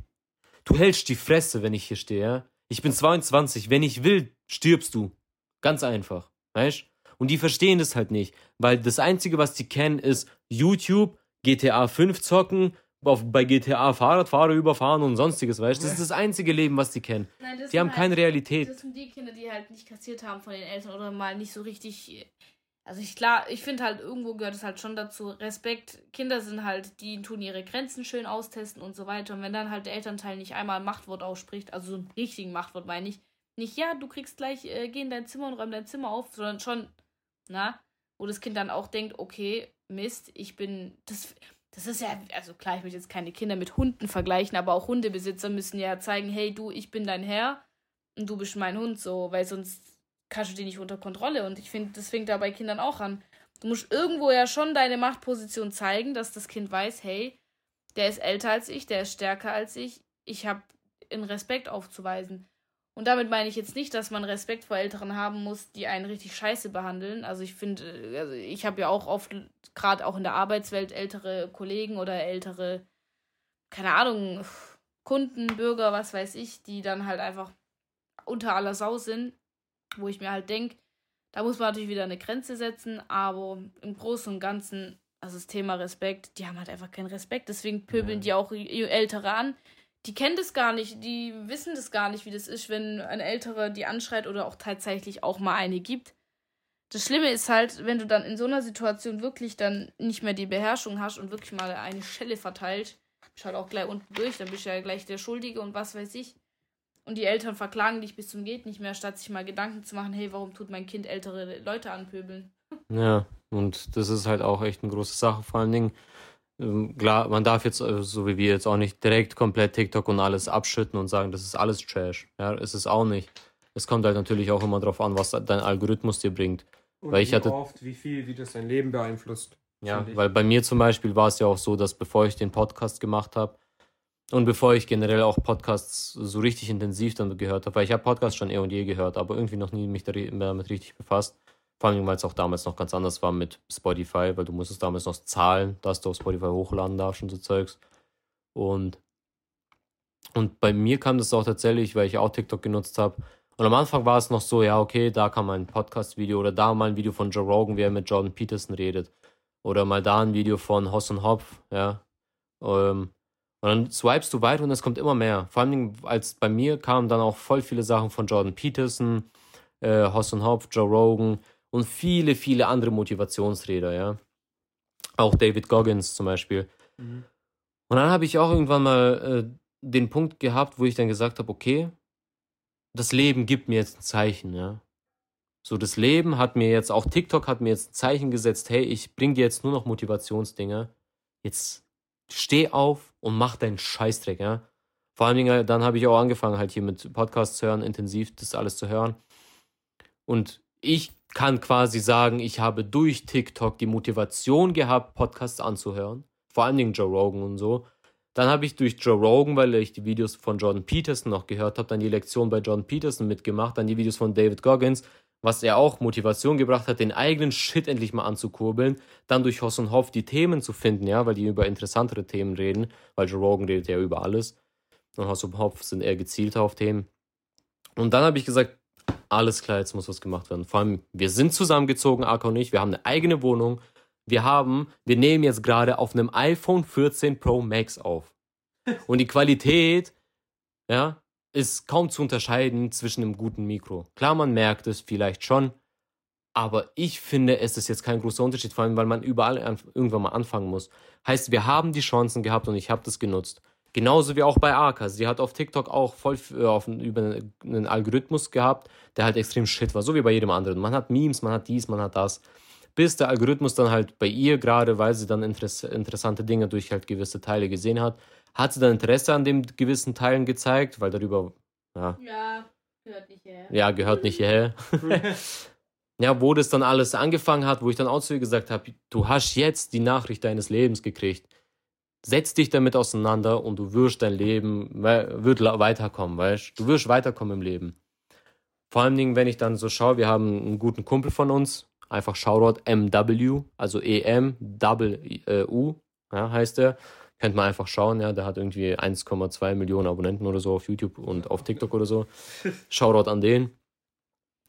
Du hältst die Fresse, wenn ich hier stehe, ja? Ich bin 22. Wenn ich will, stirbst du. Ganz einfach. Weißt Und die verstehen das halt nicht. Weil das Einzige, was die kennen, ist YouTube, GTA 5 zocken, auf, bei GTA Fahrradfahrer überfahren und sonstiges, weißt du? Das ist das einzige Leben, was die kennen. Nein, die haben halt, keine Realität. Das sind die Kinder, die halt nicht kassiert haben von den Eltern oder mal nicht so richtig also ich klar, ich finde halt, irgendwo gehört es halt schon dazu. Respekt, Kinder sind halt, die tun ihre Grenzen schön austesten und so weiter. Und wenn dann halt der Elternteil nicht einmal ein Machtwort ausspricht, also so ein richtigen Machtwort meine ich, nicht, ja, du kriegst gleich, äh, geh in dein Zimmer und räum dein Zimmer auf, sondern schon, na, wo das Kind dann auch denkt, okay, Mist, ich bin, das, das ist ja, also klar, ich will jetzt keine Kinder mit Hunden vergleichen, aber auch Hundebesitzer müssen ja zeigen, hey, du, ich bin dein Herr und du bist mein Hund, so, weil sonst kannst du die nicht unter Kontrolle. Und ich finde, das fängt da bei Kindern auch an. Du musst irgendwo ja schon deine Machtposition zeigen, dass das Kind weiß, hey, der ist älter als ich, der ist stärker als ich. Ich habe in Respekt aufzuweisen. Und damit meine ich jetzt nicht, dass man Respekt vor Älteren haben muss, die einen richtig scheiße behandeln. Also ich finde, also ich habe ja auch oft, gerade auch in der Arbeitswelt, ältere Kollegen oder ältere, keine Ahnung, Kunden, Bürger, was weiß ich, die dann halt einfach unter aller Sau sind wo ich mir halt denke, da muss man natürlich wieder eine Grenze setzen, aber im Großen und Ganzen, also das Thema Respekt, die haben halt einfach keinen Respekt, deswegen pöbeln die auch Ältere an. Die kennen das gar nicht, die wissen das gar nicht, wie das ist, wenn ein Älterer die anschreit oder auch tatsächlich auch mal eine gibt. Das Schlimme ist halt, wenn du dann in so einer Situation wirklich dann nicht mehr die Beherrschung hast und wirklich mal eine Schelle verteilt, bist halt auch gleich unten durch, dann bist du ja gleich der Schuldige und was weiß ich. Und die Eltern verklagen dich bis zum Geht nicht mehr, statt sich mal Gedanken zu machen, hey, warum tut mein Kind ältere Leute anpöbeln? Ja, und das ist halt auch echt eine große Sache. Vor allen Dingen, klar, man darf jetzt, äh, so wie wir jetzt auch nicht direkt komplett TikTok und alles abschütten und sagen, das ist alles Trash. Ja, ist es auch nicht. Es kommt halt natürlich auch immer darauf an, was dein Algorithmus dir bringt. Und weil ich wie hatte, oft, wie viel, wie das dein Leben beeinflusst. Ja, weil bei mir zum Beispiel war es ja auch so, dass bevor ich den Podcast gemacht habe, und bevor ich generell auch Podcasts so richtig intensiv dann gehört habe, weil ich habe Podcasts schon eh und je gehört, aber irgendwie noch nie mich damit richtig befasst. Vor allem, weil es auch damals noch ganz anders war mit Spotify, weil du musstest damals noch zahlen, dass du auf Spotify hochladen darfst und so Zeugs. Und, und bei mir kam das auch tatsächlich, weil ich auch TikTok genutzt habe. Und am Anfang war es noch so, ja, okay, da kam ein Podcast-Video oder da mal ein Video von Joe Rogan, wie er mit Jordan Peterson redet. Oder mal da ein Video von Hoss und Hopf, ja. Ähm, und dann swipest du weiter und es kommt immer mehr. Vor allem, als bei mir kamen dann auch voll viele Sachen von Jordan Peterson, äh, Hoss und Hopf, Joe Rogan und viele, viele andere Motivationsräder, ja. Auch David Goggins zum Beispiel. Mhm. Und dann habe ich auch irgendwann mal äh, den Punkt gehabt, wo ich dann gesagt habe, okay, das Leben gibt mir jetzt ein Zeichen, ja. So, das Leben hat mir jetzt, auch TikTok hat mir jetzt ein Zeichen gesetzt, hey, ich bring dir jetzt nur noch Motivationsdinge. Jetzt steh auf und mach deinen Scheißdreck, ja. Vor allen Dingen, dann habe ich auch angefangen, halt hier mit Podcasts zu hören, intensiv das alles zu hören. Und ich kann quasi sagen, ich habe durch TikTok die Motivation gehabt, Podcasts anzuhören. Vor allen Dingen Joe Rogan und so. Dann habe ich durch Joe Rogan, weil ich die Videos von Jordan Peterson noch gehört habe, dann die Lektion bei Jordan Peterson mitgemacht, dann die Videos von David Goggins, was er auch Motivation gebracht hat, den eigenen Shit endlich mal anzukurbeln, dann durch Hoss und Hoff die Themen zu finden, ja, weil die über interessantere Themen reden, weil Joe Rogan redet ja über alles und Hoss und Hoff sind eher gezielter auf Themen. Und dann habe ich gesagt, alles klar, jetzt muss was gemacht werden. Vor allem, wir sind zusammengezogen, Arco und ich, wir haben eine eigene Wohnung, wir haben, wir nehmen jetzt gerade auf einem iPhone 14 Pro Max auf. Und die Qualität, ja, ist kaum zu unterscheiden zwischen einem guten Mikro. Klar, man merkt es vielleicht schon, Aber ich finde, es ist jetzt kein großer Unterschied, vor allem, weil man überall irgendwann mal anfangen muss. Heißt, wir haben die Chancen gehabt und ich habe das genutzt. Genauso wie auch bei Arka. Sie hat auf TikTok auch voll äh, auf, über einen Algorithmus gehabt, der halt extrem shit war, so wie bei jedem anderen. Man hat Memes, man hat dies, man hat das. Bis der Algorithmus dann halt bei ihr, gerade weil sie dann interess interessante Dinge durch halt gewisse Teile gesehen hat, hat sie dann Interesse an den gewissen Teilen gezeigt, weil darüber, ja. Ja, gehört nicht hierher. Ja, gehört nicht hierher. ja, wo das dann alles angefangen hat, wo ich dann auch zu ihr gesagt habe, du hast jetzt die Nachricht deines Lebens gekriegt setz dich damit auseinander und du wirst dein Leben, wird weiterkommen, weißt du? wirst weiterkommen im Leben. Vor allen Dingen, wenn ich dann so schaue, wir haben einen guten Kumpel von uns, einfach Shoutout MW, also E-M-W-U, ja, heißt er. Könnt man einfach schauen, ja, der hat irgendwie 1,2 Millionen Abonnenten oder so auf YouTube und auf TikTok oder so. Shoutout an den.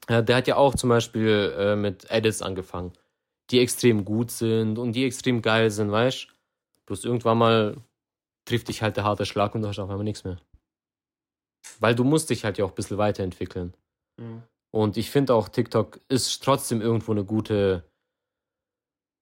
Ja, der hat ja auch zum Beispiel äh, mit Edits angefangen, die extrem gut sind und die extrem geil sind, weißt du? Bloß irgendwann mal trifft dich halt der harte Schlag und du hast auf einmal nichts mehr. Weil du musst dich halt ja auch ein bisschen weiterentwickeln. Mhm. Und ich finde auch, TikTok ist trotzdem irgendwo eine gute,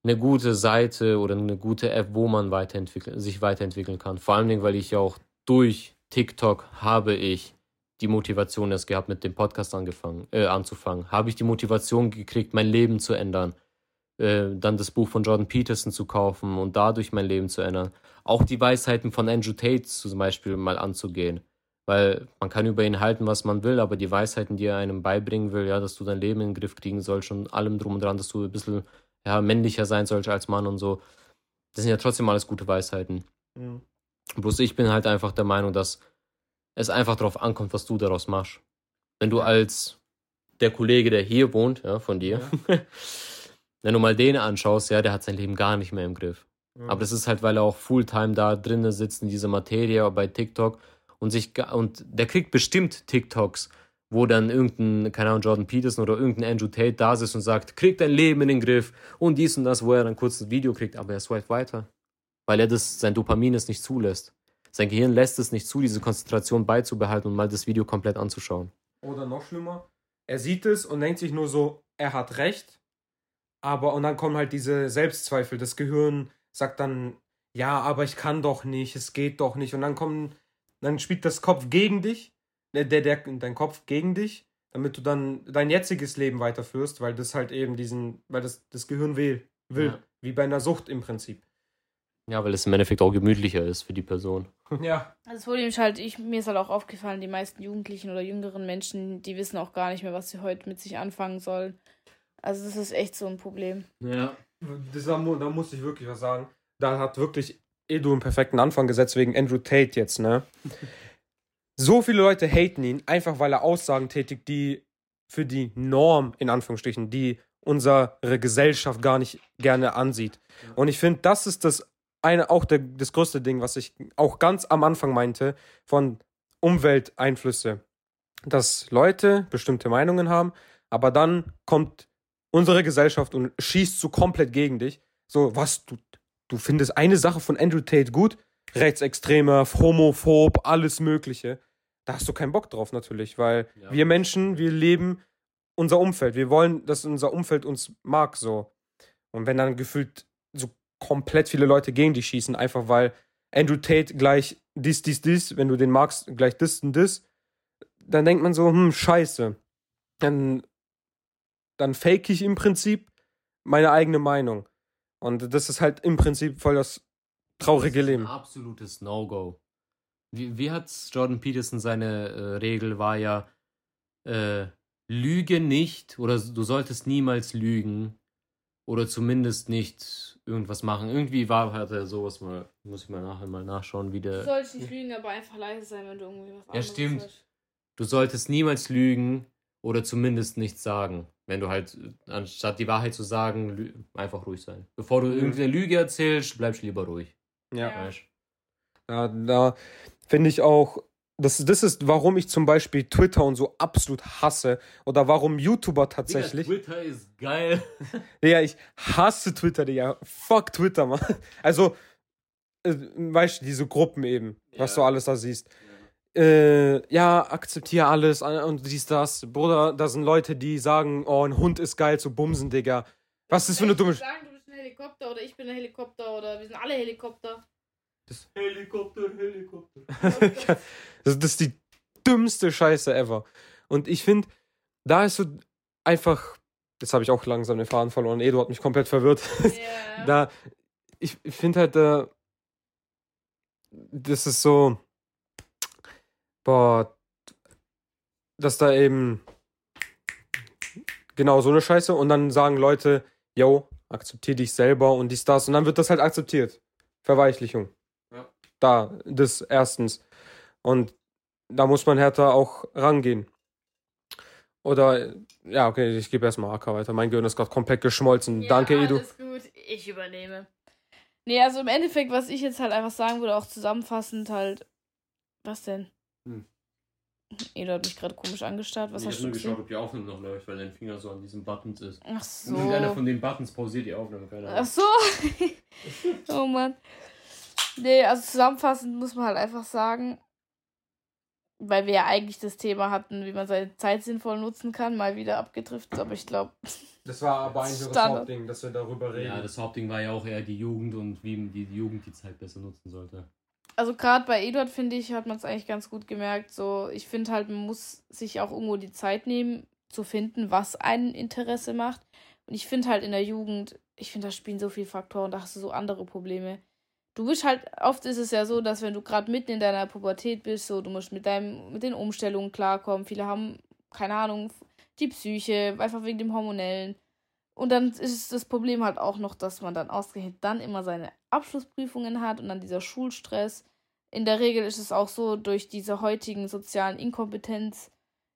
eine gute Seite oder eine gute App, wo man weiterentwickeln, sich weiterentwickeln kann. Vor allem, weil ich ja auch durch TikTok habe ich die Motivation erst gehabt, mit dem Podcast angefangen, äh, anzufangen. Habe ich die Motivation gekriegt, mein Leben zu ändern. Äh, dann das Buch von Jordan Peterson zu kaufen und dadurch mein Leben zu ändern. Auch die Weisheiten von Andrew Tate zum Beispiel mal anzugehen. Weil man kann über ihn halten, was man will, aber die Weisheiten, die er einem beibringen will, ja, dass du dein Leben in den Griff kriegen sollst und allem drum und dran, dass du ein bisschen ja, männlicher sein sollst als Mann und so. Das sind ja trotzdem alles gute Weisheiten. Mhm. Bloß ich bin halt einfach der Meinung, dass es einfach darauf ankommt, was du daraus machst. Wenn du als der Kollege, der hier wohnt, ja, von dir, ja. Wenn du mal den anschaust, ja, der hat sein Leben gar nicht mehr im Griff. Mhm. Aber das ist halt, weil er auch Fulltime da drinnen sitzt in dieser Materie bei TikTok und sich und der kriegt bestimmt TikToks, wo dann irgendein, keine Ahnung, Jordan Peterson oder irgendein Andrew Tate da sitzt und sagt, krieg dein Leben in den Griff und dies und das, wo er dann kurz ein Video kriegt, aber er swiped weiter. Weil er das, sein Dopamin es nicht zulässt. Sein Gehirn lässt es nicht zu, diese Konzentration beizubehalten und mal das Video komplett anzuschauen. Oder noch schlimmer, er sieht es und denkt sich nur so, er hat recht, aber, und dann kommen halt diese Selbstzweifel. Das Gehirn sagt dann, ja, aber ich kann doch nicht, es geht doch nicht. Und dann kommen, dann spielt das Kopf gegen dich, der, der, der, dein Kopf gegen dich, damit du dann dein jetziges Leben weiterführst, weil das halt eben diesen, weil das, das Gehirn will, will, ja. wie bei einer Sucht im Prinzip. Ja, weil es im Endeffekt auch gemütlicher ist für die Person. Ja. Also das Problem ist halt, ich, mir ist halt auch aufgefallen, die meisten Jugendlichen oder jüngeren Menschen, die wissen auch gar nicht mehr, was sie heute mit sich anfangen sollen. Also das ist echt so ein Problem. Ja. Das, da, da muss ich wirklich was sagen. Da hat wirklich Edu einen perfekten Anfang gesetzt wegen Andrew Tate jetzt, ne? so viele Leute haten ihn, einfach weil er Aussagen tätigt, die für die Norm, in Anführungsstrichen, die unsere Gesellschaft gar nicht gerne ansieht. Und ich finde, das ist das eine, auch der, das größte Ding, was ich auch ganz am Anfang meinte, von Umwelteinflüsse. Dass Leute bestimmte Meinungen haben, aber dann kommt unsere Gesellschaft und schießt so komplett gegen dich. So, was, du, du findest eine Sache von Andrew Tate gut? Rechtsextremer, homophob, alles Mögliche. Da hast du keinen Bock drauf natürlich, weil ja. wir Menschen, wir leben unser Umfeld. Wir wollen, dass unser Umfeld uns mag so. Und wenn dann gefühlt so komplett viele Leute gegen dich schießen, einfach weil Andrew Tate gleich dies, dies, dies, wenn du den magst, gleich das und das, dann denkt man so, hm, scheiße. Dann dann fake ich im Prinzip meine eigene Meinung. Und das ist halt im Prinzip voll das traurige Leben. Ein absolutes No-Go. Wie, wie hat Jordan Peterson seine äh, Regel war ja, äh, lüge nicht oder du solltest niemals lügen oder zumindest nicht irgendwas machen. Irgendwie war, hat er sowas mal, muss ich mal nachher mal nachschauen, wie der. Du solltest nicht lügen, aber einfach leise sein, wenn du irgendwie was Ja, stimmt. Hast. Du solltest niemals lügen oder zumindest nichts sagen. Wenn du halt, anstatt die Wahrheit zu sagen, einfach ruhig sein. Bevor du mhm. irgendeine Lüge erzählst, bleibst du lieber ruhig. Ja. Ja, da finde ich auch, das, das ist, warum ich zum Beispiel Twitter und so absolut hasse. Oder warum YouTuber tatsächlich. Digga, Twitter ist geil. ja, ich hasse Twitter, Digga. Fuck Twitter, Mann. Also, äh, weißt du, diese Gruppen eben, was du alles da siehst. Äh, ja, akzeptiere alles äh, und dies, das. Bruder, da sind Leute, die sagen, oh, ein Hund ist geil zu bumsen, Digga. Was ist das für eine dumme... sagen, du bist ein Helikopter oder ich bin ein Helikopter oder wir sind alle Helikopter. Das, Helikopter, Helikopter. das, das ist die dümmste Scheiße ever. Und ich finde, da ist so einfach... Jetzt habe ich auch langsam den Faden verloren. Edu hat mich komplett verwirrt. Ja. da, ich, ich finde halt, da, das ist so, boah, dass da eben genau so eine Scheiße und dann sagen Leute, yo, akzeptier dich selber und dies, das und dann wird das halt akzeptiert. Verweichlichung. Ja. Da, das erstens. Und da muss man härter auch rangehen. Oder, ja, okay, ich gebe erstmal AK weiter. Mein Gehirn ist gerade komplett geschmolzen. Ja, Danke, Edu. Alles gut, ich übernehme. Nee, also im Endeffekt, was ich jetzt halt einfach sagen würde, auch zusammenfassend halt. Was denn? Hm. Edu hat mich gerade komisch angestarrt. Was ich hast hab du nur gesehen? geschaut, ob die Aufnahme noch läuft, weil dein Finger so an diesen Buttons ist. Ach Und irgendeiner so. von den Buttons pausiert die Aufnahme, keine Ach Ahnung. so. oh Mann. Nee, also zusammenfassend muss man halt einfach sagen, weil wir ja eigentlich das Thema hatten, wie man seine Zeit sinnvoll nutzen kann, mal wieder abgedriftet, aber ich glaube, Das war aber eigentlich das Standard. Hauptding, dass wir darüber reden. Ja, das Hauptding war ja auch eher die Jugend und wie die Jugend die Zeit besser nutzen sollte. Also gerade bei Eduard finde ich, hat man es eigentlich ganz gut gemerkt. So, ich finde halt, man muss sich auch irgendwo die Zeit nehmen, zu finden, was ein Interesse macht. Und ich finde halt in der Jugend, ich finde, da spielen so viele Faktoren, da hast du so andere Probleme. Du bist halt, oft ist es ja so, dass wenn du gerade mitten in deiner Pubertät bist, so, du musst mit deinem, mit den Umstellungen klarkommen. Viele haben, keine Ahnung, die Psyche, einfach wegen dem Hormonellen. Und dann ist das Problem halt auch noch, dass man dann ausgerechnet dann immer seine Abschlussprüfungen hat und dann dieser Schulstress. In der Regel ist es auch so, durch diese heutigen sozialen Inkompetenz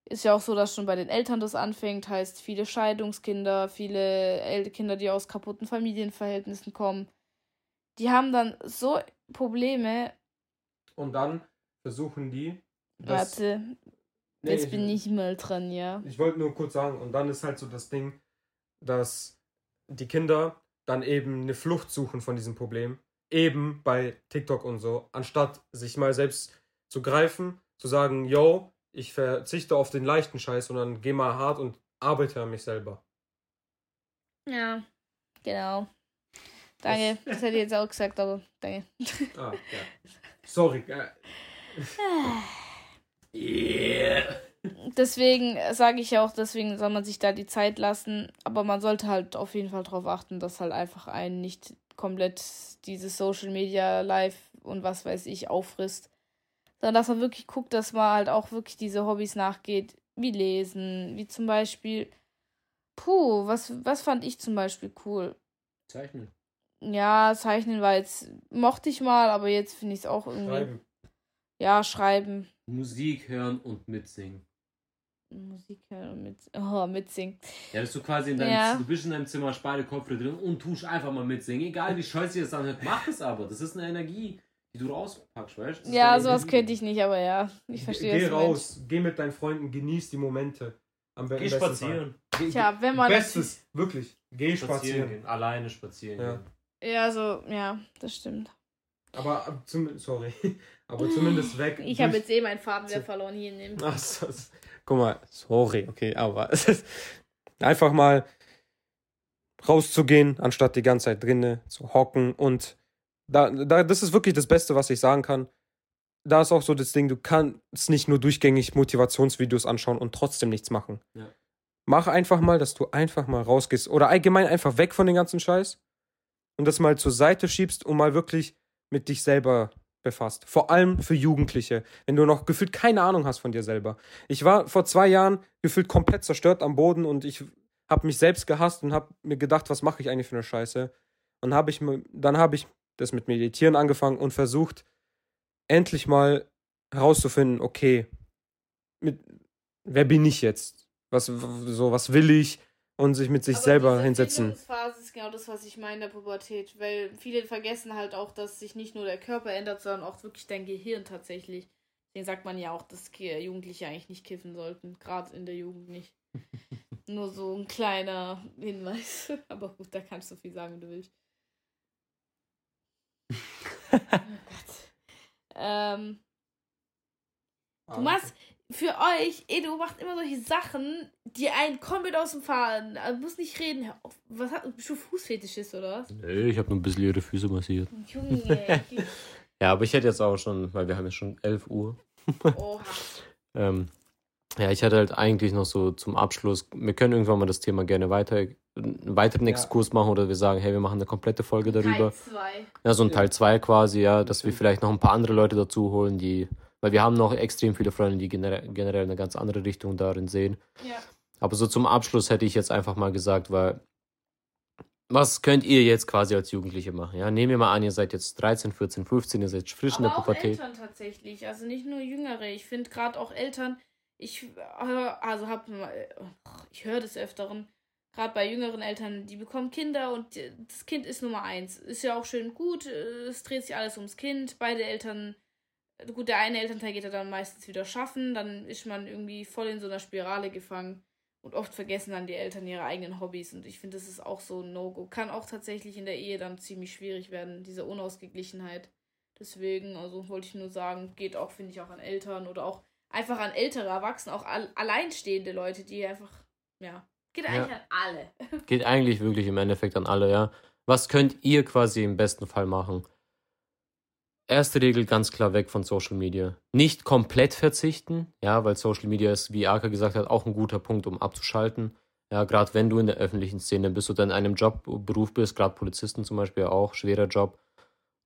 ist ja auch so, dass schon bei den Eltern das anfängt. Heißt, viele Scheidungskinder, viele El Kinder, die aus kaputten Familienverhältnissen kommen, die haben dann so Probleme. Und dann versuchen die. Warte, Nee, jetzt bin ich mal dran, ja. Ich wollte nur kurz sagen, und dann ist halt so das Ding, dass die Kinder dann eben eine Flucht suchen von diesem Problem. Eben bei TikTok und so, anstatt sich mal selbst zu greifen, zu sagen, yo, ich verzichte auf den leichten Scheiß, sondern geh mal hart und arbeite an mich selber. Ja, genau. Danke, das hätte ich jetzt auch gesagt, aber danke. Ah, ja. Sorry. Äh, Yeah. Deswegen sage ich ja auch, deswegen soll man sich da die Zeit lassen. Aber man sollte halt auf jeden Fall darauf achten, dass halt einfach einen nicht komplett dieses Social Media Live und was weiß ich auffrisst. Sondern dass man wirklich guckt, dass man halt auch wirklich diese Hobbys nachgeht, wie Lesen, wie zum Beispiel. Puh, was, was fand ich zum Beispiel cool? Zeichnen. Ja, Zeichnen war jetzt, mochte ich mal, aber jetzt finde ich es auch irgendwie. schreiben. Ja, schreiben. Musik hören und mitsingen. Musik hören und mit, oh, mitsingen. Ja, dass du quasi in deinem, Ja. du bist in deinem Zimmer, Speide Kopfhörer drin und tust einfach mal mitsingen. Egal wie scheiße ihr es anhört, mach es aber. Das ist eine Energie, die du rauspackst, weißt du? Das Ja, sowas Energie. könnte ich nicht, aber ja, ich verstehe Geh du meinst. raus, geh mit deinen Freunden, genieß die Momente. Am Geh spazieren. Fall. Geh, Tja, wenn man. Bestes, wirklich. Geh Spazieren spazieren. gehen. Alleine spazieren Ja. gehen. Ja, so, ja, das stimmt. Aber ab- zum, sorry. Aber zumindest weg. Ich habe jetzt eh meinen Faden wieder verloren hier in dem. Ach so, s- guck mal, sorry, okay, aber es ist einfach mal rauszugehen, anstatt die ganze Zeit drinnen zu hocken und da, da, das ist wirklich das Beste, was ich sagen kann. Da ist auch so das Ding, du kannst nicht nur durchgängig Motivationsvideos anschauen und trotzdem nichts machen. Ja. Mach einfach mal, dass du einfach mal rausgehst oder allgemein einfach weg von den ganzen Scheiß und das mal zur Seite schiebst und mal wirklich mit dich selber befasst. Vor allem für Jugendliche, wenn du noch gefühlt keine Ahnung hast von dir selber. Ich war vor zwei Jahren gefühlt komplett zerstört am Boden und ich habe mich selbst gehasst und habe mir gedacht, was mache ich eigentlich für eine Scheiße? Und hab ich, dann habe ich das mit Meditieren angefangen und versucht, endlich mal herauszufinden, okay, mit, wer bin ich jetzt? Was, so, was will ich? Und sich mit sich selber hinsetzen. Phase ist genau das, was ich meine in der Pubertät, weil viele vergessen halt auch, dass sich nicht nur der Körper ändert, sondern auch wirklich dein Gehirn tatsächlich. Deswegen sagt man ja auch, dass Jugendliche eigentlich nicht kiffen sollten, gerade in der Jugend nicht. nur so ein kleiner Hinweis. Aber gut, da kannst du viel sagen, wie du willst. oh Gott. Ähm, Du machst für euch, Edo macht immer solche Sachen, die einen komplett aus dem Faden. Also muss nicht reden. Hör auf. Was hat, bist du Fußfetischist oder was? Nee, ich habe nur ein bisschen ihre Füße massiert. Junge. Ja, aber ich hätte jetzt auch schon, weil wir haben jetzt schon 11 Uhr. Oha. Ähm, ja, ich hatte halt eigentlich noch so zum Abschluss, wir können irgendwann mal das Thema gerne weiter, einen weiteren Ja. Exkurs machen oder wir sagen, hey, wir machen eine komplette Folge darüber. Teil 2. Ja, so ein Ja. Teil 2 quasi, ja, dass wir vielleicht noch ein paar andere Leute dazu holen, die, weil wir haben noch extrem viele Freunde, die generell, generell eine ganz andere Richtung darin sehen. Ja. Aber so zum Abschluss hätte ich jetzt einfach mal gesagt, weil was könnt ihr jetzt quasi als Jugendliche machen? Ja, nehmen wir mal an, ihr seid jetzt 13, 14, 15, ihr seid frisch in Aber der auch Pubertät. Eltern tatsächlich, also nicht nur Jüngere. Ich finde gerade auch Eltern, ich hör- also hab ich höre des Öfteren, gerade bei jüngeren Eltern, die bekommen Kinder und das Kind ist Nummer eins. Ist ja auch schön gut, es dreht sich alles ums Kind. Beide Eltern, gut, der eine Elternteil geht ja dann meistens wieder schaffen, dann ist man irgendwie voll in so einer Spirale gefangen. Und oft vergessen dann die Eltern ihre eigenen Hobbys. Und ich finde, das ist auch so ein No-Go. Kann auch tatsächlich in der Ehe dann ziemlich schwierig werden, diese Unausgeglichenheit. Deswegen, also wollte ich nur sagen, geht auch, finde ich, auch an Eltern oder auch einfach an ältere Erwachsene, auch al alleinstehende Leute, die einfach, ja, geht eigentlich an alle. Geht eigentlich wirklich im Endeffekt an alle, ja. Was könnt ihr quasi im besten Fall machen? Erste Regel ganz klar weg von Social Media. Nicht komplett verzichten, ja, weil Social Media ist, wie Aka gesagt hat, auch ein guter Punkt, um abzuschalten. Ja, gerade wenn du in der öffentlichen Szene bist oder in einem Job, Beruf bist, gerade Polizisten zum Beispiel auch, schwerer Job,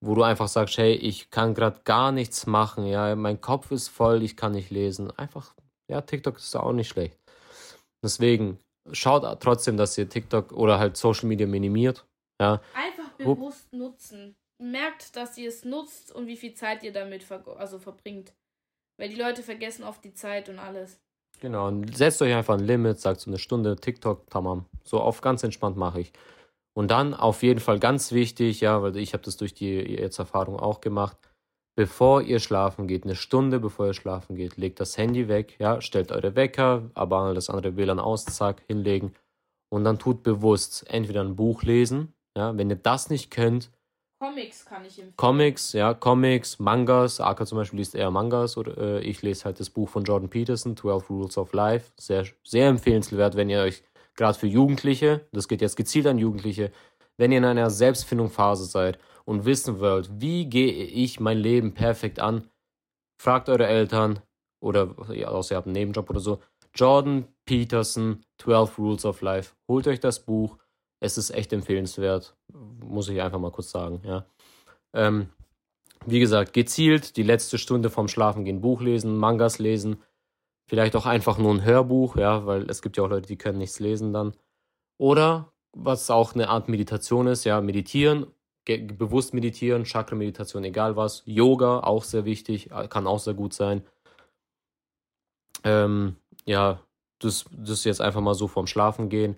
wo du einfach sagst, hey, ich kann gerade gar nichts machen, ja, mein Kopf ist voll, ich kann nicht lesen. Einfach, ja, TikTok ist auch nicht schlecht. Deswegen, schaut trotzdem, dass ihr TikTok oder halt Social Media minimiert. Ja, Einfach bewusst nutzen. Merkt, dass ihr es nutzt und wie viel Zeit ihr damit ver also verbringt. Weil die Leute vergessen oft die Zeit und alles. genau. Und setzt euch einfach ein Limit, sagt so eine Stunde TikTok, tamam. So auf ganz entspannt mache ich. Und dann auf jeden Fall ganz wichtig, ja, weil ich habe das durch die jetzt Erfahrung auch gemacht. Bevor ihr schlafen geht, eine Stunde bevor ihr schlafen geht, legt das Handy weg, ja, stellt eure Wecker, aber das andere WLAN aus, zack, hinlegen. Und dann tut bewusst entweder ein Buch lesen, ja, wenn ihr das nicht könnt, Comics kann ich empfehlen. Comics, ja, Comics, Mangas. Aka zum Beispiel liest eher Mangas oder äh, ich lese halt das Buch von Jordan Peterson, 12 Rules of Life. Sehr, sehr empfehlenswert, wenn ihr euch gerade für Jugendliche, das geht jetzt gezielt an Jugendliche, wenn ihr in einer Selbstfindungsphase seid und wissen wollt, wie gehe ich mein Leben perfekt an, fragt eure Eltern oder ja, außer ihr habt einen Nebenjob oder so. Jordan Peterson, 12 Rules of Life. Holt euch das Buch. Es ist echt empfehlenswert. Muss ich einfach mal kurz sagen, ja. Ähm, wie gesagt, gezielt die letzte Stunde vorm Schlafen gehen, Buch lesen, Mangas lesen, vielleicht auch einfach nur ein Hörbuch, ja, weil es gibt ja auch Leute, die können nichts lesen dann. Oder was auch eine Art Meditation ist, ja, meditieren, bewusst meditieren, Chakra-Meditation, egal was. Yoga, auch sehr wichtig, kann auch sehr gut sein. Ähm, ja, das, das jetzt einfach mal so vorm Schlafen gehen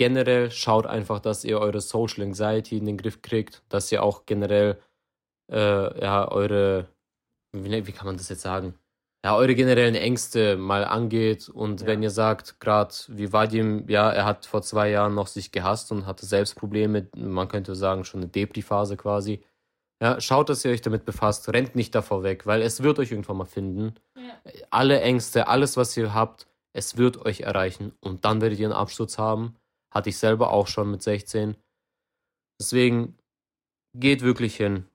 generell schaut einfach, dass ihr eure Social Anxiety in den Griff kriegt, dass ihr auch generell äh, ja eure wie, wie kann man das jetzt sagen? Ja, eure generellen Ängste mal angeht und Ja. wenn ihr sagt, gerade wie Vadim, ja, er hat vor zwei Jahren noch sich gehasst und hatte selbst Probleme, man könnte sagen schon eine Depri-Phase quasi. Ja, schaut, dass ihr euch damit befasst, rennt nicht davor weg, weil es wird euch irgendwann mal finden Ja. alle Ängste, alles, was ihr habt, es wird euch erreichen und dann werdet ihr einen Absturz haben. Hatte ich selber auch schon mit 16. Deswegen geht wirklich hin.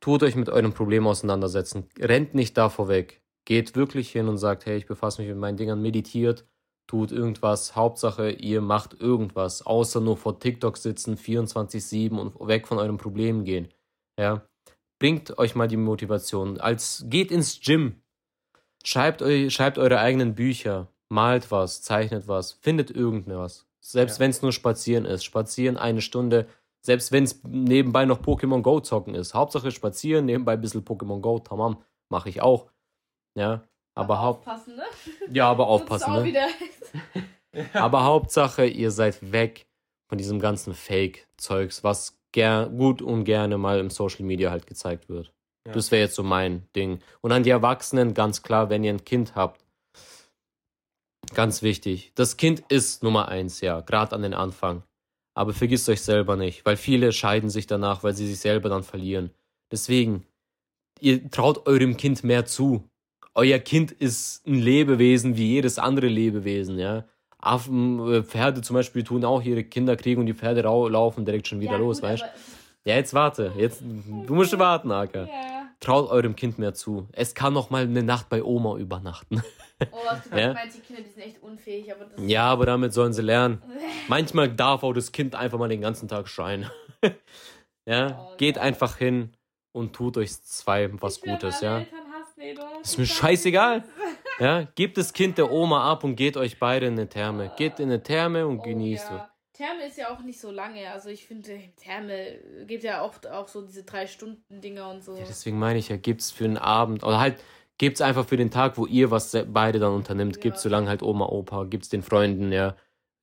Tut euch mit eurem Problem auseinandersetzen. Rennt nicht davor weg. Geht wirklich hin und sagt, hey, ich befasse mich mit meinen Dingern, meditiert, tut irgendwas. Hauptsache, ihr macht irgendwas, außer nur vor TikTok sitzen, 24-7 und weg von eurem Problem gehen. Ja. Bringt euch mal die Motivation. Als geht ins Gym, Schreibt, eu, schreibt eure eigenen Bücher, malt was, zeichnet was, findet irgendwas. Selbst Ja. wenn es nur spazieren ist. Spazieren eine Stunde, selbst wenn es nebenbei noch Pokémon Go zocken ist. Hauptsache spazieren, nebenbei ein bisschen Pokémon Go, tamam, mache ich auch. Ja, aber, haupt, aufpassen, ne? ja, aber aufpassen, ne? Aber Hauptsache, ihr seid weg von diesem ganzen Fake-Zeugs, was ger gut und gerne mal im Social Media halt gezeigt wird. Ja. Das wäre jetzt so mein Ding. Und an die Erwachsenen ganz klar, wenn ihr ein Kind habt, ganz wichtig. Das Kind ist Nummer eins, ja, gerade an den Anfang. Aber vergisst euch selber nicht, weil viele scheiden sich danach, weil sie sich selber dann verlieren. Deswegen, ihr traut eurem Kind mehr zu. euer Kind ist ein Lebewesen wie jedes andere Lebewesen, ja. Affen, äh, Pferde zum Beispiel tun auch ihre Kinder kriegen und die Pferde laufen direkt schon wieder Ja, los, gut, weißt du? Ja, jetzt warte. Jetzt, du musst warten, Aka. Ja. Traut eurem Kind mehr zu. Es kann noch mal eine Nacht bei Oma übernachten. Oh, was du Ja. ja. manche Kinder, die sind echt unfähig, aber das Ja, aber damit sollen sie lernen. Manchmal darf auch das Kind einfach mal den ganzen Tag schreien. ja, Oh, geht einfach hin und tut euch zwei was Ich Gutes, ja. Hassen, Eduard. Ist mir scheißegal. Ja, gebt das Kind der Oma ab und geht euch beide in eine Therme. Geht in eine Therme und das. genießt. Oh, ja. Therme ist ja auch nicht so lange. Also ich finde, Therme gibt ja auch, auch so diese drei Stunden Dinger und so. Ja, deswegen meine ich ja, gibt's für einen Abend oder halt gibt's einfach für den Tag, wo ihr was beide dann unternimmt, Ja. gibt's so lange halt Oma, Opa, gibt's den Freunden, ja.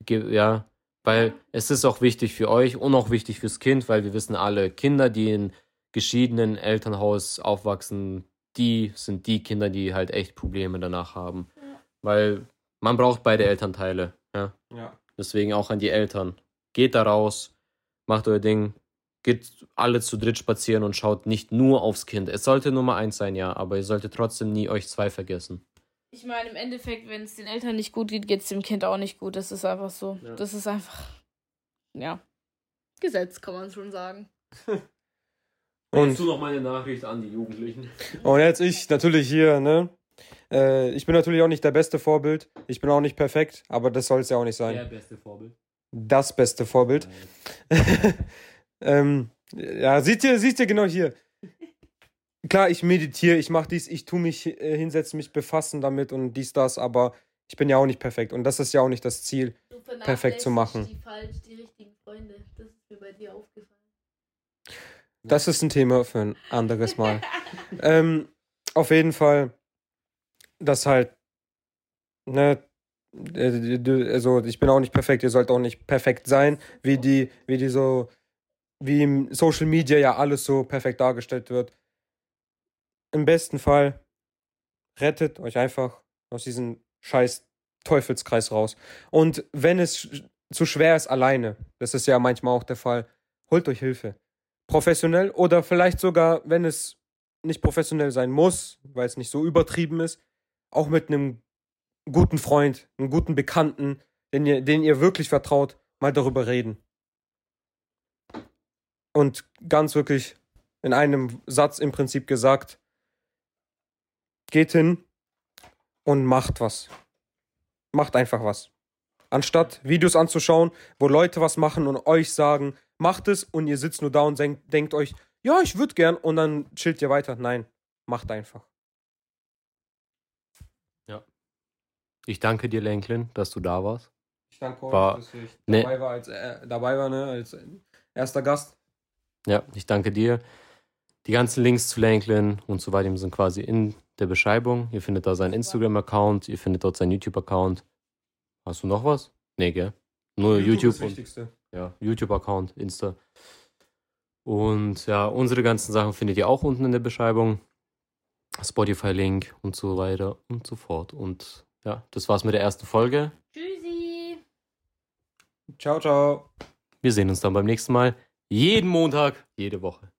Ge- Ja, weil es ist auch wichtig für euch und auch wichtig fürs Kind, weil wir wissen alle, Kinder, die in geschiedenen Elternhaus aufwachsen, die sind die Kinder, die halt echt Probleme danach haben. Ja. Weil man braucht beide Elternteile, ja. Ja. Deswegen auch an die Eltern. Geht da raus, macht euer Ding, geht alle zu dritt spazieren und schaut nicht nur aufs Kind. Es sollte Nummer eins sein, ja, aber ihr solltet trotzdem nie euch zwei vergessen. Ich meine, im Endeffekt, wenn es den Eltern nicht gut geht, geht es dem Kind auch nicht gut. Das ist einfach so. Ja. Das ist einfach, ja, Gesetz, kann man schon sagen. Und, noch meine Nachricht an die Jugendlichen. und jetzt ich natürlich hier, ne? Äh, ich bin natürlich auch nicht der beste Vorbild. Ich bin auch nicht perfekt, aber das soll es ja auch nicht sein. Der beste Vorbild. Das beste Vorbild. ähm, ja, seht ihr, seht ihr genau hier. Klar, ich meditiere, ich mache dies, ich tue mich äh, hinsetzen, mich befassen damit und dies, das, aber ich bin ja auch nicht perfekt und das ist ja auch nicht das Ziel. Du Perfekt zu machen. Die falsch, die richtigen Freunde. Das ist mir bei dir aufgefallen. Das ist ein Thema für ein anderes Mal. ähm, auf jeden Fall, dass halt, ne, äh, also ich bin auch nicht perfekt, ihr sollt auch nicht perfekt sein, wie die, wie die so, wie im Social Media ja alles so perfekt dargestellt wird. Im besten Fall rettet euch einfach aus diesem scheiß Teufelskreis raus. Und wenn es zu schwer ist alleine, das ist ja manchmal auch der Fall, holt euch Hilfe professionell oder vielleicht sogar, wenn es nicht professionell sein muss, weil es nicht so übertrieben ist, auch mit einem guten Freund, einem guten Bekannten, den ihr, den ihr wirklich vertraut, mal darüber reden. Und ganz wirklich in einem Satz im Prinzip gesagt, geht hin und macht was. Macht einfach was. Anstatt Videos anzuschauen, wo Leute was machen und euch sagen, macht es und ihr sitzt nur da und denkt, denkt euch, ja, ich würde gern und dann chillt ihr weiter. Nein, macht einfach. Ich danke dir, Lenklin, dass du da warst. Ich danke euch, War- dass ich ne- dabei war, als, äh, dabei war ne, als erster Gast. Ja, ich danke dir. Die ganzen Links zu Lenklin und so weiter sind quasi in der Beschreibung. Ihr findet da seinen Instagram-Account, ihr findet dort seinen YouTube-Account. Hast du noch was? Nee, gell? Nur YouTube, ist das und Wichtigste. ja, YouTube-Account, Insta. Und ja, unsere ganzen Sachen findet ihr auch unten in der Beschreibung. Spotify-Link und so weiter und so fort. Und ja, das war's mit der ersten Folge. Tschüssi. Ciao, ciao. Wir sehen uns dann beim nächsten Mal. Jeden Montag, jede Woche.